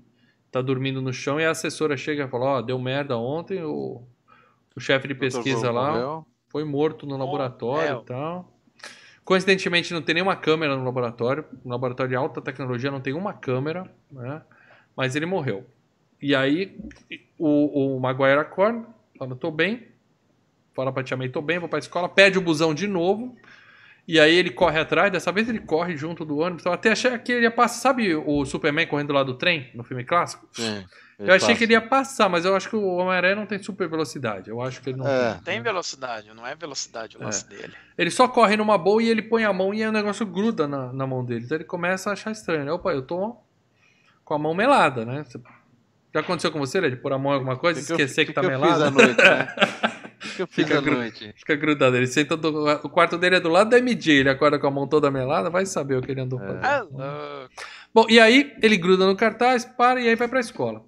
A: Tá dormindo no chão e a assessora chega e fala: Ó, deu merda ontem, o, o chefe de pesquisa lá
B: morreu.
A: foi morto no laboratório
C: Mel.
A: e tal. Coincidentemente, não tem nenhuma câmera no laboratório. No laboratório de alta tecnologia não tem uma câmera, né? Mas ele morreu. E aí, o, o Maguire acorda, fala: tô bem. Fala pra tia May: tô bem, vou pra escola. Pede o busão de novo. E aí ele corre atrás, dessa vez ele corre junto do ônibus. Eu até achei que ele ia passar. Sabe o Superman correndo lá do trem, no filme clássico?
B: Sim,
A: Eu achei que ele ia passar, mas eu acho que o Homem-Aranha não tem super velocidade. Eu acho que ele não
B: É.
A: tem.
C: Tem velocidade, não é velocidade o lance dele.
A: Ele só corre numa boa e ele põe a mão e o negócio gruda na, na mão dele. Então ele começa a achar estranho. né? Opa, eu tô com a mão melada, né? Já aconteceu com você, de pôr a mão em alguma coisa e
B: eu-
A: esquecer que, tá
B: eu fiz
A: melada?
B: à noite, né? Que eu fiz
A: Fica
B: à
A: gru-
B: noite?
A: Fica grudado. Ele senta do... O quarto dele é do lado da MJ. Ele acorda com a mão toda melada, vai saber o que ele andou
B: É.
A: fazendo.
C: Ah, louco.
A: Bom, e aí ele gruda no cartaz, para e aí vai pra escola.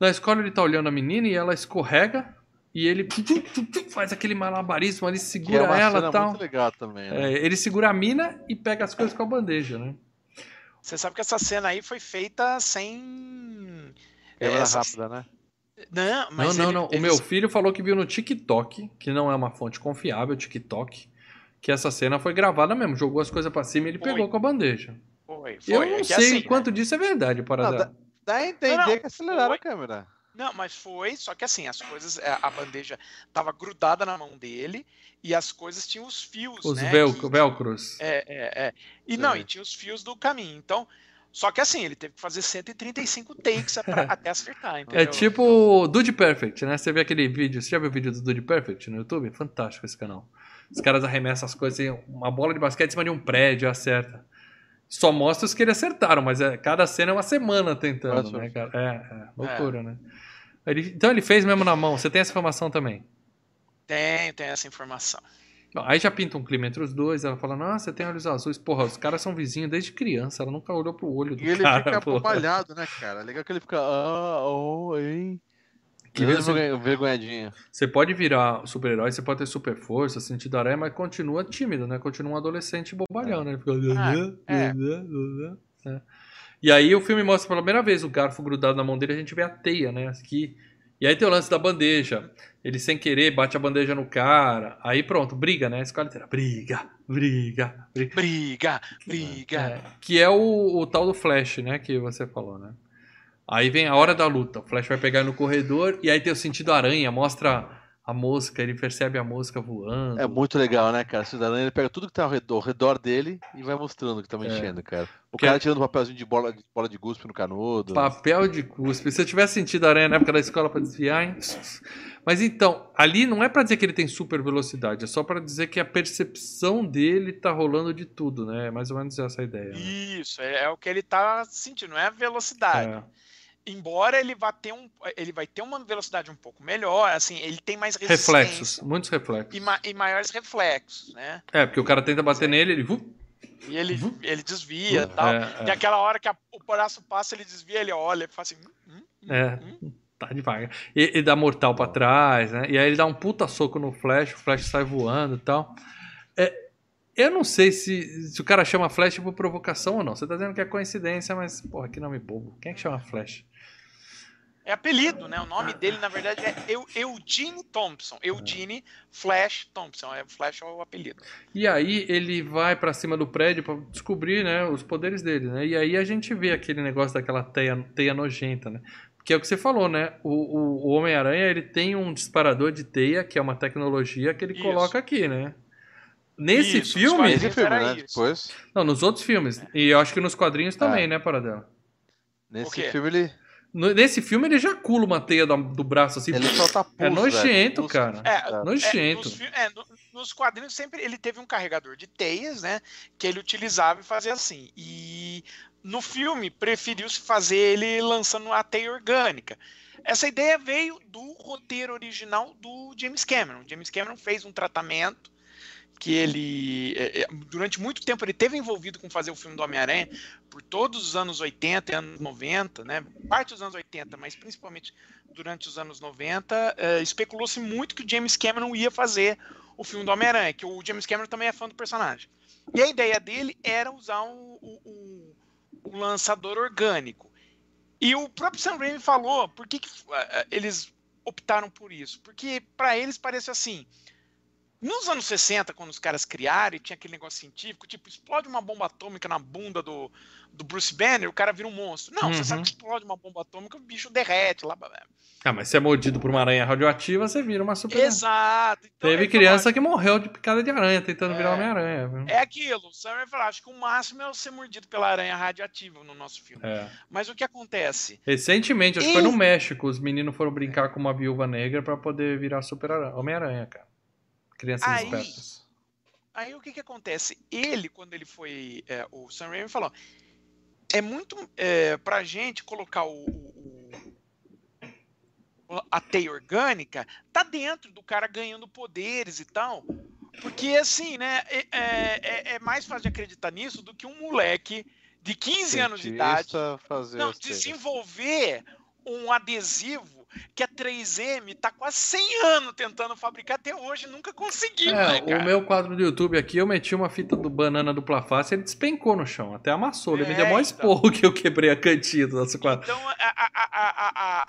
A: Na escola ele tá olhando a menina e ela escorrega e ele faz aquele malabarismo ali,
B: Que é
A: segura
B: uma
A: ela
B: cena
A: e tal.
B: muito legal também, né?
A: É, ele segura a mina e pega as coisas com a bandeja, né?
C: Você sabe que essa cena aí foi feita sem.
B: Câmera
C: essa-
B: rápida, né?
C: Não, mas
A: não, não,
C: ele-
A: não. O
C: eles-
A: meu filho falou que viu no TikTok, que não é uma fonte confiável, TikTok, que essa cena foi gravada mesmo. Jogou as coisas pra cima e ele
C: Foi.
A: pegou com a bandeja.
C: Foi, foi.
A: Eu
C: é
A: não
C: que
A: sei
C: assim,
A: quanto disso é verdade, para
B: Não, Dá a entender
C: Não, não,
B: que aceleraram
C: foi.
B: a câmera.
C: Não, mas foi, só que assim, as coisas, é, a bandeja tava grudada na mão dele e as coisas tinham os fios,
A: Os
C: né?
A: velcro,
C: que-
A: velcros.
C: É, é, é. E não, e tinha os fios do caminho. Então, só que assim, ele teve que fazer 135 takes pra- até acertar, entendeu?
A: É tipo o Dude Perfect, né? Você vê aquele vídeo, você já viu o vídeo do Dude Perfect no YouTube? Fantástico esse canal. Os caras arremessam as coisas assim, uma bola de basquete em cima de um prédio, acerta. Só mostra os que eles acertaram, mas é, cada cena é uma semana tentando,
B: Nossa.
A: né, cara? É, é loucura, né? Ele- então ele fez mesmo na mão, você tem essa informação também.
C: Tem, tem essa informação.
A: Bom, aí já pinta um clima entre os dois, ela fala, nossa, você tem olhos azuis. Porra, os caras são vizinhos desde criança, ela nunca olhou pro olho do
B: E ele
A: cara,
B: fica
A: porra.
B: palhado, né, cara? Legal que ele fica. Ah, oh, hein?
A: Que
B: Que
A: vezes-
B: vergonha- vergonhadinha.
A: Você pode virar super-herói, você pode ter super força, sentido aranha, mas continua tímido, né? Continua um adolescente bobalhão, né? Ele fica...
C: Ah, é.
A: né? E E aí o filme mostra pela primeira vez o garfo grudado na mão dele, a gente vê a teia, né? Aqui. E aí tem o lance da bandeja. Ele sem querer bate a bandeja no cara. Aí pronto, briga, né? A escola inteira. Briga, briga, briga.
C: Briga, briga.
A: É, que é o, o tal do Flash, né? Que você falou, né? Aí vem a hora da luta. O Flash vai pegar no corredor e aí tem o sentido aranha, mostra a mosca, ele percebe a mosca voando.
B: É muito legal, né, cara? O aranha ele pega tudo que tá ao redor, ao redor dele e vai mostrando que tá mexendo, cara. O
A: Que
B: cara
A: é-
B: tirando papelzinho de bola, de bola de guspe no canudo.
A: Papel de cuspe. Se eu tivesse sentido aranha na época da escola pra desviar, hein? Mas então, ali não é pra dizer que ele tem super velocidade, é só pra dizer que a percepção dele tá rolando de tudo, né? É mais ou menos essa a ideia. Né?
C: Isso, é, é o que ele tá sentindo, não é a velocidade.
A: É.
C: Embora ele vá ter um, ele vai ter uma velocidade um pouco melhor, assim, ele tem mais resistência
A: Reflexos, muitos reflexos.
C: e, ma- e maiores reflexos, né?
A: É, porque o cara tenta bater nele, ele.
C: E ele,
A: Uhum.
C: ele desvia e tal.
A: É, é.
C: Aquela hora que a- o braço passa, ele desvia, ele olha, faz assim. hum, hum,
A: É.
C: hum.
A: Tá devagar. E, e dá mortal pra trás, né? E aí ele dá um puta soco no Flash, o Flash sai voando e tal. É, eu não sei se, se o cara chama Flash por provocação ou não. Você tá dizendo que é coincidência, mas, porra, que nome bobo. Quem é que chama Flash?
C: É apelido, né? O nome dele, na verdade, é Eu- Eugene Thompson. Eugene Flash Thompson. É, Flash é o apelido.
A: E aí ele vai pra cima do prédio pra descobrir, né, os poderes dele, né? E aí a gente vê aquele negócio daquela teia, teia nojenta, né? Que é o que você falou, né? O, o, o Homem-Aranha, ele tem um disparador de teia, que é uma tecnologia que ele
C: Isso.
A: coloca aqui, né? Nesse
C: Isso,
A: filme...
C: nos
B: Esse filme, né? Depois,
A: Não, nos outros filmes. E eu acho que nos quadrinhos também,
B: Ah.
A: né, Paradela?
B: Nesse filme ele,
A: nesse filme ele ejacula uma teia do braço assim.
B: ele solta pus,
A: É nojento,
B: velho,
A: cara.
C: É,
A: Nojento.
C: nos, fi- é, no- nos quadrinhos sempre ele teve um carregador de teias, né? Que ele utilizava e fazia assim. E no filme preferiu-se fazer ele lançando a teia orgânica. Essa ideia veio do roteiro original do James Cameron. James Cameron fez um tratamento que ele, é, é, durante muito tempo, ele teve envolvido com fazer o filme do Homem-Aranha por todos os anos 80 e anos 90, né? Parte dos anos 80, mas principalmente durante os anos 90, eh, especulou-se muito que o James Cameron ia fazer o filme do Homem-Aranha, que o James Cameron também é fã do personagem. E a ideia dele era usar o, o- o- o lançador orgânico. E o próprio Sam Raimi falou por que, que, eh, eles optaram por isso. Porque para eles parece assim. Nos anos 60, quando os caras criaram e tinha aquele negócio científico, tipo, explode uma bomba atômica na bunda do, do Bruce Banner, o cara vira um monstro. Não,
A: Uhum.
C: você sabe que explode uma bomba atômica, o bicho derrete lá.
A: Ah, mas se é mordido por uma aranha radioativa, você vira uma super.
C: Exato. Então,
A: Teve criança que morreu de picada de aranha tentando virar
C: É.
A: Homem-Aranha. viu?
C: É aquilo, o Sam vai falar, acho que o máximo é eu ser mordido pela aranha radioativa no nosso filme.
A: É.
C: Mas o que acontece?
A: Recentemente, acho que
C: E-
A: foi no México, os meninos foram brincar com uma viúva negra pra poder virar super aranha- Homem-Aranha, cara. Crianças
C: Aí-
A: espertas.
C: Aí o que que acontece? Ele, quando ele foi, é, o Sam Raimi falou, é muito é, pra gente colocar o, o- o- a teia orgânica, tá dentro do cara ganhando poderes e tal, porque assim, né, é, é- é- é mais fácil de acreditar nisso do que um moleque de 15 anos de idade
B: Cientista Fazer
C: Não, desenvolver um adesivo que a 3M tá quase 100 anos tentando fabricar até hoje, nunca conseguiu, né,
A: É,
C: cara?
A: o meu quadro do YouTube aqui, eu meti uma fita do banana dupla face e ele despencou no chão, até amassou. Ele me
C: É,
A: deu mó
C: então.
A: esporro que eu quebrei a cantinha do nosso quadro.
C: Então, a, a- a-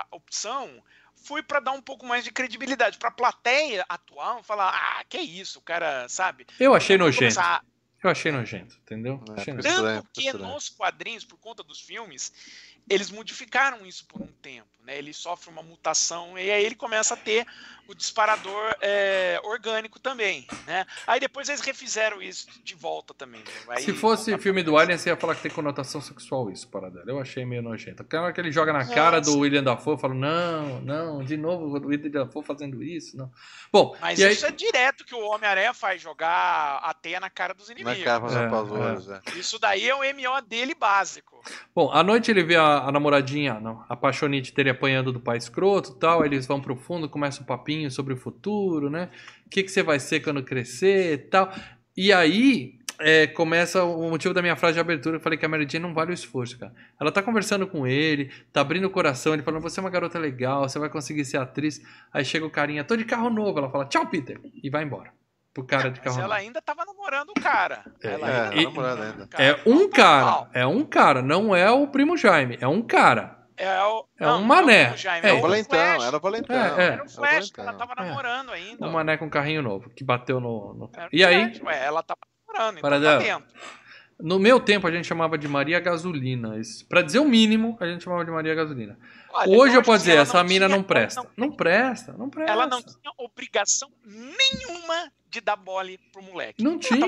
C: a- opção foi para dar um pouco mais de credibilidade para a plateia atual falar, ah, que isso, o cara, sabe?
A: Eu achei nojento.
C: começar-
A: Eu achei nojento, entendeu?
B: É,
A: Achei
B: foi
A: nojento.
C: Tanto que
B: estranho.
C: nos quadrinhos, por conta dos filmes, eles modificaram isso por um tempo, né? Ele sofre uma mutação e aí ele começa a ter o disparador é, orgânico também, né? Aí depois eles refizeram isso de volta também. né? Aí
A: Se fosse filme do Alien, você ia falar que tem conotação sexual isso, paradela. Eu achei meio nojento. Aquela hora que ele joga na cara do. William Dafoe, eu falo, não, não, de novo o William Dafoe fazendo isso, não. Bom,
C: Mas
A: e aí...
C: isso é direto que o Homem-Aranha faz, jogar a teia na cara dos
B: Na
C: inimigos.
B: cara, fazendo
A: É,
B: apavoros, é.
C: Isso daí é o MO dele básico.
A: Bom, à noite ele vê a, a namoradinha, não, a paixonite dele apanhando do pai escroto e tal. Eles vão pro fundo, começa um papinho sobre o futuro, né? O que, que você vai ser quando crescer e tal. E aí é, começa o motivo da minha frase de abertura. Eu falei que a Mary Jane não vale o esforço, cara. Ela tá conversando com ele, tá abrindo o coração, ele falando: Você é uma garota legal, você vai conseguir ser atriz. Aí chega o carinha, tô de carro novo. Ela fala: Tchau, Peter. E vai embora. pro cara de
C: Mas
A: carro
C: ela
A: novo.
C: ainda tava namorando o cara.
A: É,
C: ela
B: é,
C: ainda
B: tá
C: tava
B: namorando ainda.
A: É um cara, é um cara, não é o primo Jaime, é um cara.
C: É, o,
A: É
C: não,
A: um
C: não
A: mané.
C: o Jaime,
A: É,
C: é o
B: o Valentão, era o Valentão.
A: É, é.
C: Era o
B: o
C: Flash que ela
B: Valentão.
C: tava
A: É.
C: namorando ainda.
A: Um mané com carrinho novo, que bateu no. no-
C: o
A: E aí,
C: Flash, ué, ela tava namorando, então
A: Paradela.
C: tá dentro.
A: No meu tempo, a gente chamava de Maria Gasolina. Pra dizer o mínimo, a gente chamava de Maria Gasolina.
C: Olha,
A: Hoje eu posso dizer, essa mina não presta.
C: ela
A: Não presta, não presta.
C: Ela não tinha obrigação nenhuma de dar bola pro moleque.
A: Não
C: Ela
A: tinha.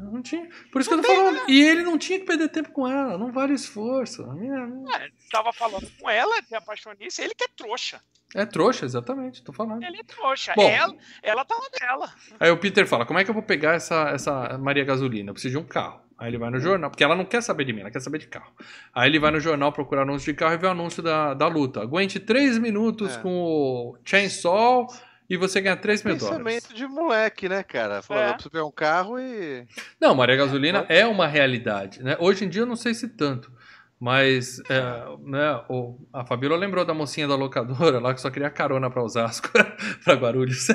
A: Não tinha. Por isso que eu tô falando. E ele não tinha que perder tempo com ela. Não vale esforço. A mina-
C: Ué, tava falando com ela, se apaixonice, ele que é trouxa.
A: É trouxa, exatamente. Tô falando.
C: Ele é trouxa.
A: Bom.
C: ela, ela tava dela.
A: Aí o Peter fala: Como é que eu vou pegar essa, essa Maria Gasolina? Eu preciso de um carro. Aí ele vai no jornal, porque ela não quer saber de mim, ela quer saber de carro. Aí ele vai no jornal procurar anúncio de carro e vê o anúncio da, da luta. Aguente 3 minutos
B: É.
A: com o Chainsaw e você ganha 3 mil dólares.
B: Pensamento de moleque, né, cara? Falou,
C: É.
B: eu preciso pegar um carro e.
A: Não, Maria Gasolina é uma realidade. Né? Hoje em dia eu não sei se tanto. Mas é, né, o, a Fabíola lembrou da mocinha da locadora lá que só queria carona para Osasco, para Guarulhos.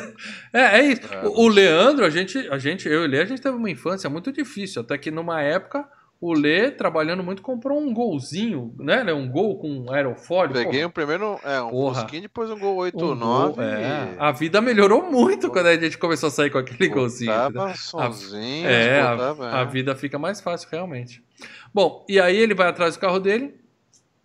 A: É, é isso.
B: É.
A: O, o Leandro, a gente, a gente, eu e o Lê, a gente teve uma infância muito difícil. Até que numa época, o Lê, trabalhando muito, comprou um golzinho, né? Um gol com aerofólio.
B: Peguei
A: Pô,
B: um primeiro, é, um
A: Porra.
B: Fusquinha, depois um Gol
A: um
B: 8-9.
A: gol, é. A vida melhorou muito quando a gente começou a sair com aquele golzinho. entendeu?
B: Botava sonzinho,
A: É, a,
B: botava,
A: a
B: é.
A: vida fica mais fácil, realmente. Bom, e aí ele vai atrás do carro dele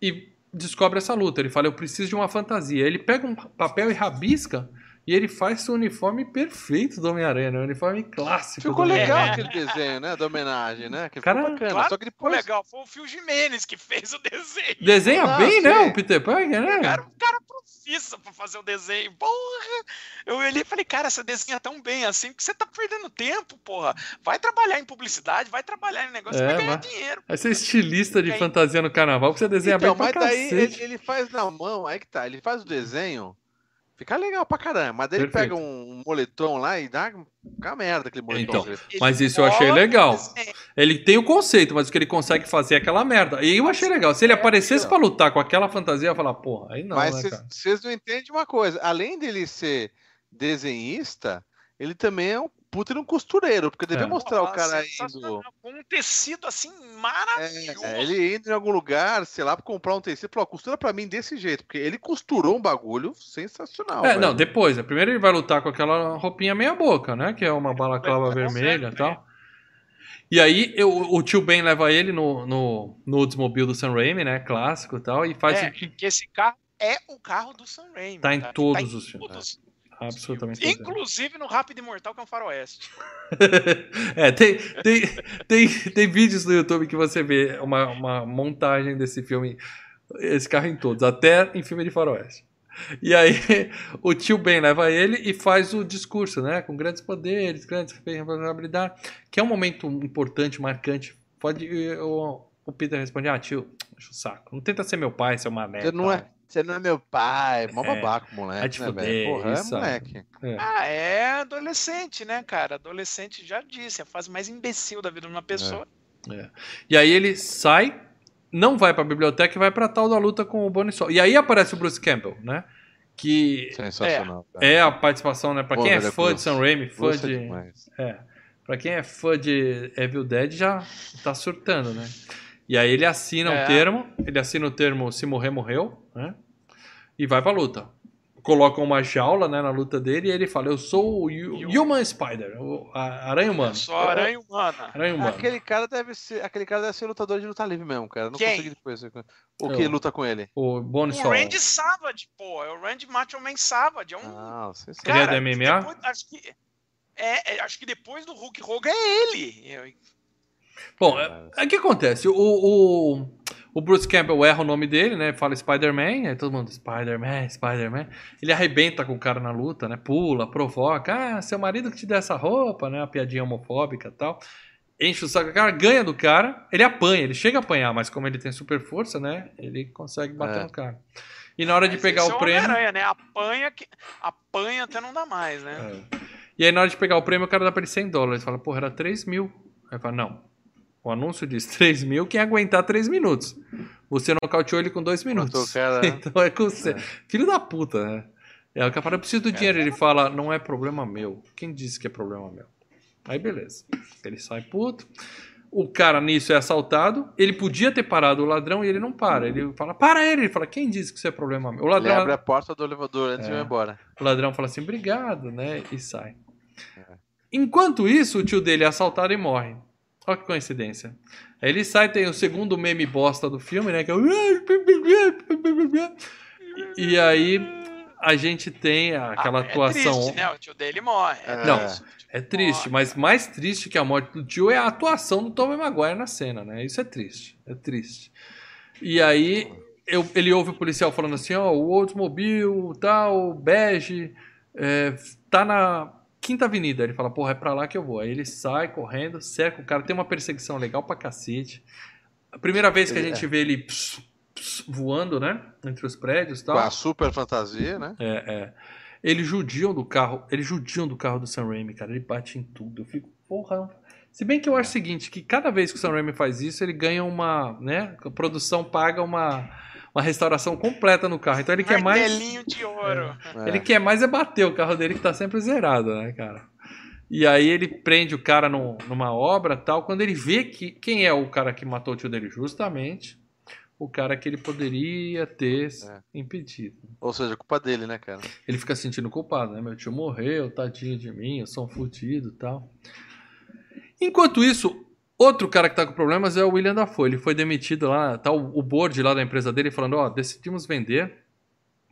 A: e descobre essa luta. Ele fala, eu preciso de uma fantasia. Ele pega um papel e rabisca e ele faz o uniforme perfeito do Homem-Aranha, né? O uniforme clássico.
B: Ficou legal aquele desenho, né? Da homenagem, né? Que
A: Cara,
B: ficou bacana.
C: claro
B: Só que
C: Ficou
B: depois.
C: legal. Foi o Phil Jimenez que fez o desenho.
A: Desenha
B: Ah,
A: bem, né? O Peter Parker, né?
C: Cara, um cara profissa pra fazer o desenho. Porra! Eu olhei e falei, cara, você desenha tão bem assim que você tá perdendo tempo, porra. Vai trabalhar em publicidade, vai trabalhar em negócio,
A: É,
C: vai ganhar
A: vai.
C: dinheiro.
A: Vai ser estilista de
C: Aí-
A: fantasia no carnaval, porque você desenha
B: Então,
A: bem pra
B: mas daí ele, ele faz na mão, aí que tá. Ele faz o desenho, fica legal pra caramba. Mas daí ele
A: Perfeito.
B: pega um moletom lá e dá uma merda aquele moletom.
A: Então, Mas isso eu achei legal. Ele tem o conceito, mas o que ele consegue fazer é aquela merda. E eu achei legal. Se ele
C: É,
A: aparecesse
B: ó.
A: pra lutar com aquela fantasia, eu ia falar, porra, aí não,
B: mas
A: né,
B: vocês- vocês não entendem uma coisa. Além dele ser desenhista, ele também é um puta de um costureiro. Porque devia
A: É.
B: mostrar o
C: Porra,
B: cara indo.
C: Com um tecido assim maravilhoso.
B: É, ele indo em algum lugar, sei lá, pra comprar um tecido, falou, costura pra mim desse jeito, porque ele costurou um bagulho sensacional.
A: É,
B: velho.
A: não, depois. né? Primeiro ele vai lutar com aquela roupinha meia boca, né? Que é uma balaclava vermelha e
C: certeza,
A: tal. E aí eu- o tio Ben leva ele no, no, no Oldsmobile do Sam Raimi, né? Clássico e tal. E faz.
C: É, que esse carro é o carro do Sam Raimi.
A: Tá em
C: tá?
A: todos
C: Tá em
A: os filmes. Absolutamente.
C: Inclusive no Rápido e Mortal, que é um faroeste.
A: é, tem, tem, tem, tem vídeos no YouTube que você vê uma, uma montagem desse filme, esse carro em todos, até em filme de faroeste. E aí o tio Ben leva ele e faz o discurso, né? Com grandes poderes, grandes responsabilidades, que é um momento importante, marcante. Pode. O, o Peter responde: Ah, tio, deixa o saco. Não tenta ser meu pai, seu mané.
B: Não
A: tal."
B: é, você não é meu pai, mó
A: É.
B: babaco, moleque,
A: Vai te
B: né, velho? Porra, é moleque.
A: É.
C: Ah, é adolescente, né, cara? Adolescente já disse, é a fase mais imbecil da vida de uma pessoa.
A: E aí ele sai, não vai pra biblioteca e vai pra tal da luta com o Bonnie Sol. E aí aparece o Bruce Campbell, né? Que
B: Sensacional. cara.
A: é a participação, né? Pra
B: Pô,
A: quem é
B: velho,
A: fã de. Sam Raimi, fã
B: Bruce é
A: de. É. Pra quem é fã de Evil Dead já tá surtando, né? E aí ele assina o
C: É.
A: termo, ele assina o termo se morrer, morreu, né? E vai pra luta. Colocam uma jaula né, na luta dele e ele fala: Eu sou o Hu- Human Spider, o a- aranha humana.
C: É só aranha humana.
A: Aranha humana.
B: Aquele cara deve ser, aquele cara deve ser lutador de luta livre mesmo, cara. Eu Não
C: Quem?
B: consegui depois. O que
A: Eu.
B: luta com ele?
A: O Bonnie
C: O. Randy Savage, pô, é o Randy Macho Man Savage. É um
B: Ah, sei
A: Ele é
C: cara.
A: da MMA?
C: depois- acho que é, é, acho que depois do Hulk Hogan é ele. Eu-
A: Bom, é- o que acontece? O, o, o Bruce Campbell erra o nome dele, né? Fala Spider-Man, aí todo mundo, Spider-Man, Spider-Man. Ele arrebenta com o cara na luta, né? Pula, provoca. Ah, seu marido que te deu essa roupa, né? Uma piadinha homofóbica e tal. Enche o saco, o cara ganha do cara, ele apanha, ele chega a apanhar, mas como ele tem super força, né? Ele consegue bater
B: É.
A: no cara. E na hora de
C: Mas
A: pegar
C: esse
A: o
C: é
A: prêmio.
C: Homem-Aranha, né? Apanha, que, apanha até não dá mais, né?
A: É. E aí, na hora de pegar o prêmio, o cara dá pra ele 100 dólares. Fala, porra, era 3 mil. Aí fala, não. O anúncio diz 3 mil, quem aguentar 3 minutos. Você nocauteou ele com 2 minutos.
B: Cara, né?
A: então é com você.
B: É.
A: Filho da puta, né? É, o eu preciso do dinheiro. Ele fala, não é problema meu. Quem disse que é problema meu? Aí beleza. Ele sai puto. O cara nisso é assaltado. Ele podia ter parado o ladrão e ele não para. Ele fala, para ele. Ele fala, quem disse que isso é problema meu? O
B: Ele
A: ladrão,
B: abre a porta do elevador antes de
A: É.
B: ir embora.
A: o ladrão fala assim, obrigado, né? E sai.
B: É.
A: Enquanto isso, o tio dele é assaltado e morre. Olha que coincidência. Aí ele sai, tem o segundo meme bosta do filme, né? Que é o... E aí a gente tem aquela
C: Ah,
A: atuação.
C: É triste, né? O tio dele morre.
B: É.
A: Não,
C: triste,
A: É triste,
C: morre.
A: mas mais triste que a morte do tio é a atuação do Tobey Maguire na cena, né? Isso é triste, é triste. E aí eu- ele ouve o policial falando assim, ó, o Oldsmobile, tal, bege, é, tá na Quinta Avenida. Ele fala, porra, é pra lá que eu vou. Aí ele sai correndo, cerca o cara, tem uma perseguição legal pra cacete. A primeira vez que a gente vê ele ps, ps, voando, né? Entre os prédios e tal.
B: Com a super fantasia, né?
A: É, é. Eles judiam do carro, eles judiam do carro do Sam Raimi, cara. Ele bate em tudo. Eu fico, porra. Se bem que eu acho o seguinte, que cada vez que o Sam Raimi faz isso, ele ganha uma, né? A produção paga uma, uma restauração completa no carro. Então ele quer mais,
C: de ouro.
B: É.
A: ele quer mais é bater o carro dele que tá sempre zerado, né, cara? E aí ele prende o cara no- numa obra tal, quando ele vê que quem é o cara que matou o tio dele, justamente o cara que ele poderia ter
B: É.
A: impedido.
B: Ou seja, culpa dele, né, cara?
A: Ele fica se sentindo culpado, né? Meu tio morreu, tadinho de mim, eu sou um fudido e tal. Enquanto isso, outro cara que tá com problemas é o William Dafoe. Ele foi demitido lá, tá o, o board lá da empresa dele falando, ó, decidimos vender,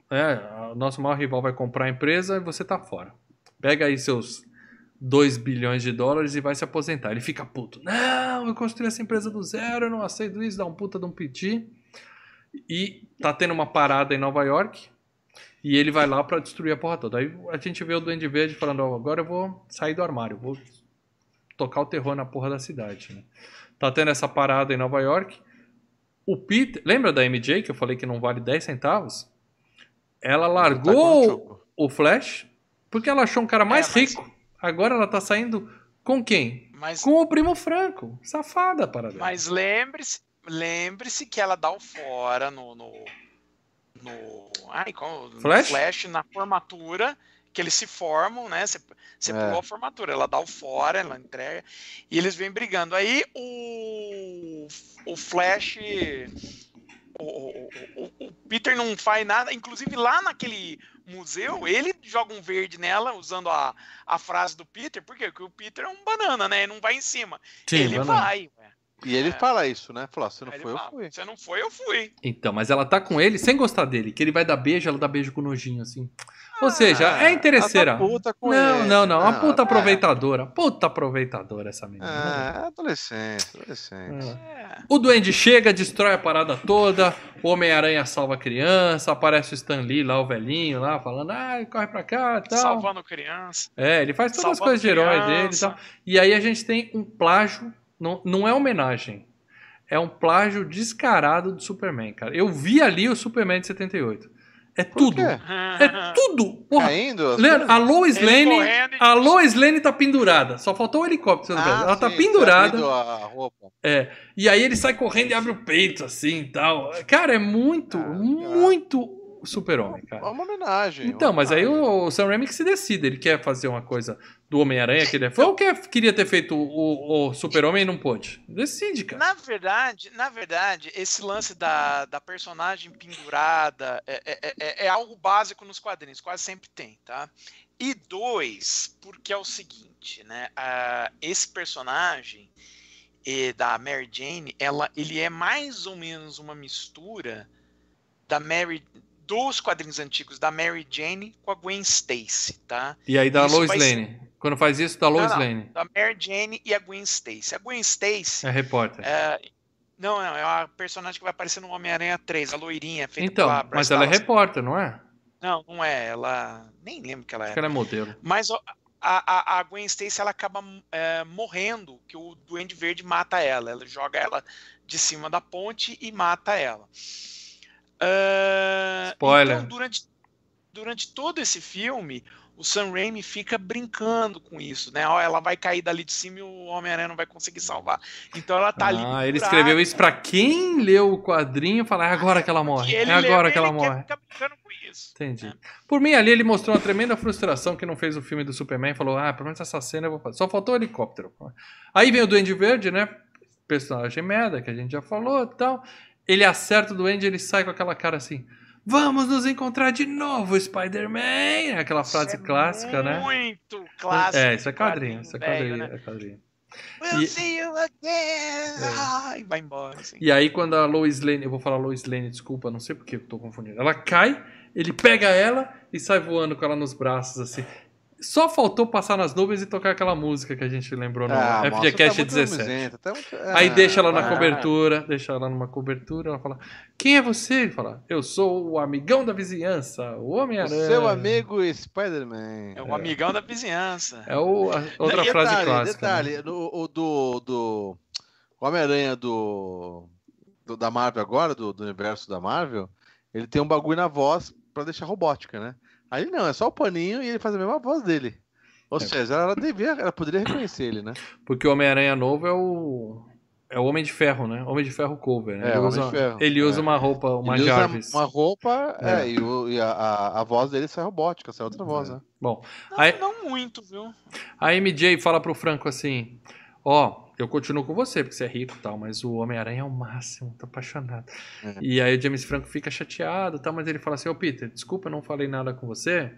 A: é, o nosso maior rival vai comprar a empresa e você tá fora. Pega aí seus 2 bilhões de dólares e vai se aposentar. Ele fica puto. Não, eu construí essa empresa do zero, eu não aceito isso, dá um puta de um piti. E tá tendo uma parada em Nova York. E ele vai lá pra destruir a porra toda. Aí a gente vê o Duende Verde falando: ó, agora eu vou sair do armário, vou tocar o terror na porra da cidade. né? Tá tendo essa parada em Nova York. O Peter, lembra da MJ que eu falei que não vale 10 centavos? Ela
B: Tá
A: largou
B: Chuco.
A: o Flash porque ela achou um cara mais
C: É, mas-
A: rico. Agora ela tá saindo com quem?
C: Mas,
A: Com o primo Franco. Safada, para
C: mas lembre-se lembre-se que ela dá o fora no. no, no ai, qual,
A: Flash?
C: Flash na formatura. Que eles se formam, né? Você, você
B: É.
C: pulou a formatura, ela dá o fora, ela entrega, e eles vêm brigando. Aí o, o Flash. O, o- o- o Peter não faz nada, inclusive lá naquele museu, ele joga um verde nela, usando a, a frase do Peter, por quê? Porque o Peter é um banana, né? Ele não vai em cima.
A: Sim,
C: ele
A: vai lá.
C: vai.
B: E ele
C: É.
B: fala isso, né? Falou, se não foi, eu
C: fala,
B: fui.
C: Você não foi, eu fui.
A: Então, mas ela tá com ele sem gostar dele. Que ele vai dar beijo, ela dá beijo com nojinho, assim. Ou seja,
B: Ah,
A: é interesseira.
B: ela tá puta com
A: Não,
B: ele.
A: não, não. Uma
B: Ah,
A: puta
B: é.
A: aproveitadora. Puta aproveitadora essa menina.
B: Ah, adolescente, adolescente.
A: É.
C: É.
A: O Duende chega, destrói a parada toda. O Homem-Aranha salva a criança. Aparece o Stan Lee lá, o velhinho lá, falando: ai, corre pra cá e tal.
C: Salvando criança.
A: É, ele faz todas as
C: salvando
A: coisas de herói
C: criança.
A: dele e tal. E aí a gente tem um plágio. Não, não é homenagem. É um plágio descarado do Superman, cara. Eu vi ali o Superman de 78. É
B: Por
A: tudo.
B: quê?
A: É tudo. Porra,
B: Caindo?
A: Leandro, a Lois
C: Ele
A: Lane,
C: correndo e-
A: a Lois Lane tá pendurada. Só faltou o helicóptero.
B: Ah,
A: ela tá
B: sim,
A: pendurada.
B: abrindo a roupa.
A: É. E aí ele sai correndo e abre o peito, assim e tal. Cara, é muito,
B: Ah,
A: muito super-homem,
B: É
A: cara.
B: uma homenagem.
A: Então,
B: uma
A: mas aí
B: homenagem.
A: o Sam Raimi que se decide. Ele quer fazer uma coisa do Homem-Aranha que ele é fã ou quer, queria ter feito o, o Super-Homem e não pôde? Decide, cara.
C: Na verdade, na verdade, esse lance da, da personagem pendurada é, é- é- é algo básico nos quadrinhos, quase sempre tem, tá? E dois, porque é o seguinte, né? ah, esse personagem da Mary Jane, ela, ele é mais ou menos uma mistura da Mary dos quadrinhos antigos da Mary Jane com a Gwen Stacy, tá?
A: E aí da
C: Isso
A: Lois Lane. Quando faz isso, da Lois
C: não.
A: Lane.
C: Da Mary Jane e a Gwen Stacy. A Gwen Stacy
A: É repórter.
C: é, não, não, é a personagem que vai aparecer no Homem-Aranha 3, a loirinha, feita
A: então,
C: pela
A: mas ela é repórter, não é?
C: Não, não é, ela... Nem lembro que ela
A: Acho
C: é.
A: que ela é modelo.
C: Mas a, a, a Gwen Stacy, ela acaba é, morrendo, que o Duende Verde mata ela. Ela joga ela de cima da ponte e mata ela. Ah,
A: Spoiler.
C: Então, durante, durante todo esse filme, o Sam Raimi fica brincando com isso, né? Ó, ela vai cair dali de cima e o Homem-Aranha não vai conseguir salvar. Então ela tá ali.
A: Ah, ele escreveu isso pra quem leu o quadrinho e falar, é agora que ela morre. É agora que ela morre.
C: ficar brincando com isso. isso.
A: Entendi.
C: É.
A: Por mim, ali ele mostrou uma tremenda frustração que não fez o filme do Superman. Falou, ah, pelo menos essa cena eu vou fazer. Só faltou o helicóptero. Aí vem o Duende Verde, né? Personagem merda, que a gente já falou e tal. Ele acerta o Duende ele sai com aquela cara assim... Vamos nos encontrar de novo, Spider-Man! Aquela frase
C: é
A: clássica, né?
C: Muito clássico.
A: É, isso é quadrinho, isso é
C: velho,
A: quadrinho,
C: né?
A: é quadrinho.
C: We'll
A: E-
C: see you again!
A: É.
C: Ai, vai embora, assim.
A: E aí, quando a Lois Lane, eu vou falar Lois Lane, desculpa, não sei porque eu tô confundindo. Ela cai, ele pega ela e sai voando com ela nos braços, assim. Só faltou passar nas nuvens e tocar aquela música que a gente lembrou no
B: Ah,
A: FGCast
B: tá muito
A: 17.
B: mimizento, tá muito-
A: Aí
B: Ah,
A: deixa ela na
B: vai.
A: cobertura, deixa ela numa cobertura, ela fala: Quem é você? Ele fala: Eu sou o amigão da vizinhança, o Homem-Aranha.
B: seu amigo Spider-Man.
C: É o amigão da vizinhança.
A: É o, a- outra frase
B: detalhe,
A: clássica. né?
B: Detalhe, no- o do, do o Homem-Aranha do, do- da Marvel agora, do, do universo da Marvel, ele tem um bagulho na voz pra deixar robótica, né? Aí não, é só o paninho e ele faz a mesma voz dele. Ou
A: É.
B: seja, ela devia, ela poderia reconhecer ele, né?
A: Porque o Homem-Aranha novo é o. É o Homem de Ferro, né? Homem de Ferro cover. Né?
B: É,
A: ele
B: Homem
A: usa,
B: de Ferro,
A: ele usa
B: é.
A: uma roupa, uma
B: ele
A: Jarvis.
B: usa uma roupa,
A: É.
B: é, e, o- e a, a, a voz dele sai robótica, sai outra voz,
A: É.
B: né?
A: Bom,
C: Não,
A: Aí-
C: não muito, viu?
A: a MJ fala pro Franco assim: Ó, eu continuo com você, porque você é rico e tal, mas o Homem-Aranha é o máximo, tô apaixonado.
B: É.
A: E aí o James Franco fica chateado e tal, mas ele fala assim: Ô Peter, desculpa, eu não falei nada com você,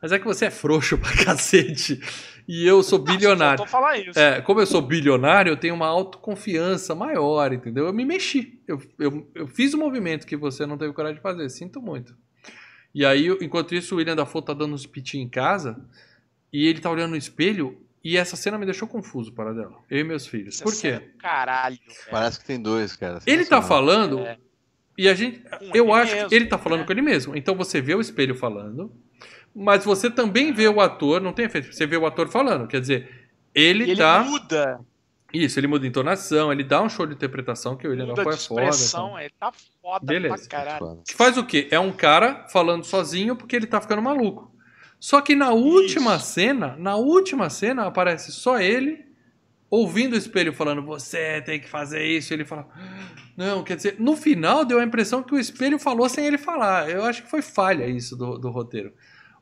A: mas é que você é frouxo pra cacete. E eu sou bilionário.
C: Falar isso.
A: É, como eu sou bilionário, eu tenho uma autoconfiança maior, entendeu? Eu me mexi. Eu, eu, eu fiz o movimento que você não teve coragem de fazer. Sinto muito. E aí, enquanto isso, o William Dafoe tá dando uns pitinhos em casa e ele tá olhando no espelho e essa cena me deixou confuso, para dela. Eu e meus filhos. Por
C: Essa cena
A: quê?
C: é Caralho. velho.
B: Parece que tem dois, cara.
A: Ele tá
B: Sensacional.
A: falando
C: É.
A: e a gente.
C: Com
A: Eu
C: ele
A: acho
C: mesmo,
A: que ele tá falando
C: né?
A: com ele mesmo. Então você vê o espelho falando, mas você também vê o ator, não tem efeito. Você vê o ator falando. Quer dizer, ele,
C: E ele
A: tá.
C: muda,
A: Isso, ele muda a entonação, ele dá um show de interpretação que o William Dafoe é foda.
C: expressão,
A: então.
C: ele tá foda
A: Beleza.
C: pra caralho.
A: Que faz o quê? É um cara falando sozinho porque ele tá ficando maluco. Só que na última
C: Isso.
A: cena, na última cena aparece só ele ouvindo o espelho falando: "Você tem que fazer isso". Ele fala: "Não, quer dizer, no final deu a impressão que o espelho falou sem ele falar. Eu acho que foi falha isso do, do roteiro.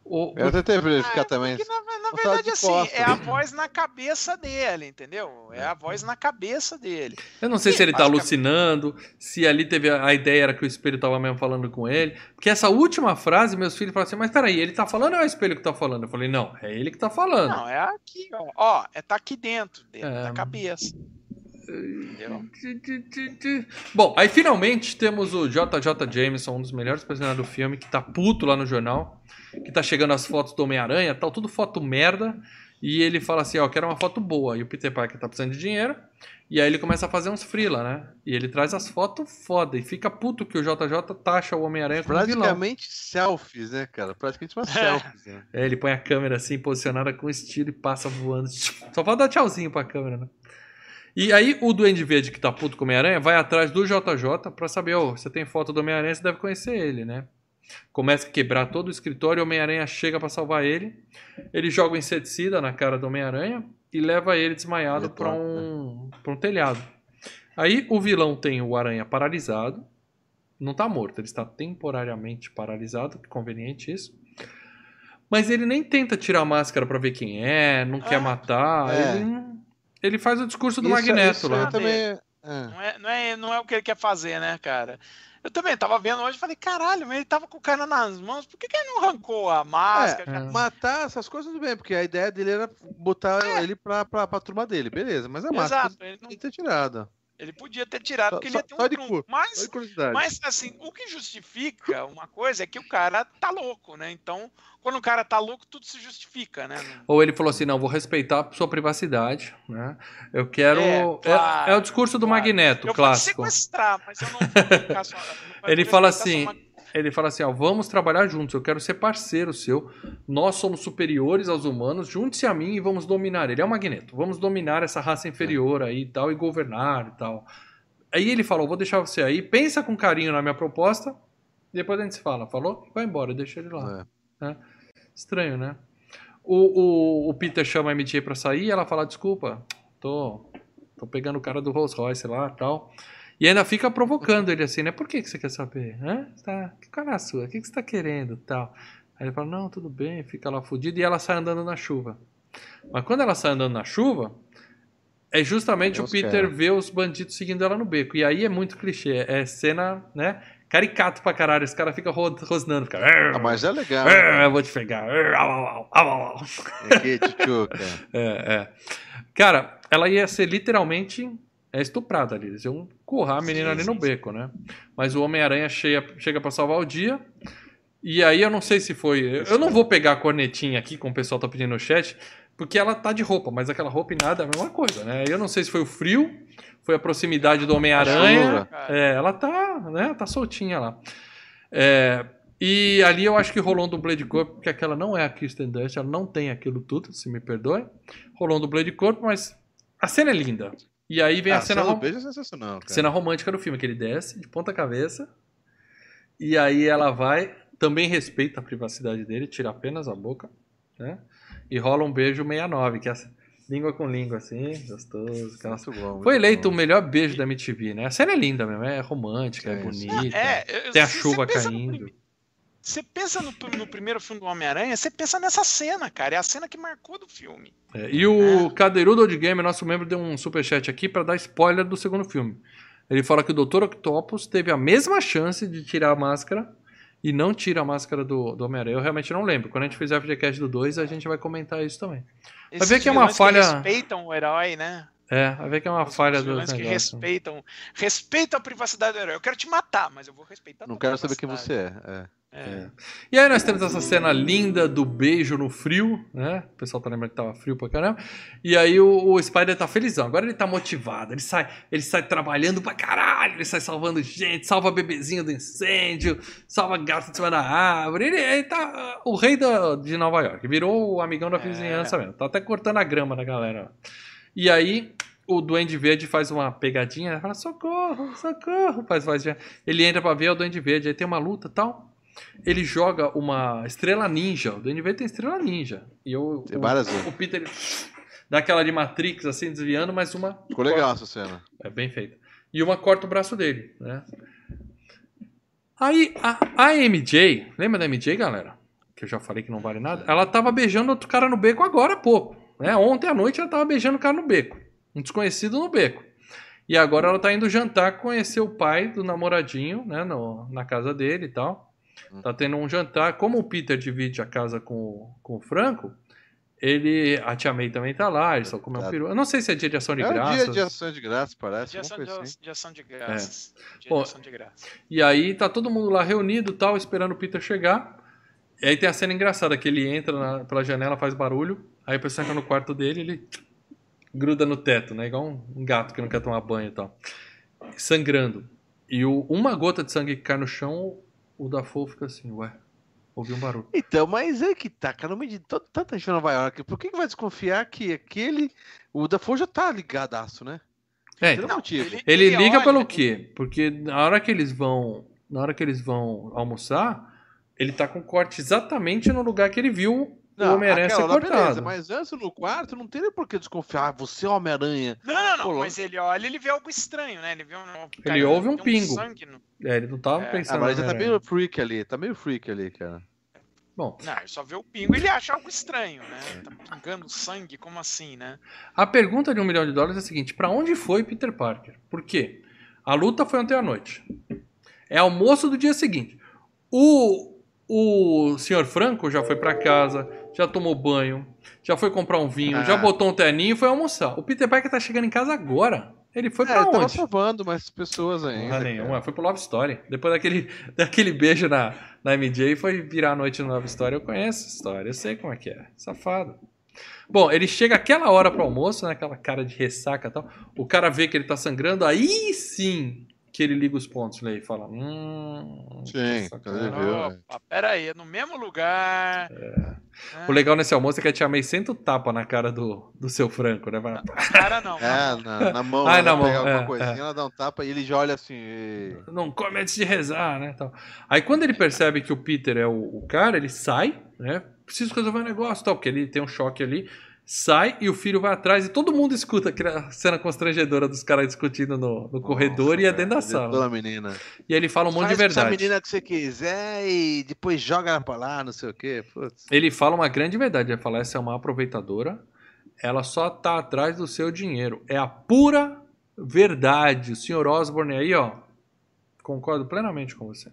A: O,
B: Eu tentei verificar
C: Ah,
B: também.
C: Porque, na, na verdade,
B: de
C: assim, é a voz na cabeça dele, entendeu? É a voz na cabeça dele.
A: Eu não sei
C: Sim,
A: se ele tá alucinando, se ali teve a, a ideia era que o espelho tava mesmo falando com ele. Porque essa última frase, meus filhos falaram assim: Mas peraí, ele tá falando ou é o espelho que tá falando? Eu falei: Não, é ele que tá falando.
C: Não, é aqui, ó. Ó, é tá aqui dentro dele,
A: É.
C: da cabeça.
A: Bom, aí finalmente temos o JJ Jameson, um dos melhores personagens do filme, que tá puto lá no jornal, que tá chegando as fotos do Homem-Aranha, tal, tudo foto merda. E ele fala assim, ó, quero uma foto boa. E o Peter Parker tá precisando de dinheiro. E aí ele começa a fazer uns freela, né? E ele traz as fotos foda. E fica puto que o JJ taxa o Homem-Aranha como vilão.
B: Praticamente selfies, né, cara? Praticamente uma selfies. Né?
A: É, ele põe a câmera assim, posicionada com estilo e passa voando. Só falta dar tchauzinho pra câmera, né? E aí o Duende Verde, que tá puto com o Homem-Aranha, vai atrás do JJ pra saber, ô, você tem foto do Homem-Aranha, você deve conhecer ele, né? Começa a quebrar todo o escritório, o Homem-Aranha chega pra salvar ele. Ele joga o inseticida na cara do Homem-Aranha e leva ele desmaiado
B: toca,
A: um, pra um telhado. Aí o vilão tem o Aranha paralisado. Não tá morto, ele está temporariamente paralisado, que conveniente isso. Mas ele nem tenta tirar a máscara pra ver quem é, não quer
C: Ah,
A: matar.
B: é.
A: Ele, não- ele faz o discurso do
B: Isso-
A: Magneto
B: isso
A: lá.
B: Eu também. é.
C: Não é, não, é, não é o que ele quer fazer, né, cara? Eu também tava vendo hoje e falei, caralho, mas ele tava com o cara nas mãos, por que, que ele não arrancou a máscara?
A: É.
B: Matar essas coisas tudo bem, porque a ideia dele era botar ele pra, pra, pra turma dele, beleza. Mas a máscara
C: Exato, ele, não-
B: ter tirado.
C: ele podia ter tirado,
B: Só-
C: porque ele ia ter um trunfo. Mas,
B: de curiosidade.
C: mas, assim, o que justifica uma coisa é que o cara tá louco, né? Então, quando o cara tá louco, tudo se justifica, né?
A: Ou ele falou assim: não, vou respeitar a sua privacidade, né? Eu quero.
C: É,
A: É,
C: claro,
A: é o discurso do
C: claro.
A: Magneto,
C: Eu
A: clássico.
C: te sequestrar, mas eu não vou ficar só.
A: Ele fala assim,
C: sua
A: Ele fala assim: ó, vamos trabalhar juntos, eu quero ser parceiro seu. Nós somos superiores aos humanos, junte-se a mim e vamos dominar. Ele é o Magneto, vamos dominar essa raça inferior aí e tal, e governar e tal. Aí ele falou: vou deixar você aí, pensa com carinho na minha proposta, depois a gente se fala. Falou? Vai embora, deixa ele lá.
B: É.
A: Estranho, né? O, o, o Peter chama a MJ pra sair e ela fala: desculpa, tô, tô pegando o cara do Rolls Royce lá e tal. E ainda fica provocando ele assim, né? Por que, que você quer saber? Hã? Tá, qual é a sua? O que, que você tá querendo? Tal. Aí ele fala, não, tudo bem, fica lá fudido. E ela sai andando na chuva. Mas quando ela sai andando na chuva, é justamente
B: Deus
A: o Peter
B: quer.
A: ver os bandidos seguindo ela no beco. E aí é muito clichê. É cena, né? Caricato pra caralho. Os caras ficam ro- rosnando. Fica,
B: Ah, mas é legal. né?
A: "Ah, eu vou te pegar. Ah, au, au, au, au, au."
B: É que tchutchuca.
A: É, é. Cara, ela ia ser literalmente é, estuprada ali. Eles iam currar a menina
C: Sim,
A: ali no
C: sim.
A: beco, né? Mas o Homem-Aranha chega, chega pra salvar o dia. E aí eu não sei se foi. Eu não vou pegar a cornetinha aqui, como o pessoal tá pedindo no chat, porque ela tá de roupa, mas aquela roupa e nada é a mesma coisa, né? Eu não sei se foi o frio, foi a proximidade do Homem-Aranha.
B: chuva.
A: É, ela tá, né? Tá soltinha lá. É, e ali eu acho que rolou um dublê de corpo, porque aquela não é a Kirsten Dunst, ela não tem aquilo tudo, se me perdoe. Rolou um dublê de corpo, mas a cena é linda. E aí vem a,
B: Ah,
A: cena,
B: cena
A: rom-
B: beijo é sensacional, cara.
A: cena romântica do filme, que ele desce de ponta cabeça. E aí ela vai, também respeita a privacidade dele, tira apenas a boca, né? E rola um beijo 69, que é língua com língua, assim, gostoso. aquela-
B: Muito bom, muito
A: Foi eleito o
B: bom.
A: melhor beijo da MTV, né? A cena é linda mesmo, é romântica, é
B: sim.
A: bonita.
C: É, eu-
A: Tem a chuva caindo.
C: Você pensa no, no primeiro filme do Homem-Aranha, você pensa nessa cena, cara. É a cena que marcou do filme.
A: É, e o Cadeirudo Old Game, nosso membro, deu um superchat aqui pra dar spoiler do segundo filme. Ele fala que o Dr. Octopus teve a mesma chance de tirar a máscara e não tira a máscara do, do Homem-Aranha. Eu realmente não lembro. Quando a gente fizer o FGCast do 2, a gente vai comentar isso também.
C: Esses
A: ver que é uma falha-
C: respeitam o herói, né?
A: É, vai ver que é uma
C: Os
A: falha do
C: que respeitam, respeitam a privacidade do herói. Eu quero te matar, mas eu vou respeitar a
B: Não quero saber quem você é. é.
C: É.
A: E aí nós temos essa cena linda do beijo no frio, né? O pessoal tá lembrando que tava frio pra caramba. E aí o, o Spider tá felizão. Agora ele tá motivado. Ele sai, ele sai trabalhando pra caralho. Ele sai salvando gente, salva bebezinho do incêndio, salva gato de cima da árvore. Ele, ele tá o rei da- de Nova York. Virou o amigão da
C: É.
A: vizinhança mesmo. Tá até cortando a grama da galera. E aí o Duende Verde faz uma pegadinha, fala socorro, socorro, faz de... Ele entra pra ver é o Duende Verde, aí tem uma luta e tal. Ele joga uma estrela ninja, o Verde tem estrela ninja. E eu,
B: Tem
A: o,
B: várias
A: o Peter ele dá aquela de Matrix assim, desviando, mas uma...
B: Ficou legal essa cena.
A: É bem feita. E uma corta o braço dele, né? Aí, a, a MJ, lembra da MJ, galera? Que eu já falei que não vale nada. Ela tava beijando outro cara no beco agora há pouco. Né? Ontem à noite ela tava beijando o cara no beco. Um desconhecido no beco. E agora ela tá indo jantar conhecer o pai do namoradinho, né? No, na casa dele e tal. Tá tendo um jantar. Como o Peter divide a casa com, o- com o Franco, ele. A Tia May também tá lá, eles só comem um
B: Tá.
A: peru. Eu não sei se é dia de ação de
B: É
A: graças.
B: dia de ação de graça, parece.
C: De ação de,
B: assim.
C: de ação de graças. Dia
A: Bom,
C: de ação de graças.
A: E aí tá todo mundo lá reunido tal, esperando o Peter chegar. E aí tem a cena engraçada que ele entra na- pela janela, faz barulho. Aí a pessoa entra no quarto dele ele gruda no teto, né? Igual um, um gato que não quer tomar banho e tal. Sangrando. E o- uma gota de sangue que cai no chão, o Dafoe fica assim, ué, ouvi um barulho.
B: Então, mas é que tá, cara, no meio de tanta gente em Nova York, por que, que vai desconfiar que aquele. O Dafoe já tá ligadaço, né?
A: É, então,
B: motivo.
A: ele liga
C: olha,
A: pelo quê? Porque na hora que eles vão, na hora que eles vão almoçar, ele tá com corte exatamente no lugar que ele viu o Homem-Aranha ser cortado.
B: beleza, mas antes no quarto não tem nem por que desconfiar. Ah, você é Homem-Aranha.
C: Não, não, não.
B: Pô,
C: Mas ele olha, ele vê algo estranho, né? Ele vê um.
A: Ele ouve um
C: tem
A: pingo.
C: sangue no-
A: É, ele não tava
C: É,
A: pensando.
B: Ah, mas ele tá meio freak ali, tá meio freak ali, cara.
A: Bom,
C: Não, ele só vê o pingo e ele acha algo estranho, né? Tá pingando sangue, como assim, né?
A: a pergunta de um milhão de dólares é a seguinte: pra onde foi Peter Parker? Por quê? A luta foi ontem à noite. É almoço do dia seguinte. O, o senhor Franco já foi pra casa, já tomou banho, já foi comprar um vinho,
B: Ah.
A: já botou um terninho e foi almoçar. O Peter Parker tá chegando em casa agora. Ele foi
B: é,
A: pra
B: ele tava
A: onde?
B: salvando mais pessoas ainda. Cara.
A: nenhuma, foi pro Love Story. Depois daquele, daquele beijo na, na MJ, foi virar a noite no Love Story. Eu conheço essa história, eu sei como é que é. Safado. Bom, ele chega aquela hora pro almoço, né? Aquela cara de ressaca e tal. O cara vê que ele tá sangrando, aí sim que ele liga os pontos né, e fala: Hum.
B: Sim,
A: que
B: ele
A: sacanagem."
B: viu.
C: Opa, pera aí, é no mesmo lugar.
A: É.
C: Ah,
A: O legal nesse almoço é que a Tia May senta o tapa na cara do, do seu Franco, né? Vai,
C: Cara, não.
B: É, na, na mão,
A: Ai,
B: ela
A: na mão,
B: pega alguma
A: é,
B: coisinha,
A: é.
B: ela dá um tapa e ele já olha assim. "Ei".
A: não come antes de rezar, né? Tal. Aí quando ele percebe que o Peter é o, o cara, ele sai, né? Preciso resolver um negócio, tal, porque ele tem um choque ali. Sai e o filho vai atrás e todo mundo escuta aquela cena constrangedora dos caras discutindo no, no corredor e é dentro da sala.
B: Toda menina.
A: E ele fala um monte
B: Faz
A: de
B: com essa
A: verdade.
B: menina que você quiser e depois joga ela pra lá, não sei o quê. Putz.
A: Ele fala uma grande verdade. Ele fala: essa é uma aproveitadora, ela só tá atrás do seu dinheiro. É a pura verdade. O senhor Osborne aí, ó, concordo plenamente com você.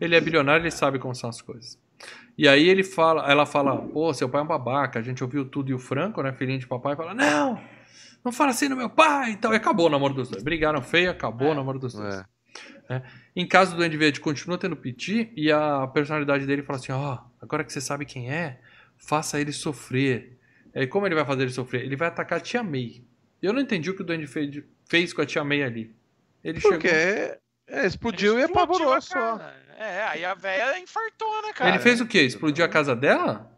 A: Ele é bilionário, ele sabe como são as coisas. E aí ele fala, ela fala, pô, seu pai é um babaca, a gente ouviu tudo e o Franco, né, filhinho de papai, fala, não, não fala assim no meu pai e tal. E acabou o namoro dos dois. Brigaram feio, acabou o namoro dos dois.
B: É.
A: Em caso do Andy Verde, continua tendo piti e a personalidade dele fala assim: ó, agora que você sabe quem é, faça ele sofrer. Aí como ele vai fazer ele sofrer? Ele vai atacar a tia May. Eu não entendi o que o Duende fez, fez com a tia May ali. Ele
B: Porque
A: chegou.
B: É, explodiu e
C: Explodiu
B: apavorou
C: a
B: só.
C: É, aí a velha infartou, né, cara?
A: Ele fez o quê? Explodiu a casa dela?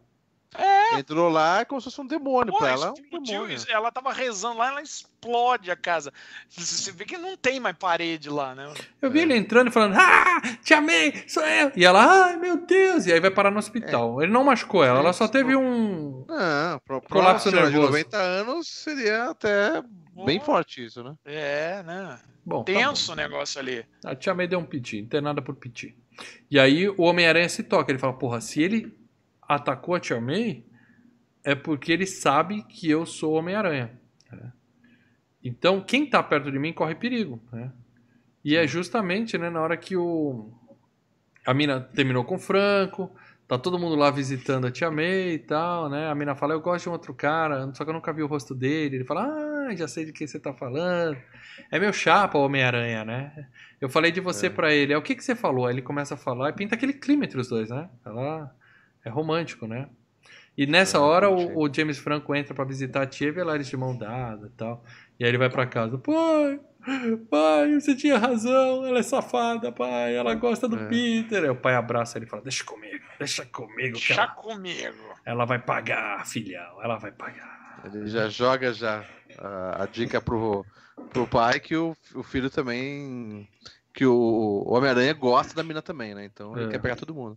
B: Entrou lá como se fosse um demônio
C: Pô,
B: pra ela. é Um
C: explodiu,
B: demônio.
C: isso- ela tava rezando lá, ela explode a casa. Você vê que não tem mais parede lá, né?
A: Eu vi ele entrando e falando: Ah, tia May, sou eu. E ela, ai meu Deus. E aí vai parar no
B: É.
A: hospital. Ele não machucou ela, ela só teve um.
B: Não, pro, pro
A: Colapso
B: senhora de
A: nervoso.
B: 90 anos seria até bem forte isso, né?
C: É, né?
A: Bom, tá bom.
C: Tenso o negócio ali.
A: A tia May deu um piti, não tem nada por piti. E aí o Homem-Aranha se toca. Ele fala: Porra, se ele atacou a tia May, é porque ele sabe que eu sou o Homem-Aranha. né? Então, quem tá perto de mim corre perigo. né? E é justamente né, na hora que o. A mina terminou com o Franco, tá todo mundo lá visitando a tia May e tal, né? A mina fala: Eu gosto de um outro cara, só que eu nunca vi o rosto dele. Ele fala: Ah, já sei de quem você tá falando. É meu chapa, Homem-Aranha, né? Eu falei de você
B: É.
A: pra ele. É o que, que você falou? Aí ele começa a falar e pinta aquele clima entre os dois, né? Ela é romântico, né? E nessa
B: É,
A: hora o, o James Franco entra pra visitar a tia e vê lá eles de mão dada e tal. E aí ele vai pra casa. Pai, pai, você tinha razão. Ela é safada, pai. Ela gosta do
B: É.
A: Peter. Aí o pai abraça ele e fala: Deixa comigo, deixa comigo. Ela,
C: comigo.
A: ela vai pagar, filhão. Ela vai pagar.
B: Ele já joga já a, a dica pro, pro pai que o, o filho também. Que o, o Homem-Aranha gosta da mina também, né? Então ele
A: É.
B: quer pegar todo mundo.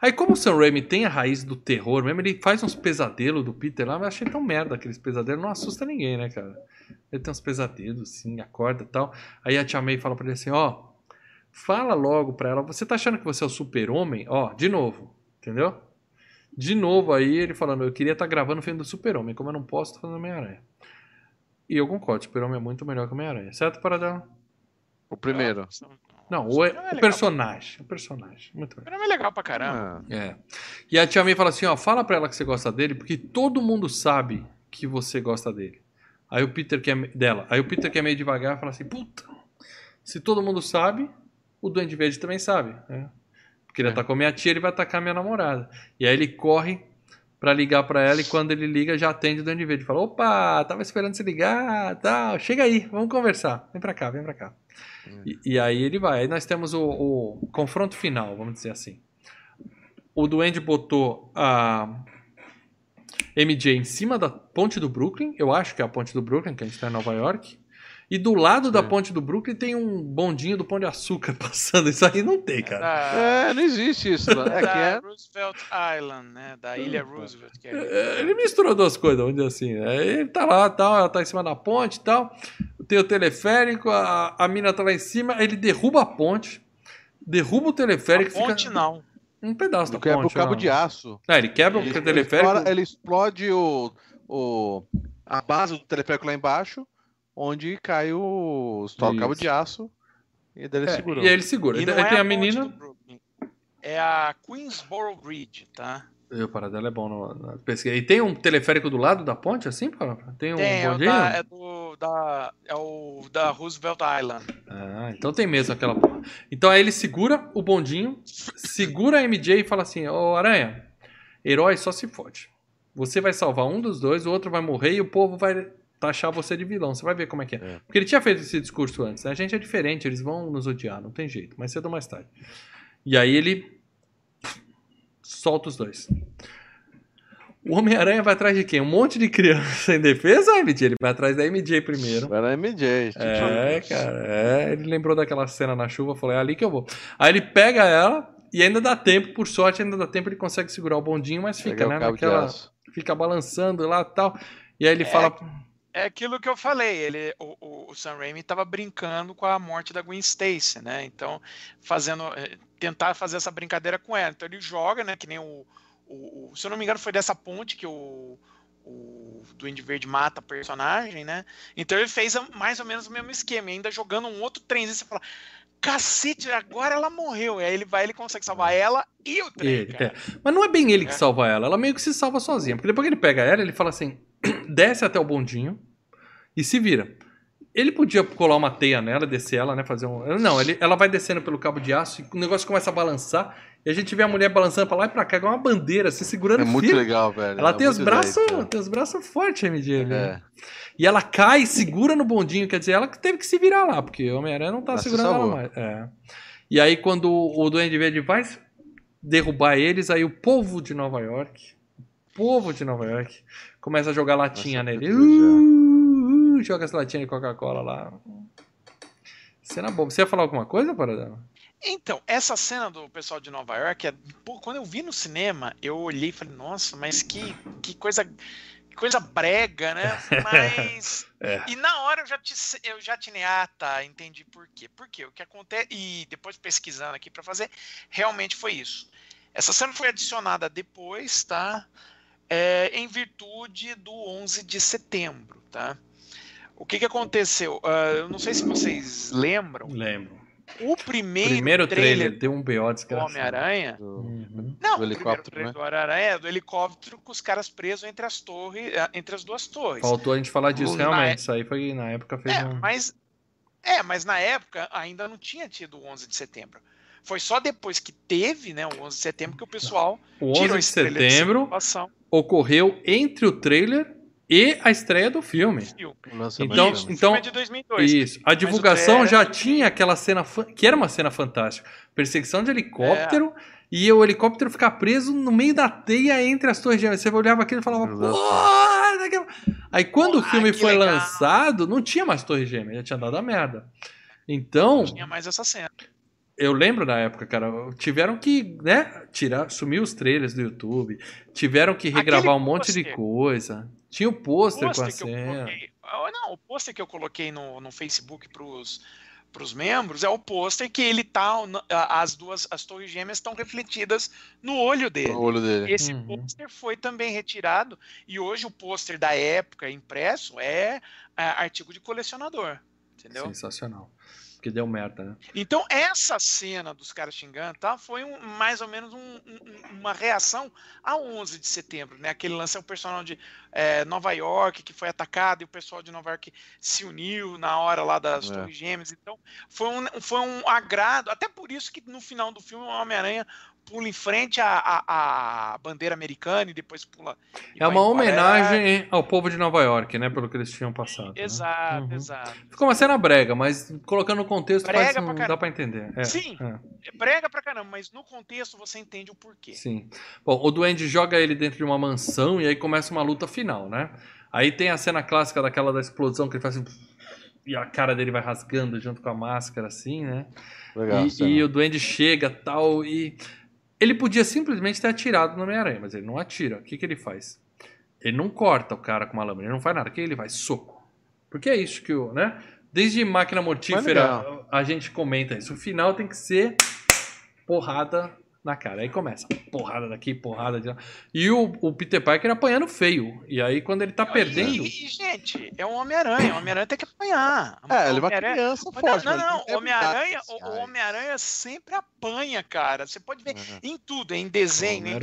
A: Aí, como o Sam Raimi tem a raiz do terror mesmo, ele faz uns pesadelos do Peter lá, mas eu achei tão merda aqueles pesadelos, não assusta ninguém, né, cara? Ele tem uns pesadelos, assim, acorda e tal. Aí a Tia May fala pra ele assim: ó, fala logo pra ela, você tá achando que você é o super-homem? Ó, de novo, entendeu? De novo aí ele falando: eu queria estar gravando o filme do super-homem, como eu não posso, tô fazendo Homem-Aranha. E eu concordo, super-homem é muito melhor que Homem-Aranha, certo, Paradela?
B: O primeiro.
A: Não, o,
C: é
A: o personagem, o personagem, muito melhor.
C: Super-Homem é legal pra caramba.
B: Ah,
A: É. E a tia May fala assim, ó, fala pra ela que você gosta dele, porque todo mundo sabe que você gosta dele. Aí o Peter que é me- dela, aí o Peter que é meio devagar fala assim, puta, se todo mundo sabe, o Duende Verde também sabe, né? Porque ele
B: É.
A: atacou minha tia, ele vai atacar minha namorada. E aí ele corre pra ligar pra ela e quando ele liga já atende o Duende Verde. Fala, opa, tava esperando você ligar, tal, chega aí, vamos conversar. Vem pra cá, vem pra cá. E, e aí ele vai. Aí nós temos o, o confronto final, vamos dizer assim. O Duende botou a MJ em cima da ponte do Brooklyn. Eu acho que é a ponte do Brooklyn, que a gente tá em Nova York. E do lado da
B: Sim.
A: ponte do Brooklyn tem um bondinho do Pão de Açúcar passando. Isso aí não tem, cara.
C: Da,
B: É, não existe isso. né? É que
C: da
B: é.
C: Roosevelt Island, né? Da Ilha Roosevelt. Que é...
A: É, Ele misturou duas coisas, vamos dizer assim. né? Ele tá lá, tal, ela tá em cima da ponte e tal. Tem o teleférico, a, a mina tá lá em cima, ele derruba a ponte, derruba o teleférico
C: A ponte
A: fica
C: não.
A: um pedaço da
B: Não quebra o
A: ponte.
B: cabo
A: não.
B: de aço.
A: É, ele quebra
B: Ele,
A: o
B: ele
A: teleférico.
B: explora- ele explode o, o, a base do teleférico lá embaixo, onde cai o, cabo de aço e daí ele
A: É,
B: segurou.
A: e aí ele segura.
C: E não
A: tem
C: é
A: a
C: a ponte
A: menina.
C: Brooklyn. É a Queensboro Bridge, tá?
A: O paradelo é bom no, na pesquisa. E tem um teleférico do lado da ponte, assim? Tem um
C: Tem, é
A: bondinho?
C: da, é, do, da, é o da Roosevelt Island.
A: Ah, então tem mesmo aquela porra. Então aí ele segura o bondinho, segura a MJ e fala assim: Ô Aranha, herói só se fode. Você vai salvar um dos dois, o outro vai morrer e o povo vai taxar você de vilão. Você vai ver como é que é.
B: É.
A: Porque ele tinha feito esse discurso antes. né? A gente é diferente, eles vão nos odiar, não tem jeito. Mais cedo ou mais tarde. E aí ele solta os dois. O Homem-Aranha vai atrás de quem? Um monte de criança em defesa ou MJ? Ele vai atrás da MJ primeiro.
B: Era MJ. tipo,
A: É, cara, é. Ele lembrou daquela cena na chuva, falou, é ali que eu vou. Aí ele pega ela e ainda dá tempo, por sorte, ainda dá tempo, ele consegue segurar o bondinho, mas fica,
B: Pegar
A: né? Naquela, fica balançando lá e tal. E aí ele
C: É,
A: fala.
C: É aquilo que eu falei, ele, o, o, o Sam Raimi estava brincando com a morte da Gwen Stacy, né? Então, fazendo, eh, tentar fazer essa brincadeira com ela. Então ele joga, né? Que nem o, o, o- se eu não me engano, foi dessa ponte que o, o Duende Verde mata a personagem, né? Então ele fez mais ou menos o mesmo esquema, ainda jogando um outro trenzinho, você fala, cacete, agora ela morreu. E aí ele vai, ele consegue salvar ela e o trem,
A: Ele, é. Mas não é bem ele que
C: É.
A: salva ela, ela meio que se salva sozinha. Porque depois que ele pega ela, ele fala assim: desce até o bondinho e se vira. Ele podia colar uma teia nela, descer ela, né? Fazer um. Não, ele, ela vai descendo pelo cabo de aço e o negócio começa a balançar. E a gente vê a mulher balançando pra lá e pra cá, igual uma bandeira, se segurando
B: É muito
A: firme.
B: legal, velho.
A: Ela
B: é
A: tem os braços,
B: legal.
A: tem os braços fortes, MJ. né?
B: É.
A: E ela cai, segura no bondinho, quer dizer, ela que teve que se virar lá, porque o Homem-Aranha não tá
B: se
A: segurando ela mais. É. E aí, quando o Duende Verde vai derrubar eles, aí o povo de Nova York, povo de Nova York, começa a jogar latinha
B: Nossa,
A: nele.
B: Deus,
A: Uh, uh, joga as latinhas de Coca-Cola lá. Cena boa. Você ia falar alguma coisa, Paradela?
C: Então, essa cena do pessoal de Nova York, é- pô, quando eu vi no cinema, eu olhei e falei, nossa, mas que, que coisa que coisa brega, né? Mas.
A: É.
C: E na hora eu já, te, eu já tinha, ah, tá, entendi por quê. Por quê? O que acontece. E depois pesquisando aqui pra fazer, realmente foi isso. Essa cena foi adicionada depois, tá? É, em virtude do 11 de setembro, tá? O que que aconteceu? Ah, eu não sei se vocês lembram,
A: Lembro.
C: o primeiro,
A: Primeiro trailer,
C: trailer
A: deu um BO
C: do
A: desgraçado.
C: Homem-Aranha.
B: Do,
A: Uhum.
C: Não,
B: do
C: o
B: helicóptero, né?
C: do Homem-Aranha é do helicóptero com os caras presos entre as torres, eh, entre as duas torres.
A: Faltou a gente falar disso,
C: Na
A: realmente.
C: é-
A: Isso aí foi na época fez
C: É,
A: um.
C: mas é, mas na época ainda não tinha tido o 11 de setembro. Foi só depois que teve, né, o 11 de setembro que o pessoal
A: O
C: tirou
A: 11 de
C: de
A: setembro
C: circulação
A: ocorreu entre o trailer e a estreia do filme.
C: filme.
B: O lançamento
A: Então-
C: Isso,
B: filme.
C: o
A: então-
C: filme é de 2002.
A: Isso. A divulgação
C: trailer
A: já
C: era de-
A: tinha aquela cena que era uma cena fantástica. Perseguição de helicóptero
C: É.
A: e o helicóptero ficar preso no meio da teia entre as torres gêmeas. Você olhava aquilo e falava,
B: Exato.
A: porra! daquela-" Aí quando o
C: Porra,
A: filme
C: que
A: foi
C: legal.
A: lançado, não tinha mais torre gêmea, já tinha dado a merda. Então,
C: Tinha mais essa cena.
A: Eu lembro na época, cara, tiveram que, né, tirar, sumir os trailers do YouTube, tiveram que regravar
C: Aquele
A: um monte de
C: pôster.
A: coisa. Tinha o pôster com a
C: pôster que eu
A: cena.
C: coloquei. Ah, Não, o pôster que eu coloquei no, no Facebook pros, pros membros é o pôster que ele tá. As duas as torres gêmeas estão refletidas no olho dele.
B: O olho dele.
C: Esse
A: Uhum.
C: pôster foi também retirado e hoje o pôster da época impresso é, é, artigo de colecionador. Entendeu?
A: Sensacional. Porque deu merda, né?
C: Então, essa cena dos caras xingando tá, foi um- mais ou menos um- um- uma reação a 11 de setembro, né? Aquele lance é o personagem de é, Nova York que foi atacado e o pessoal de Nova York se uniu na hora lá das
B: É.
C: Torres Gêmeas. Então, foi um, foi um agrado. Até por isso que no final do filme o Homem-Aranha pula em frente à, à- à bandeira americana e depois pula. e
A: É uma
C: embora.
A: homenagem ao povo de Nova York, né? Pelo que eles tinham passado. né?
C: Exato,
A: Uhum.
C: exato.
A: Ficou uma cena brega, mas colocando no contexto
C: Brega
A: faz,
C: pra caramba.
A: dá pra entender. É,
C: Sim.
A: é.
C: Brega pra caramba, mas no contexto você entende o porquê.
A: Sim. Bom, o Duende joga ele dentro de uma mansão e aí começa uma luta final, né? Aí tem a cena clássica daquela da explosão que ele faz assim. E a cara dele vai rasgando junto com a máscara, assim, né?
B: Legal.
A: E, e o Duende chega tal e. Ele podia simplesmente ter atirado no Homem-Aranha, mas ele não atira. O que, que ele faz? Ele não corta o cara com uma lâmina, ele não faz nada. O que ele faz? Soco. Porque é isso que o. né? Desde máquina mortífera a gente comenta isso. O final tem que ser porrada na cara. Aí começa. Porrada daqui, porrada de lá. E o, o Peter Parker apanhando feio. E aí quando ele tá perdendo.
C: E, e, gente, é um Homem-Aranha. O Homem-Aranha tem que apanhar.
B: É, ele é uma
C: Homem-Aranha-
B: criança forte.
C: não, não, não. Homem-Aranha, o. Homem-Aranha sempre apanha, cara. Você pode ver em tudo, em desenho, em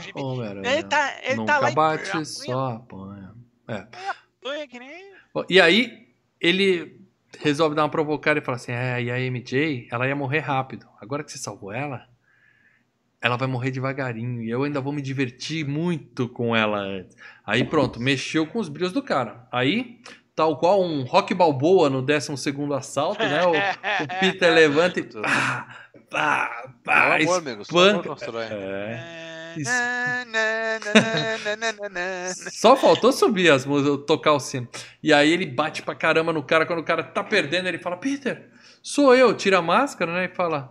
C: filme,
A: Homem-Aranha.
C: Ele tá, ele
A: Nunca
C: tá lá e
A: bate,
C: apanha,
A: só apanha.
C: apanha que nem.
A: E aí, ele resolve dar uma provocada e fala assim: É, e a MJ, ela ia morrer rápido. Agora que você salvou ela, ela vai morrer devagarinho. E eu ainda vou me divertir muito com ela antes. Aí pronto, mexeu com os brilhos do cara. Aí, tal qual um rock balboa no 12 assalto, né? O, o Peter levanta e. Pá, pá, pá,
B: Pelo amor, amigo. Só
A: espanca. É. Faltou subir as músicas, tocar o sino. E aí ele bate pra caramba no cara. Quando o cara tá perdendo, ele fala: Peter, sou eu. Tira a máscara, né? E fala.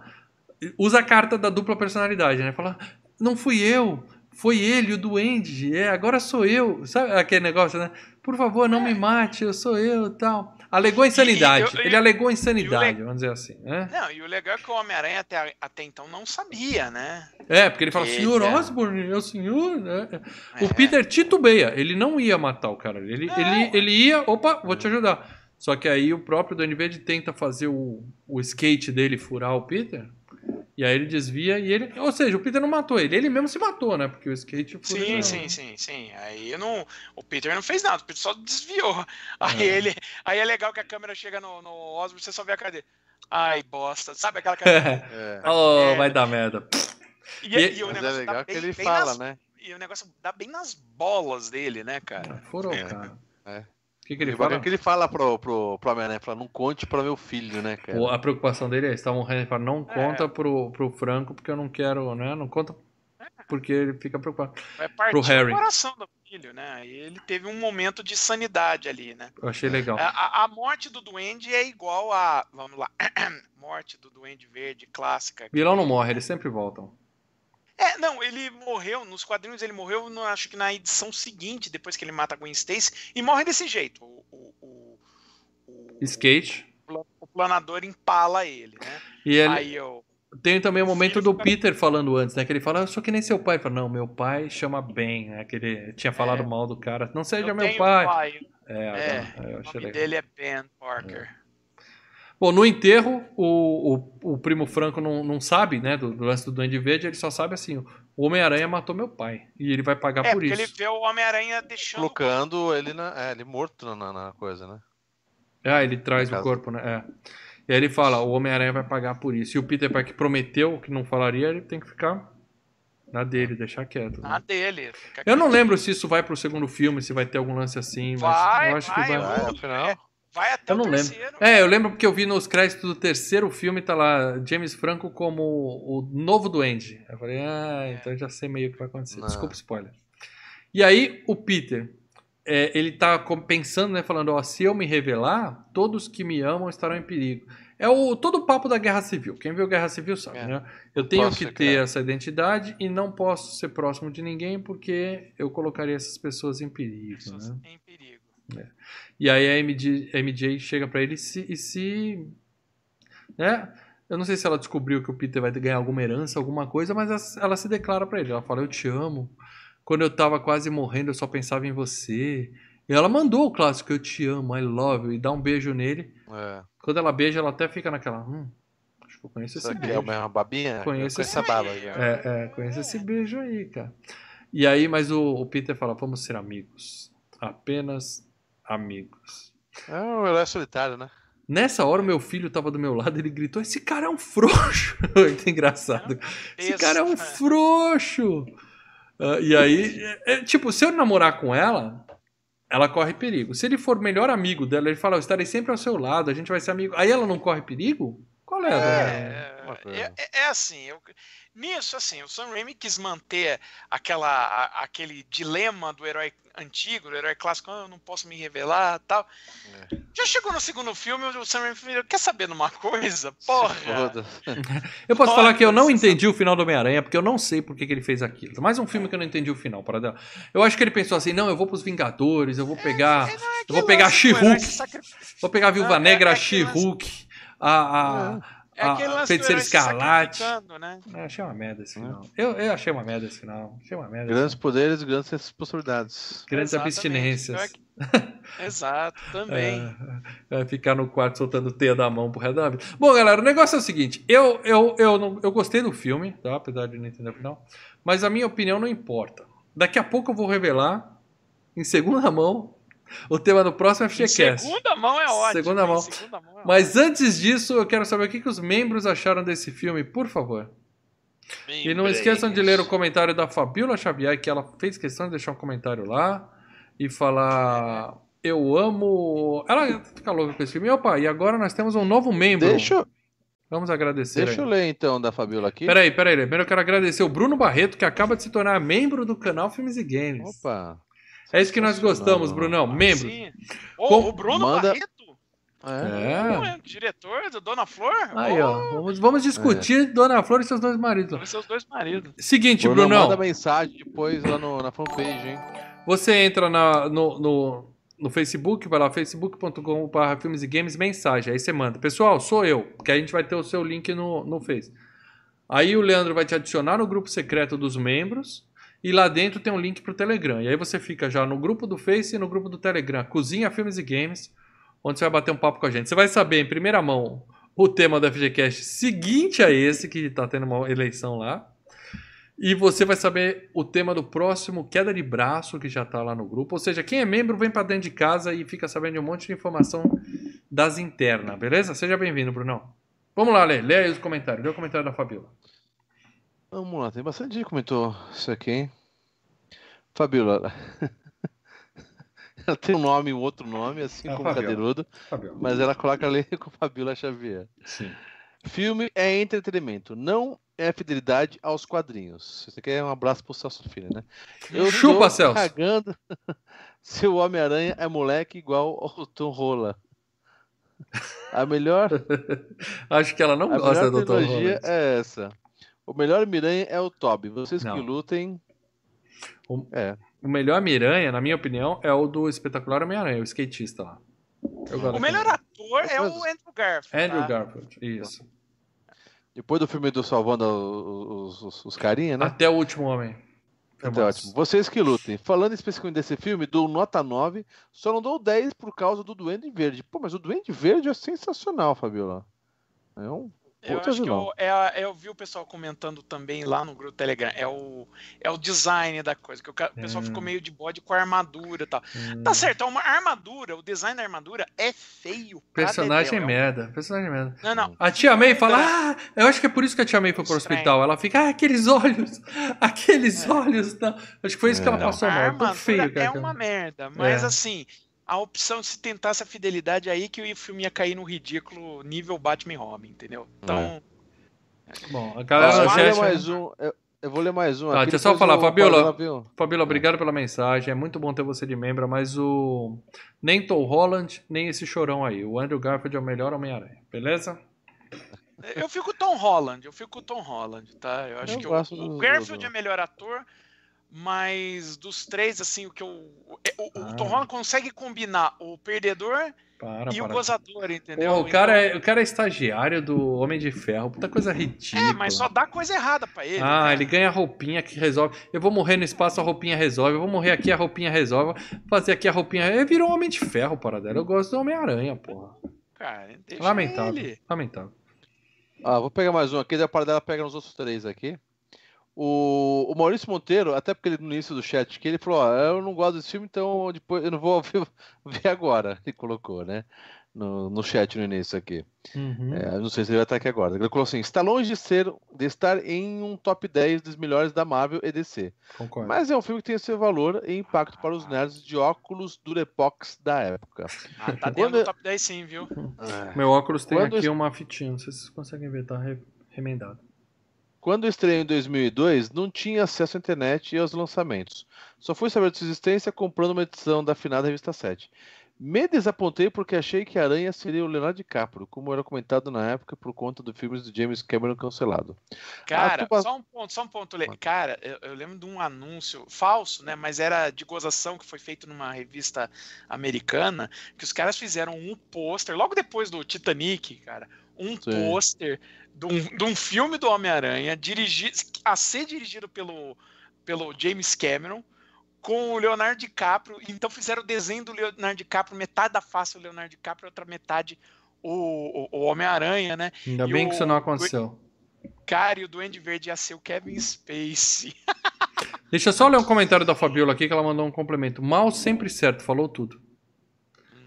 A: Usa a carta da dupla personalidade, né? Fala: Não fui eu. foi ele, o duende, é, agora sou eu. Sabe aquele negócio, né? Por favor, não me mate, eu sou eu e tal. Alegou insanidade.
C: É. e-
A: ele alegou
C: e
A: insanidade,
C: o le-
A: vamos dizer assim, né?
C: Não, e o legal é que o Homem-Aranha até, até então não sabia, né?
A: É, porque ele fala,
C: Ele
A: senhor
C: é.
A: Osborne, é o senhor. né? O
C: É.
A: Peter titubeia, ele não ia matar o cara. Ele, ele, ele ia, opa, vou te ajudar. Só que aí o próprio Duende Verde tenta fazer o, o skate dele furar o Peter. E aí ele desvia e ele. Ou seja, o Peter não matou ele, ele mesmo se matou, né? Porque o skate furou.
C: Sim, sim, sim, sim. Aí não, o Peter não fez nada, o Peter só desviou. Aí
A: É.
C: ele, aí é legal que a câmera chega no, no Osborn, você só vê a cara dele. Ai, bosta. Sabe aquela cara?
B: É.
A: oh,
C: É.
A: vai dar merda.
C: E,
A: E-
C: e o
B: é
C: negócio
B: legal
C: dá
B: que
C: bem-
B: ele
C: bem
B: fala,
C: nas-
B: né?
C: E o negócio dá bem nas bolas dele, né, cara?
A: Furou,
B: É.
A: cara.
B: É.
A: O que, que ele
B: fala
A: fala?
B: que ele fala pro, pro, pro Homem-Aranha, fala, não conte pra meu filho, né, cara?
A: O- A preocupação dele é, está morrendo, ele fala, não
C: É.
A: conta pro, pro Franco, porque eu não quero, né? Não conta porque ele fica preocupado.
C: Vai partir
A: Pro Harry.
C: o coração do filho, né? E ele teve um momento de sanidade ali, né?
A: Eu achei legal.
C: A, a- a morte do Duende é igual a. Vamos lá. morte do Duende Verde clássica.
A: Vilão não morre, eles sempre voltam.
C: É, não, ele morreu, nos quadrinhos ele morreu, no- acho que na edição seguinte, depois que ele mata a Gwen Stacy, e morre desse jeito. O, o, o, o-
A: Skate.
C: o- planador empala ele, né?
A: E ele,
C: Aí eu.
A: tem também o momento do Peter falando antes, né? Que ele fala, eu sou que nem seu pai. Ele fala, não, meu pai chama Ben, né? Que ele tinha falado
C: É.
A: mal do cara. Não seja
C: eu
A: meu pai.
C: pai.
A: É,
C: É,
A: eu
C: O nome
A: legal.
C: dele é Ben Parker.
A: Bom, no enterro, o, o, o primo Franco não, não sabe, né? Do, do lance do Duende Verde, ele só sabe assim: o Homem-Aranha matou meu pai. E ele vai pagar
C: É,
A: por
C: porque
A: isso.
C: ele vê o Homem-Aranha deixando.
B: Colocando ele, na, é, ele morto na, na coisa, né?
A: Ah, ele traz o corpo, né? É. E aí ele fala, o Homem-Aranha vai pagar por isso. E o Peter Parker prometeu que não falaria, ele tem que ficar na dele, deixar quieto. né?
C: Na dele.
A: Eu não lembro se isso vai pro segundo filme, se vai ter algum lance assim, mas
C: Vai,
A: eu acho
C: vai,
A: que vai.
B: Vai, afinal.
C: Vai até
A: Eu
C: o
A: não lembro.
C: terceiro.
A: É, eu lembro porque eu vi nos créditos do terceiro filme, tá lá James Franco como o novo Duende. Eu falei, ah,
C: É.
A: então eu já sei meio o que vai acontecer.
B: Não.
A: Desculpa o spoiler. E aí, o Peter, é, ele tá pensando, né, falando, ó, se eu me revelar, todos que me amam estarão em perigo. É o, todo o papo da Guerra Civil. Quem viu Guerra Civil sabe,
B: É.
A: né? Eu tenho
B: posso
A: que ter
B: criado.
A: essa identidade e não posso ser próximo de ninguém porque eu colocaria essas pessoas em perigo,
C: Pessoas
A: né?
C: em perigo.
A: E aí a MJ, a MJ chega pra ele e se, e se. Né? Eu não sei se ela descobriu que o Peter vai ganhar alguma herança, alguma coisa, mas ela, ela se declara pra ele. Ela fala: Eu te amo. Quando eu tava quase morrendo, eu só pensava em você. E ela mandou o clássico: Eu te amo, I love you, e dá um beijo nele.
B: É.
A: Quando ela beija, ela até fica naquela: Hum, acho que eu conheço
B: Isso
A: esse
B: aqui
A: beijo.
B: é uma babinha?
A: Conheço esse-
B: essa baba aí.
A: É, é, conheço esse beijo aí, cara. E aí, mas o, o Peter fala: Vamos ser amigos. Apenas amigos.
B: É um herói solitário, né?
A: Nessa hora, o meu filho tava do meu lado, ele gritou: Esse cara é um frouxo. Muito engraçado. Esse cara é um frouxo. Ah, e aí, é, é, tipo, se eu namorar com ela, ela corre perigo. Se ele for melhor amigo dela, ele fala: Eu estarei sempre ao seu lado, a gente vai ser amigo. Aí ela não corre perigo? Qual é?
C: É, é, é- é assim, eu- nisso, assim, o Sam Raimi quis manter aquela, a- aquele dilema do herói antigo, do herói clássico, ah, eu não posso me revelar tal.
B: É.
C: Já chegou no segundo filme, o Sam Raimi falou, quer saber de uma coisa? Porra!
B: Foda.
A: Eu posso falar que eu não entendi o final do Homem-Aranha, porque eu não sei por que, que ele fez aquilo. Mais um filme que eu não entendi o final. Para dela. Eu acho que ele pensou assim: não, eu vou pros Vingadores, eu vou pegar.
C: É, é
A: Eu vou pegar a She-Hulk.
C: se sacri-
A: Vou pegar a Viúva
C: É, é-
A: Negra,
C: é
A: a She-Hulk, a, a,
C: É aquele
A: a
C: lance se
A: Escarlate.
C: né?
A: Eu achei uma merda esse final. Eu, eu achei uma merda esse final. Achei uma merda.
B: Grandes poderes e grandes responsabilidades.
A: Grandes
C: Exatamente.
A: abstinências.
C: Exato, também.
A: É, é, ficar no quarto soltando teia da mão pro resto da vida. Bom, galera, o negócio é o seguinte: eu, eu, eu, não, eu gostei do filme, tá? Apesar de não entender o final. Mas a minha opinião não importa. Daqui a pouco eu vou revelar, em segunda mão, o tema do próximo
C: Em
A: FGCast.
C: segunda mão é ótimo.
A: Segunda mão.
C: segunda mão é
A: Mas antes disso, eu quero saber o que, que os membros acharam desse filme, por favor.
C: ótimo.
A: E não esqueçam de ler o comentário da Fabiola Xavier, que ela fez questão de deixar um comentário lá e falar. Eu amo. Ela fica louca com esse filme. E, Opa, e agora nós temos um novo membro.
B: Deixa, eu-
A: Vamos agradecer.
B: deixa eu
A: aí.
B: ler então da Fabiola aqui.
A: Peraí, peraí. Primeiro eu quero agradecer o Bruno Barreto, que acaba de se tornar membro do canal Filmes e Games.
B: Opa.
A: É isso que nós gostamos. Brunão. Membro.
C: Sim. Ô,
A: Com-
C: o Bruno
B: manda-
C: Barreto?
A: É.
C: Pô, diretor do Dona Flor?
A: Aí, ó. Vamos, vamos discutir Dona Flor e seus dois maridos.
C: São seus dois maridos.
A: Seguinte,
B: Bruno,
A: Brunão.
B: manda mensagem depois lá no, na fanpage, hein?
A: Você entra na- no, no, no Facebook, vai lá, facebook.com.br filmes e games, mensagem. Aí você manda. Pessoal, sou eu, porque a gente vai ter o seu link no, no Face. Aí o Leandro vai te adicionar no grupo secreto dos membros. E lá dentro tem um link pro Telegram. E aí você fica já no grupo do Face e no grupo do Telegram. Cozinha Filmes e Games, onde você vai bater um papo com a gente. Você vai saber em primeira mão o tema do FGCast seguinte a esse, que tá tendo uma eleição lá. E você vai saber o tema do próximo Queda de Braço, que já tá lá no grupo. Ou seja, quem é membro vem para dentro de casa e fica sabendo de um monte de informação das internas, beleza? Seja bem-vindo, Brunão. Vamos lá, Lê. Lê aí os comentários. Lê o comentário da Fabiola.
B: Vamos lá, tem bastante gente que comentou isso aqui, hein? Fabiola. ela tem um nome e um outro nome, assim
A: É a
B: como
A: Fabiola.
B: Cadeirudo,
A: Fabiola.
B: mas ela coloca ali com Fabiola Xavier.
A: Sim.
B: Filme é entretenimento, não é fidelidade aos quadrinhos. Isso aqui é um abraço pro Celso Filho, né? Eu
A: Chupa,
B: tô
A: Celso.
B: cagando se o Homem-Aranha é moleque igual ao Tom Rola. A melhor,
A: Acho que ela não
B: a
A: gosta do Tom
B: trilogia
A: Holland.
B: é essa. O melhor Miranha é o Toby. Vocês
A: Não.
B: que lutem.
A: O-
B: É.
A: O melhor Miranha, na minha opinião, é o do espetacular Homem-Aranha, o skatista lá.
C: O melhor ator é o Andrew Garfield.
A: Andrew
C: tá?
A: Garfield, isso.
B: Depois do filme do Salvando os, os, os carinha, né?
A: Até o último homem. Gosto.
B: ótimo. Vocês que lutem. Falando especificamente desse filme, dou nota 9, só não dou 10 por causa do Duende Verde. Pô, mas o Duende Verde é sensacional, Fabiola. É um
C: Eu acho que eu, é, a- eu vi o pessoal comentando também lá no grupo Telegram. É o, é o design da coisa. Que o, o pessoal
A: Hum.
C: ficou meio de bode com a armadura e tal.
A: Hum.
C: Tá certo, é uma armadura, o design da armadura é feio.
A: Personagem
C: dedéu, é um-
A: merda. Personagem merda.
C: Não, não.
A: A tia May fala, ah, eu acho que é por isso que a tia May foi pro
C: Estranho.
A: hospital. Ela fica, ah, aqueles olhos, aqueles
C: É.
A: olhos. Tá. Acho que foi isso que ela
B: É.
C: Não,
A: passou
C: a
A: mal. Tão
C: armadura
A: feio, cara.
C: é uma merda, mas
A: É.
C: assim, a opção se tentasse a fidelidade aí que o filme ia cair no ridículo nível Batman e Robin, entendeu? Então,
A: Bom, a galera
B: eu vou ler
A: chat...
B: mais um. Eu, eu vou ler mais um
A: Tá,
B: aqui.
A: deixa eu só falar, Fabiola. Fabíola, obrigado pela mensagem. É muito bom ter você de membro, mas o. Nem Tom Holland, nem esse chorão aí. O Andrew Garfield é o melhor Homem-Aranha, beleza?
C: eu fico com o Tom Holland, eu fico com o Tom Holland, tá? Eu acho
B: Eu
C: que o, o Garfield é melhor ator, mas dos três, assim, o que eu. O, o- o
A: Ah.
C: Tom Holland consegue combinar o perdedor
A: Para,
C: e o
A: para.
C: gozador, entendeu?
A: Pô, o, cara
C: Então-
A: é, o cara é estagiário do Homem de Ferro. Puta coisa ridícula.
C: É, mas só dá coisa errada pra ele.
A: Ah,
C: né?
A: ele ganha roupinha que resolve. Eu vou morrer no espaço, a roupinha resolve. Eu vou morrer aqui, a roupinha resolve. Fazer aqui a roupinha. Ele virou um Homem de Ferro, para dela. Eu gosto do Homem-Aranha, porra.
C: Cara, deixa
A: Lamentável.
C: ele.
A: Lamentável.
B: Ah, vou pegar mais um aqui, daí a parte dela pega nos outros três aqui. O, o Maurício Monteiro, até porque ele no início do chat que ele falou, ó, eu não gosto desse filme, então depois eu não vou ver, ver agora. Ele colocou, né? No, no chat no início aqui.
A: Uhum.
B: É, não sei se ele vai estar aqui agora. Ele colocou assim: está longe de ser de estar em um top 10 dos melhores da Marvel e DC.
A: Concordo.
B: Mas é um filme que tem seu valor e impacto para os nerds de óculos Durepox da época.
C: Ah, tá dentro
B: Quando-
C: do top 10 sim, viu?
A: Meu óculos tem
B: Quando
A: aqui
B: es-
A: uma fitinha. Não sei se vocês conseguem ver, tá re- remendado.
B: Quando estreou em 2002, não tinha acesso à internet e aos lançamentos. Só fui saber de sua existência comprando uma edição da afinada revista 7. Me desapontei porque achei que Aranha seria o Leonardo DiCaprio, como era comentado na época por conta do filme do James Cameron cancelado.
C: Cara,
B: tuba-
C: só um ponto, só um ponto. Cara, eu, eu lembro de um anúncio falso, né? Mas era de gozação que foi feito numa revista americana, que os caras fizeram um pôster, logo depois do Titanic, cara, um pôster de um, de um filme do Homem-Aranha, a ser dirigido pelo, pelo James Cameron, com o Leonardo DiCaprio. Então fizeram o desenho do Leonardo DiCaprio, metade da face o Leonardo DiCaprio, outra metade o, o, o Homem-Aranha, né?
A: Ainda
C: E
A: bem
C: o-
A: que isso não aconteceu.
C: Cara, e o Duende Verde ia ser o Kevin Spacey.
A: Deixa eu só ler um comentário da Fabiola aqui que ela mandou um complemento. Mal sempre certo, falou tudo.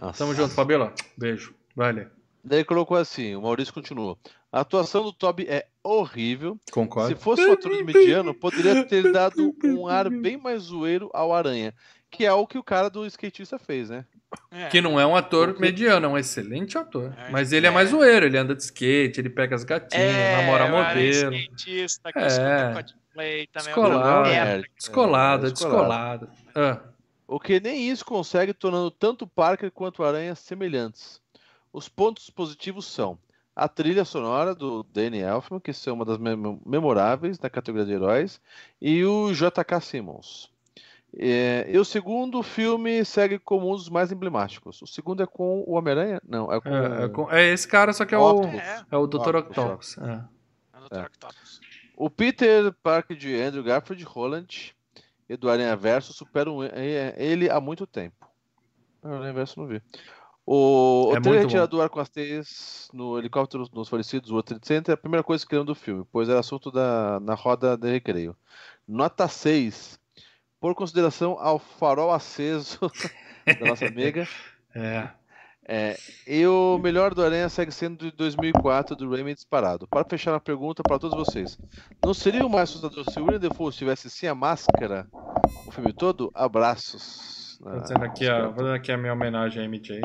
B: Nossa.
A: Tamo junto, Fabiola. Beijo. Vai ler.
B: Daí ele colocou assim, o Maurício continua. A atuação do Toby é horrível.
A: Concordo.
B: Se fosse um ator mediano, poderia ter dado um ar bem mais zoeiro ao Aranha. Que é o que o cara do skatista fez, né?
C: É.
A: Que não é um ator
B: Porque-
A: mediano, é um excelente ator.
C: É,
A: Mas ele é
C: é.
A: mais zoeiro, ele anda de skate, ele pega as gatinhas, namora
C: o Aranha
A: modelo.
C: skatista, que
A: É.
C: Coldplay também.
A: Descolado,
C: é.
A: Descolado,
B: É,
A: descolado. Ah,
B: O que nem isso consegue, tornando tanto Parker quanto Aranha semelhantes. Os pontos positivos são a trilha sonora do Danny Elfman, que é uma das mem memoráveis na categoria de heróis, e o J.K. Simmons. É, e o segundo filme segue como um dos mais emblemáticos. O segundo é com o Homem-Aranha? Não, é com,
A: É, é com- é esse cara, só que é o,
B: Octopus.
C: É,
A: é o Dr.
B: Octopus.
A: Octopus. É.
C: é o Dr.
B: É.
C: Octopus.
B: O Peter Parker de Andrew Garfield Holland e do Aranha Verso superam ele há muito tempo. O Aranha Verso não vi. O,
A: É
B: o trailer
A: muito
B: tirado
A: bom.
B: do ar com as teias no helicóptero nos falecidos World Trade Center é a primeira coisa que criam do filme, pois era assunto da, na roda de recreio. Nota 6. Por consideração ao farol aceso da nossa amiga.
A: É.
B: É, e o melhor do Aranha segue sendo de 2004 do Raimi disparado. Para fechar a pergunta para todos vocês, não seria o mais assustador se o William Defoe tivesse sem a máscara o filme todo? Abraços. Ah,
A: Fazendo aqui, a, fazendo aqui a minha homenagem a MJ.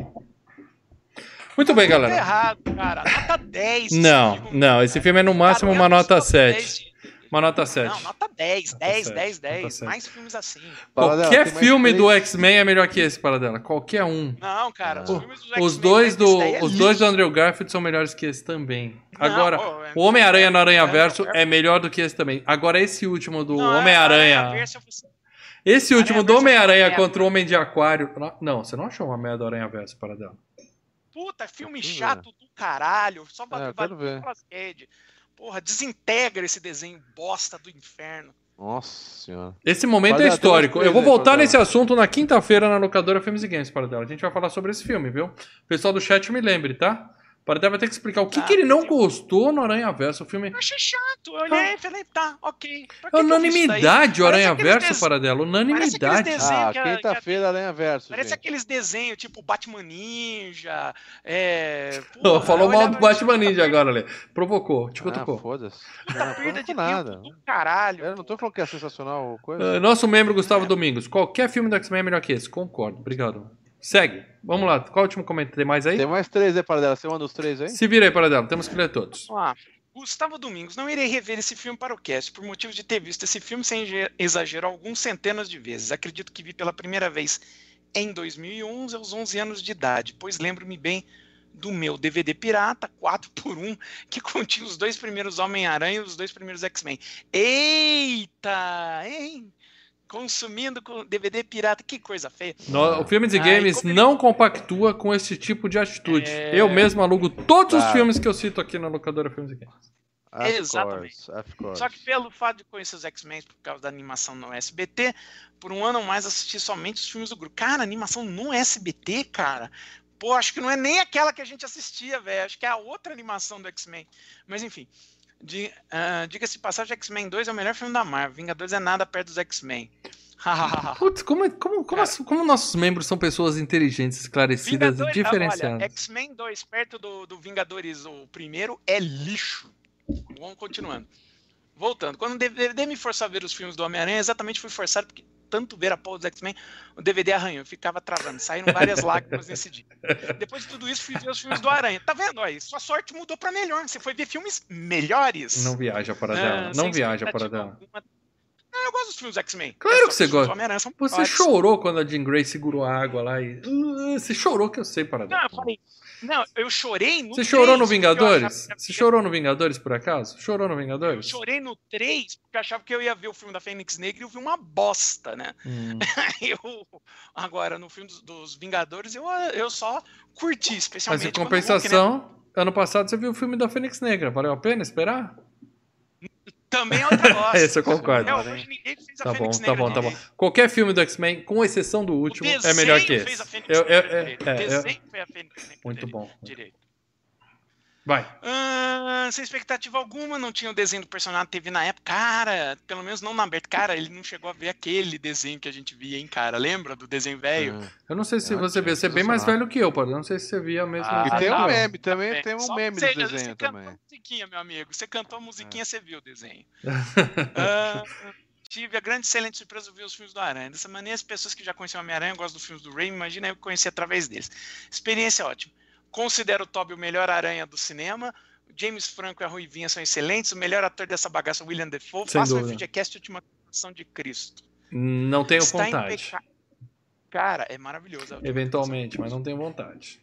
A: Muito bem, galera.
C: Tá errado, cara. Nota 10.
A: Não, não. Esse filme é no máximo
C: cara,
A: uma nota
C: gosto do
A: 7.
C: 10.
A: Uma nota 7.
C: Não, nota 10,
A: Nota
C: 10,
A: sete,
C: 10,
A: nota
C: 10.
A: sete.
C: Mais filmes assim.
A: Qualquer
B: mais
A: filme do X-Men é melhor que esse, Paradela. Qualquer um.
C: Não, cara, os filmes dos
A: Os
C: X-Men,
A: dois do,
C: é
A: os dois do. Andrew Garfield são melhores que esse também.
C: Não,
A: Agora,
C: pô, é-
A: o Homem-Aranha no Aranha
C: é-
A: Verso
C: é-
A: é melhor do que esse também. Agora, esse último do
C: é-
A: Homem-Aranha. Esse último do
C: é
A: Homem-Aranha
C: uma merda.
A: contra o Homem de Aquário. Não, você não achou uma merda do Aranha Verso, Paradela?
C: Puta, filme
B: Deixa eu
C: chato do caralho. Só
B: É, quero ver.
C: Porra, desintegra esse desenho bosta do inferno.
B: Nossa senhora.
A: Esse momento é histórico. Eu vou
B: aí,
A: voltar nesse assunto na quinta-feira na locadora Filmes e Games, Paradela. A gente vai falar sobre esse filme, viu? O pessoal do chat me lembre, tá? Paradela vai ter que explicar o que,
C: Tá,
A: que ele não
C: sim.
A: gostou no Aranha Verso. O filme.
C: Eu achei chato. Eu olhei e falei, tá, ok.
A: Unanimidade, o Aranha Verso,
C: des-
B: É
C: aqueles
A: Unanimidade.
B: Ah,
C: que a-
B: quinta-feira Aranha Verso,
C: Parece
B: gente.
C: aqueles desenhos, tipo Batman Ninja. É.
A: Ô,
C: porra,
A: Falou mal do Batman Ninja agora, Lê. Provocou, te
B: Ah, foda-se. Não,
C: perda de
B: nada.
C: tempo do caralho.
B: Eu não tô falando que é sensacional ou coisa.
A: Ah, nosso membro Gustavo Domingos. Qualquer filme do X-Men é melhor que esse. Concordo. Obrigado. Segue. Vamos lá. Qual é o último comentário? Tem mais aí?
B: Tem mais três aí, Paradela. Você manda os três aí?
A: Se vira aí, Paradela. Temos que ler todos.
C: Vamos lá. Gustavo Domingos, não irei rever esse filme para o cast, por motivo de ter visto esse filme sem ge- exagero alguns centenas de vezes. Acredito que vi pela primeira vez em 2011, aos 11 anos de idade, pois lembro-me bem do meu DVD pirata 4x1, que continha os dois primeiros Homem-Aranha e os dois primeiros X-Men. Eita, hein? Consumindo com DVD pirata, que coisa feia.
A: No, o Filmes e
C: Ai,
A: Games
C: ele-
A: não compactua com esse tipo de atitude.
C: É.
A: Eu mesmo alugo todos os
B: Claro.
A: filmes que eu cito aqui na locadora Filmes e Games.
B: Of
C: Exatamente.
B: course, of course.
C: Só que pelo fato de conhecer os X-Men por causa da animação no SBT, por um ano ou mais assisti somente os filmes do grupo. Cara, animação no SBT, cara. Pô, acho que não é nem aquela que a gente assistia, velho. Acho que é a outra animação do X-Men. Mas enfim. Ah, Diga-se de passagem, X-Men 2 é o melhor filme da Marvel. Vingadores é nada perto dos X-Men.
A: Putz, como, é- como, como, as- como nossos membros são pessoas inteligentes, esclaracidas e
C: Vingadores- ah,
A: diferenciadas.
C: Olha, X-Men 2 perto do, do Vingadores, o primeiro, é lixo. Vamos continuando. Voltando, quando DVD me forçou a ver os filmes do Homem-Aranha, exatamente fui forçado porque tanto ver a porra dos X-Men, o DVD arranhou, eu ficava travando, saíram várias lágrimas nesse dia. Depois de tudo isso, fui ver os filmes do Aranha. Tá vendo aí? Sua sorte mudou pra melhor. Você foi ver filmes melhores.
A: Não viaja para dela.
C: sem
A: Não viaja para dela.
C: alguma. Eu gosto dos filmes X-Men.
A: Claro
C: É
A: que você gosta. Você chorou quando a Jean Grey segurou a água lá e. Uh, Você chorou que eu sei, para
C: Não, eu falei. Não, eu chorei no
A: Você chorou no
C: 3, porque eu
A: Vingadores? Você chorou no Vingadores, por acaso? Chorou no
C: Eu
A: Vingadores?
C: chorei no 3 porque eu achava que eu ia ver o filme da Fênix Negra e eu vi uma bosta, né?
A: Hum.
C: Eu, agora, no filme dos, dos Vingadores, eu, eu só curti,
A: Mas
C: especialmente.
A: em
C: quando o Hulk, né?
A: compensação, ano passado você viu o filme da Fênix Negra. Valeu a pena esperar?
C: Também é outra bosta.
A: Esse eu concordo.
C: É, hoje ninguém fez a
A: Tá bom,
C: Fênix
A: tá
C: Negra
A: bom, tá bom.
C: direito.
A: Qualquer filme do X-Men, com exceção do último, é melhor que
C: fez a
A: esse.
C: Fênix
A: Eu- eu-
C: Negra
A: é-
C: direito.
A: é, eu-
C: desenho foi a Fênix Negra
A: Muito
C: direito.
A: bom.
C: direito.
A: Vai.
C: Ah, sem expectativa alguma, não tinha o desenho do personagem que teve na época. Cara, pelo menos não na aberta. Cara, ele não chegou a ver aquele desenho que a gente via, hein, cara? Lembra do desenho velho?
B: Ah.
A: Eu não sei se
B: Ah,
A: você vê, você é bem mais velho que eu, pode. Eu não sei se você via mesmo.
C: Ah,
B: E tem
C: tá.
B: um meme também,
C: É,
B: tem um
C: só
B: meme
C: você-
B: do
C: Você
B: desenho
C: cantou
B: também.
C: musiquinha, meu amigo. Você cantou a musiquinha,
B: É.
C: você viu o desenho. Ah, tive a grande excelente surpresa de ver os filmes do Aranha. Dessa maneira, as pessoas que já conheciam Homem-Aranha gostam dos filmes do Raimi, imagina eu conheci através deles. Experiência ótima. Considero o Toby o melhor Aranha do cinema. O James Franco e a Ruivinha são excelentes. O melhor ator dessa bagaça, William Defoe.
A: Sem
C: Faça o
A: dúvida.
C: FGCast Última Canção de Cristo.
A: Não tenho
C: Está
A: vontade.
C: impeca- Cara, é maravilhoso.
A: Eventualmente, mas não tenho vontade.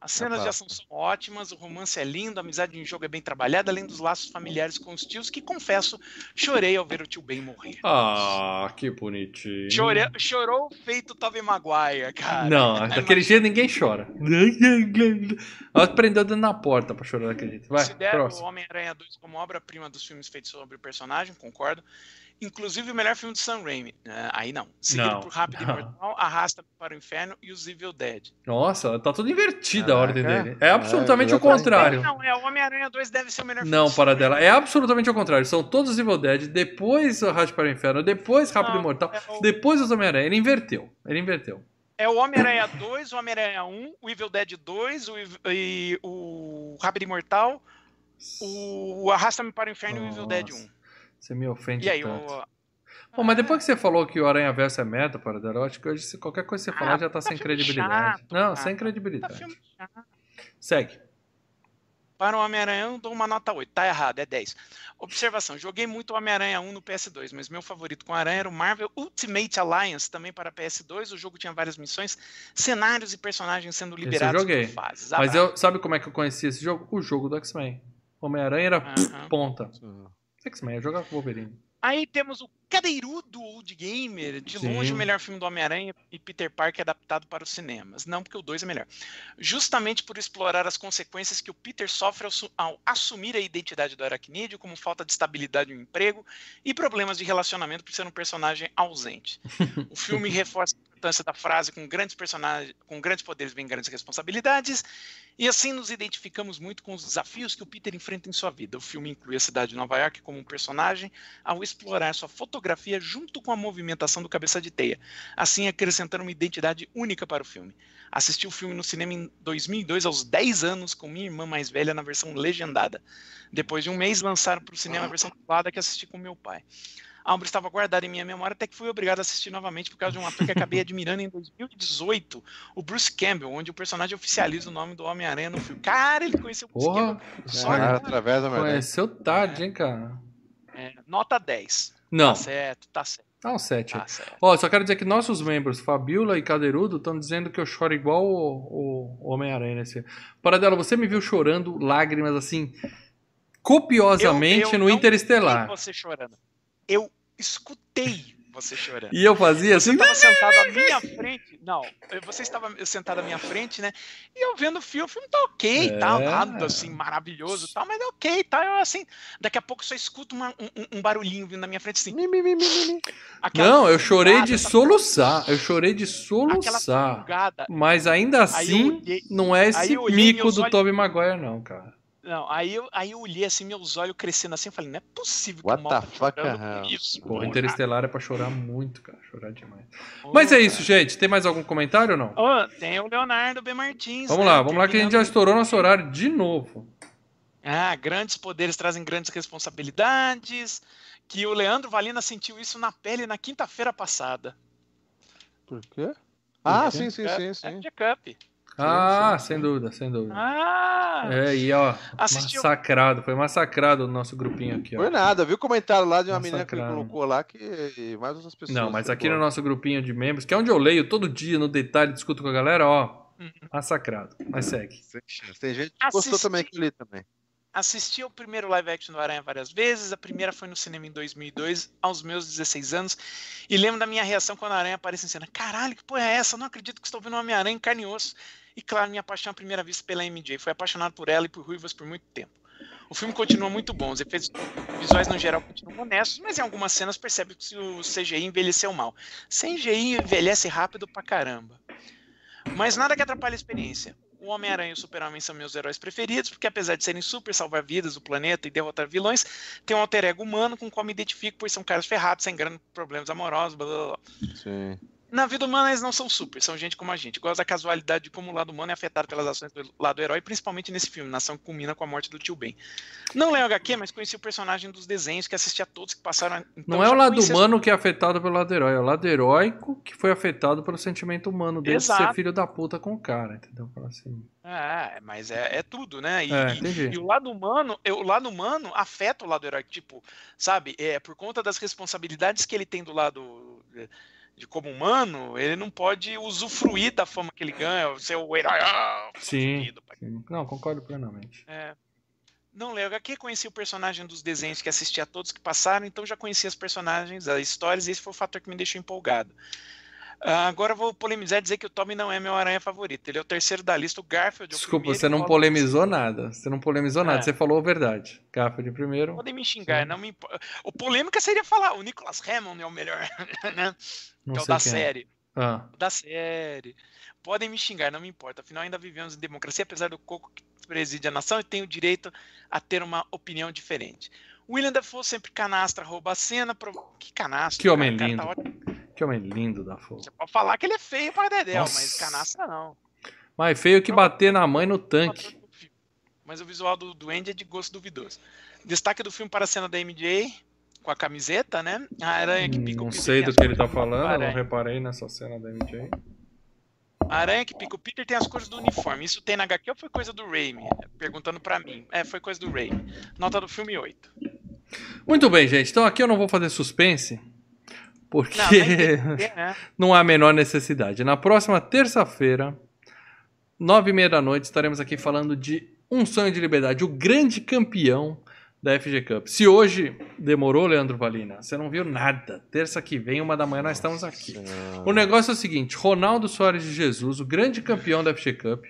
C: As cenas de ação são ótimas, o romance é lindo, a amizade em jogo é bem trabalhada, além dos laços familiares com os tios, que confesso, chorei ao ver o tio Ben morrer.
A: Ah, que bonitinho.
C: Chorei, chorou feito Tobey Maguire, cara.
A: Não, daquele jeito ninguém chora. Ela prendeu dentro na porta pra chorar daquele jeito. Vai,
C: Considero
A: próximo.
C: o Homem-Aranha 2 como obra-prima dos filmes feitos sobre o personagem, concordo. Inclusive o melhor filme do Sam Raimi. Ah, aí não. Seguido
A: Não,
C: por Rápido e
A: não.
C: Mortal, Arrasta-me para o Inferno e os Evil Dead.
A: Nossa, tá tudo invertida a ordem dele. É absolutamente
B: É,
A: o contrário.
C: Não, é o Homem-Aranha 2 deve ser o melhor filme
A: Não, para dela. É absolutamente o contrário. São todos Evil Dead, depois o Rádio para o Inferno, depois Rápido
C: Não,
A: e Mortal,
C: é o-
A: depois os Homem-Aranha. Ele inverteu. Ele inverteu.
C: É o Homem-Aranha 2, o Homem-Aranha 1, o Evil Dead 2, o, e o Rápido e Mortal, o Arrasta-me para o Inferno e o Evil Dead 1.
A: Você me ofende
C: E aí,
A: tanto.
C: o.
A: Pô, mas depois que você falou que o Aranha Verso é merda, para eu acho que hoje se qualquer coisa que você
C: Ah,
A: falar já tá
C: tá
A: sem credibilidade.
C: chato,
A: Não,
C: cara.
A: sem
C: Tá
A: credibilidade.
C: chato.
A: Segue.
C: Para o Homem-Aranha eu dou uma nota 8. Tá errado, é 10. Observação: joguei muito o Homem-Aranha 1 no PS2, mas meu favorito com Aranha era o Marvel Ultimate Alliance, também para PS2. O jogo tinha várias missões, cenários e personagens sendo liberados
A: joguei.
C: por fases.
A: Mas eu, sabe como é que eu conheci esse jogo? O jogo do X-Men. Homem-Aranha era
C: Aham.
A: ponta. X-Men, eu jogava com o Wolverine.
C: Aí temos o Cadeirudo Old Gamer, de
A: Sim.
C: longe o melhor filme do Homem-Aranha e Peter Parker adaptado para os cinemas. Não porque o 2 é melhor. Justamente por explorar as consequências que o Peter sofre ao, ao assumir a identidade do aracnídeo, como falta de estabilidade no emprego e problemas de relacionamento por ser um personagem ausente. O filme reforça importância da frase com grandes personagens, com grandes poderes vem grandes responsabilidades, e assim nos identificamos muito com os desafios que o Peter enfrenta em sua vida. O filme inclui a cidade de Nova York como um personagem ao explorar sua fotografia junto com a movimentação do cabeça de teia, assim acrescentando uma identidade única para o filme. Assisti o filme no cinema em 2002 aos 10 anos com minha irmã mais velha na versão legendada. Depois de um mês lançaram para o cinema a versão dublada que assisti com meu pai. A obra estava guardada em minha memória até que fui obrigado a assistir novamente por causa de um ator que acabei admirando em 2018, o Bruce Campbell, onde o personagem oficializa o nome do Homem-Aranha no filme. Cara, ele conheceu o Bruce
A: Porra,
C: Campbell só
B: Cara, através da
A: conheceu tarde, hein, cara?
C: É, nota 10.
A: Não,
C: Tá certo, tá certo,
A: dá um 7.
C: tá certo.
A: Ó, só quero dizer que nossos membros, Fabiola e Cadeirudo, estão dizendo que eu choro igual o, o Homem-Aranha nesse. Paradela, você me viu chorando lágrimas assim, copiosamente
C: Eu- eu
A: no
C: não
A: Interestelar.
C: vi você chorando. Eu escutei você chorando.
A: E eu fazia
C: Você
A: assim.
C: estava sentado à minha frente. Não, você estava sentado à minha frente, né? E eu vendo o filme, o filme tá ok,
A: É.
C: tá nada assim maravilhoso, tal, mas é ok, tá? Eu assim, daqui a pouco só escuto uma- um, um- barulhinho vindo na minha frente assim.
B: Mi, mi, mi,
A: Não, eu chorei de soluçar. Eu chorei de soluçar. Mas ainda assim,
C: olhei,
A: não é esse mico do Tobey Maguire, não, cara.
C: Não, aí eu, aí eu olhei assim, meus olhos crescendo assim, eu falei, não é possível que
B: What
C: o mal
B: the
C: tá chorando isso.
A: Porra,
C: porra.
A: Interestelar é pra chorar muito, cara. Chorar demais.
C: Porra,
A: Mas é isso,
C: cara.
A: gente. Tem mais algum comentário ou não?
C: Ó, tem o Leonardo B. Martins.
A: Vamos
C: né,
A: lá, vamos lá que a gente já estourou nosso horário de novo.
C: Ah, grandes poderes trazem grandes responsabilidades. Que o Leandro Valina sentiu isso na pele na quinta-feira passada.
B: Por quê? Ah, sim, sim, sim, sim.
C: FG Cup.
A: Ah,
B: sim,
A: sem dúvida, sem dúvida.
C: Ah!
A: É, e ó,
C: Assistiu-
A: massacrado, foi massacrado o nosso grupinho aqui, ó.
B: Foi nada, viu o comentário lá de uma menina que colocou lá que mais outras pessoas.
A: Não, mas aqui no nosso grupinho de membros, que é onde eu leio todo dia no detalhe, discuto com a galera, ó,
C: Uhum.
A: massacrado. Mas segue.
B: Tem gente que gostou também que ali também.
C: Assisti ao primeiro live action do Aranha várias vezes. A primeira foi no cinema em 2002, aos meus 16 anos. E lembro da minha reação quando a Aranha aparece em cena. Caralho, que porra é essa? Não acredito que estou vendo Homem-Aranha em carne e osso. E claro, minha paixão à primeira vista pela MJ. Fui apaixonado por ela e por ruivas por muito tempo. O filme continua muito bom, os efeitos visuais no geral continuam honestos, mas em algumas cenas percebe que o CGI envelheceu mal. CGI envelhece rápido pra caramba. Mas nada que atrapalhe a experiência. O Homem-Aranha e o Super-Homem são meus heróis preferidos, porque apesar de serem super salvar vidas do planeta e derrotar vilões, tem um alter ego humano com o qual me identifico, pois são caras ferrados, sem grandes problemas amorosos, blá blá blá.
B: Sim.
C: Na vida humana, eles não são super, são gente como a gente. Gosto da casualidade de como o lado humano é afetado pelas ações do lado herói, principalmente nesse filme, na ação que culmina com a morte do tio Ben. Não leio HQ, mas conheci o personagem dos desenhos, que assisti a todos que passaram. então
A: Não é o lado
C: as-
A: humano que é afetado pelo lado herói, é o lado heróico que foi afetado pelo sentimento humano dele de ser
C: Exato.
A: filho da puta com o cara, entendeu? Assim.
C: É, mas é, é tudo, né? E,
A: É,
C: e-. E o lado humano, o lado humano afeta o lado heróico, tipo, sabe? É por conta das responsabilidades que ele tem do lado de como humano, ele não pode usufruir da fama que ele ganha, ser o herói.
A: Sim. Sim. Não, concordo plenamente.
C: É. Não, Léo, aqui conheci o personagem dos desenhos que assisti a todos que passaram, então já conhecia as personagens, as histórias, e esse foi o fator que me deixou empolgado. Ah, agora vou polemizar e dizer que o Tommy não é meu aranha favorito. Ele é o terceiro da lista, o Garfield é o
A: Desculpa,
C: primeiro
A: você não polemizou nada. Você não polemizou nada,
C: É.
A: você falou a verdade. Garfield primeiro.
C: Podem me xingar,
A: Sim.
C: não me importa. O polêmica seria falar, o Nicholas Hammond é o melhor, né?
A: Não
C: que é o da
A: é.
C: série.
A: Ah,
C: Da série. Podem me xingar, não me importa. Afinal, ainda vivemos em democracia, apesar do coco que preside a nação e tem o direito a ter uma opinião diferente. William Dafoe sempre canastra, rouba a cena. Pro... Que canastra?
A: Que homem
C: cara,
A: lindo.
C: tá
A: que homem lindo da fogo.
C: Você pode falar que ele é feio para Dedéu,
A: Nossa.
C: mas canastra não.
A: Mas feio que bater na mãe no tanque.
C: Mas o visual do Duende é de gosto duvidoso. Destaque do filme para a cena da MJ, com a camiseta, né? A aranha que pica o
A: Não
C: Peter
A: sei do que ele tá
C: do
A: falando, não reparei nessa cena da MJ.
C: A aranha que pica o Peter tem as cores do uniforme. Isso tem na HQ ou foi coisa do Raimi? Perguntando pra mim. É, foi coisa do Raimi. Nota do filme 8.
A: Muito bem, gente. Então aqui eu não vou fazer suspense, porque
C: Não, né?
A: não há a menor necessidade. Na próxima terça-feira, nove e meia da noite, estaremos aqui falando de Um Sonho de Liberdade, o grande campeão da FG Cup. Se hoje demorou, Leandro Valina, você não viu nada. Terça que vem, uma da manhã, nós estamos aqui. O negócio é o seguinte: Ronaldo Soares de Jesus, o grande campeão da FG Cup.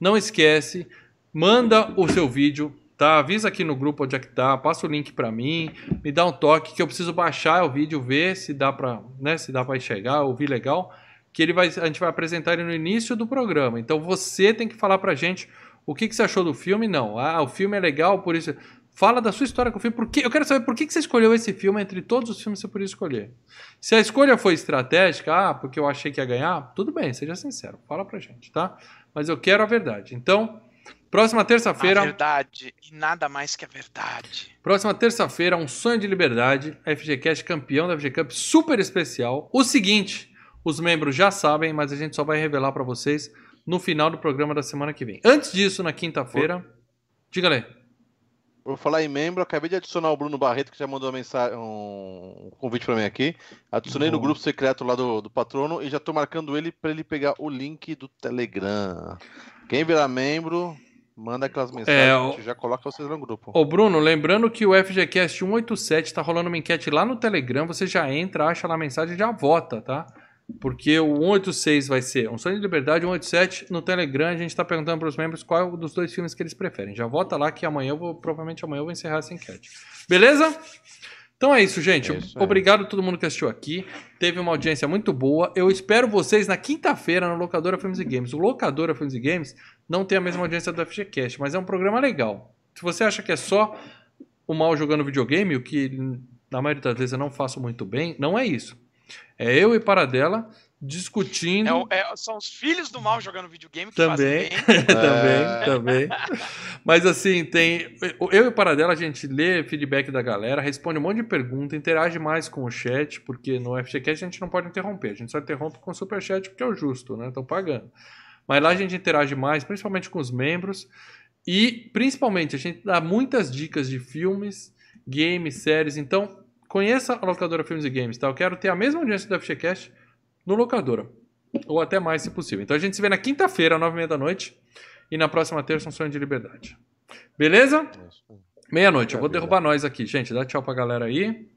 A: Não esquece, manda o seu vídeo, tá? Avisa aqui no grupo onde é que tá, passa o link pra mim, me dá um toque que eu preciso baixar o vídeo, ver se dá pra, né, se dá para enxergar, ouvir legal, que ele vai, a gente vai apresentar ele no início do programa. Então você tem que falar pra gente o que, que você achou do filme, não. Ah, o filme é legal, por isso. Fala da sua história com o filme. Por que, eu quero saber por que, que você escolheu esse filme entre todos os filmes que você podia escolher. Se a escolha foi estratégica, ah, porque eu achei que ia ganhar, tudo bem, seja sincero. Fala pra gente, tá? Mas eu quero a verdade. Então, próxima
C: A
A: terça-feira.
C: verdade e nada mais que a verdade.
A: Próxima terça-feira, um sonho de liberdade. FGCast campeão da FG Cup, super especial. O seguinte, os membros já sabem, mas a gente só vai revelar pra vocês no final do programa da semana que vem. Antes disso, na quinta-feira, diga aí.
B: Vou falar em membro, acabei de adicionar o Bruno Barreto, que já mandou uma mensagem, um convite pra mim aqui. Adicionei no grupo secreto lá do, do patrono e já tô marcando ele pra ele pegar o link do Telegram. Quem virar membro, manda aquelas mensagens,
A: É,
B: a
A: o-
B: gente já coloca vocês no grupo.
A: Ô Bruno, lembrando que o FGCast 187 tá rolando uma enquete lá no Telegram, você já entra, acha lá a mensagem e já vota, tá? Porque o 186 vai ser Um Sonho de Liberdade, 187 no Telegram, a gente tá perguntando pros membros qual dos dois filmes que eles preferem. Já vota lá que amanhã eu vou, provavelmente amanhã eu vou encerrar essa enquete. Beleza? Então é isso, gente.
B: É isso.
A: Obrigado a todo mundo que assistiu aqui. Teve uma audiência muito boa. Eu espero vocês na quinta-feira no Locadora Filmes e Games. O Locadora Filmes e Games não tem a mesma audiência do FGCast, mas é um programa legal. Se você acha que é só o mal jogando videogame, o que na maioria das vezes eu não faço muito bem, não é isso. É eu e Paradela discutindo.
C: É é- são os filhos do mal jogando videogame que
A: Também.
C: fazem bem.
A: também,
B: É.
A: também. Mas assim, tem. Eu e o Paradela, a gente lê feedback da galera, responde um monte de pergunta, interage mais com o chat, porque no FGCast a gente não pode interromper. A gente só interrompe com o superchat porque é o justo, né? Estão pagando. Mas lá a gente interage mais, principalmente com os membros. E principalmente a gente dá muitas dicas de filmes, games, séries. Então, conheça a locadora Filmes e Games, tá? Eu quero ter a mesma audiência do FGCast no locadora. Ou até mais, se possível. Então a gente se vê na quinta-feira, nove e meia da noite. E na próxima terça, um sonho de liberdade. Beleza? Meia-noite. Eu vou derrubar nós aqui, gente. Dá tchau pra galera aí.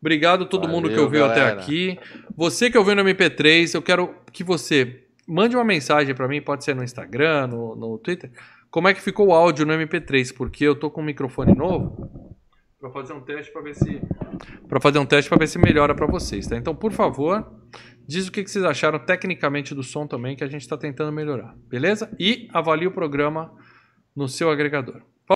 A: Obrigado a todo
B: Valeu,
A: mundo que ouviu até
B: galera.
A: aqui. Você que ouviu no MP3, eu quero que você mande uma mensagem pra mim, pode ser no Instagram, no, no Twitter. Como é que ficou o áudio no MP3? Porque eu tô com um microfone novo para fazer um teste para ver se para fazer um teste para ver se melhora para vocês, tá? Então, por favor, diz o que que vocês acharam tecnicamente do som também que a gente está tentando melhorar, beleza? E avalie o programa no seu agregador.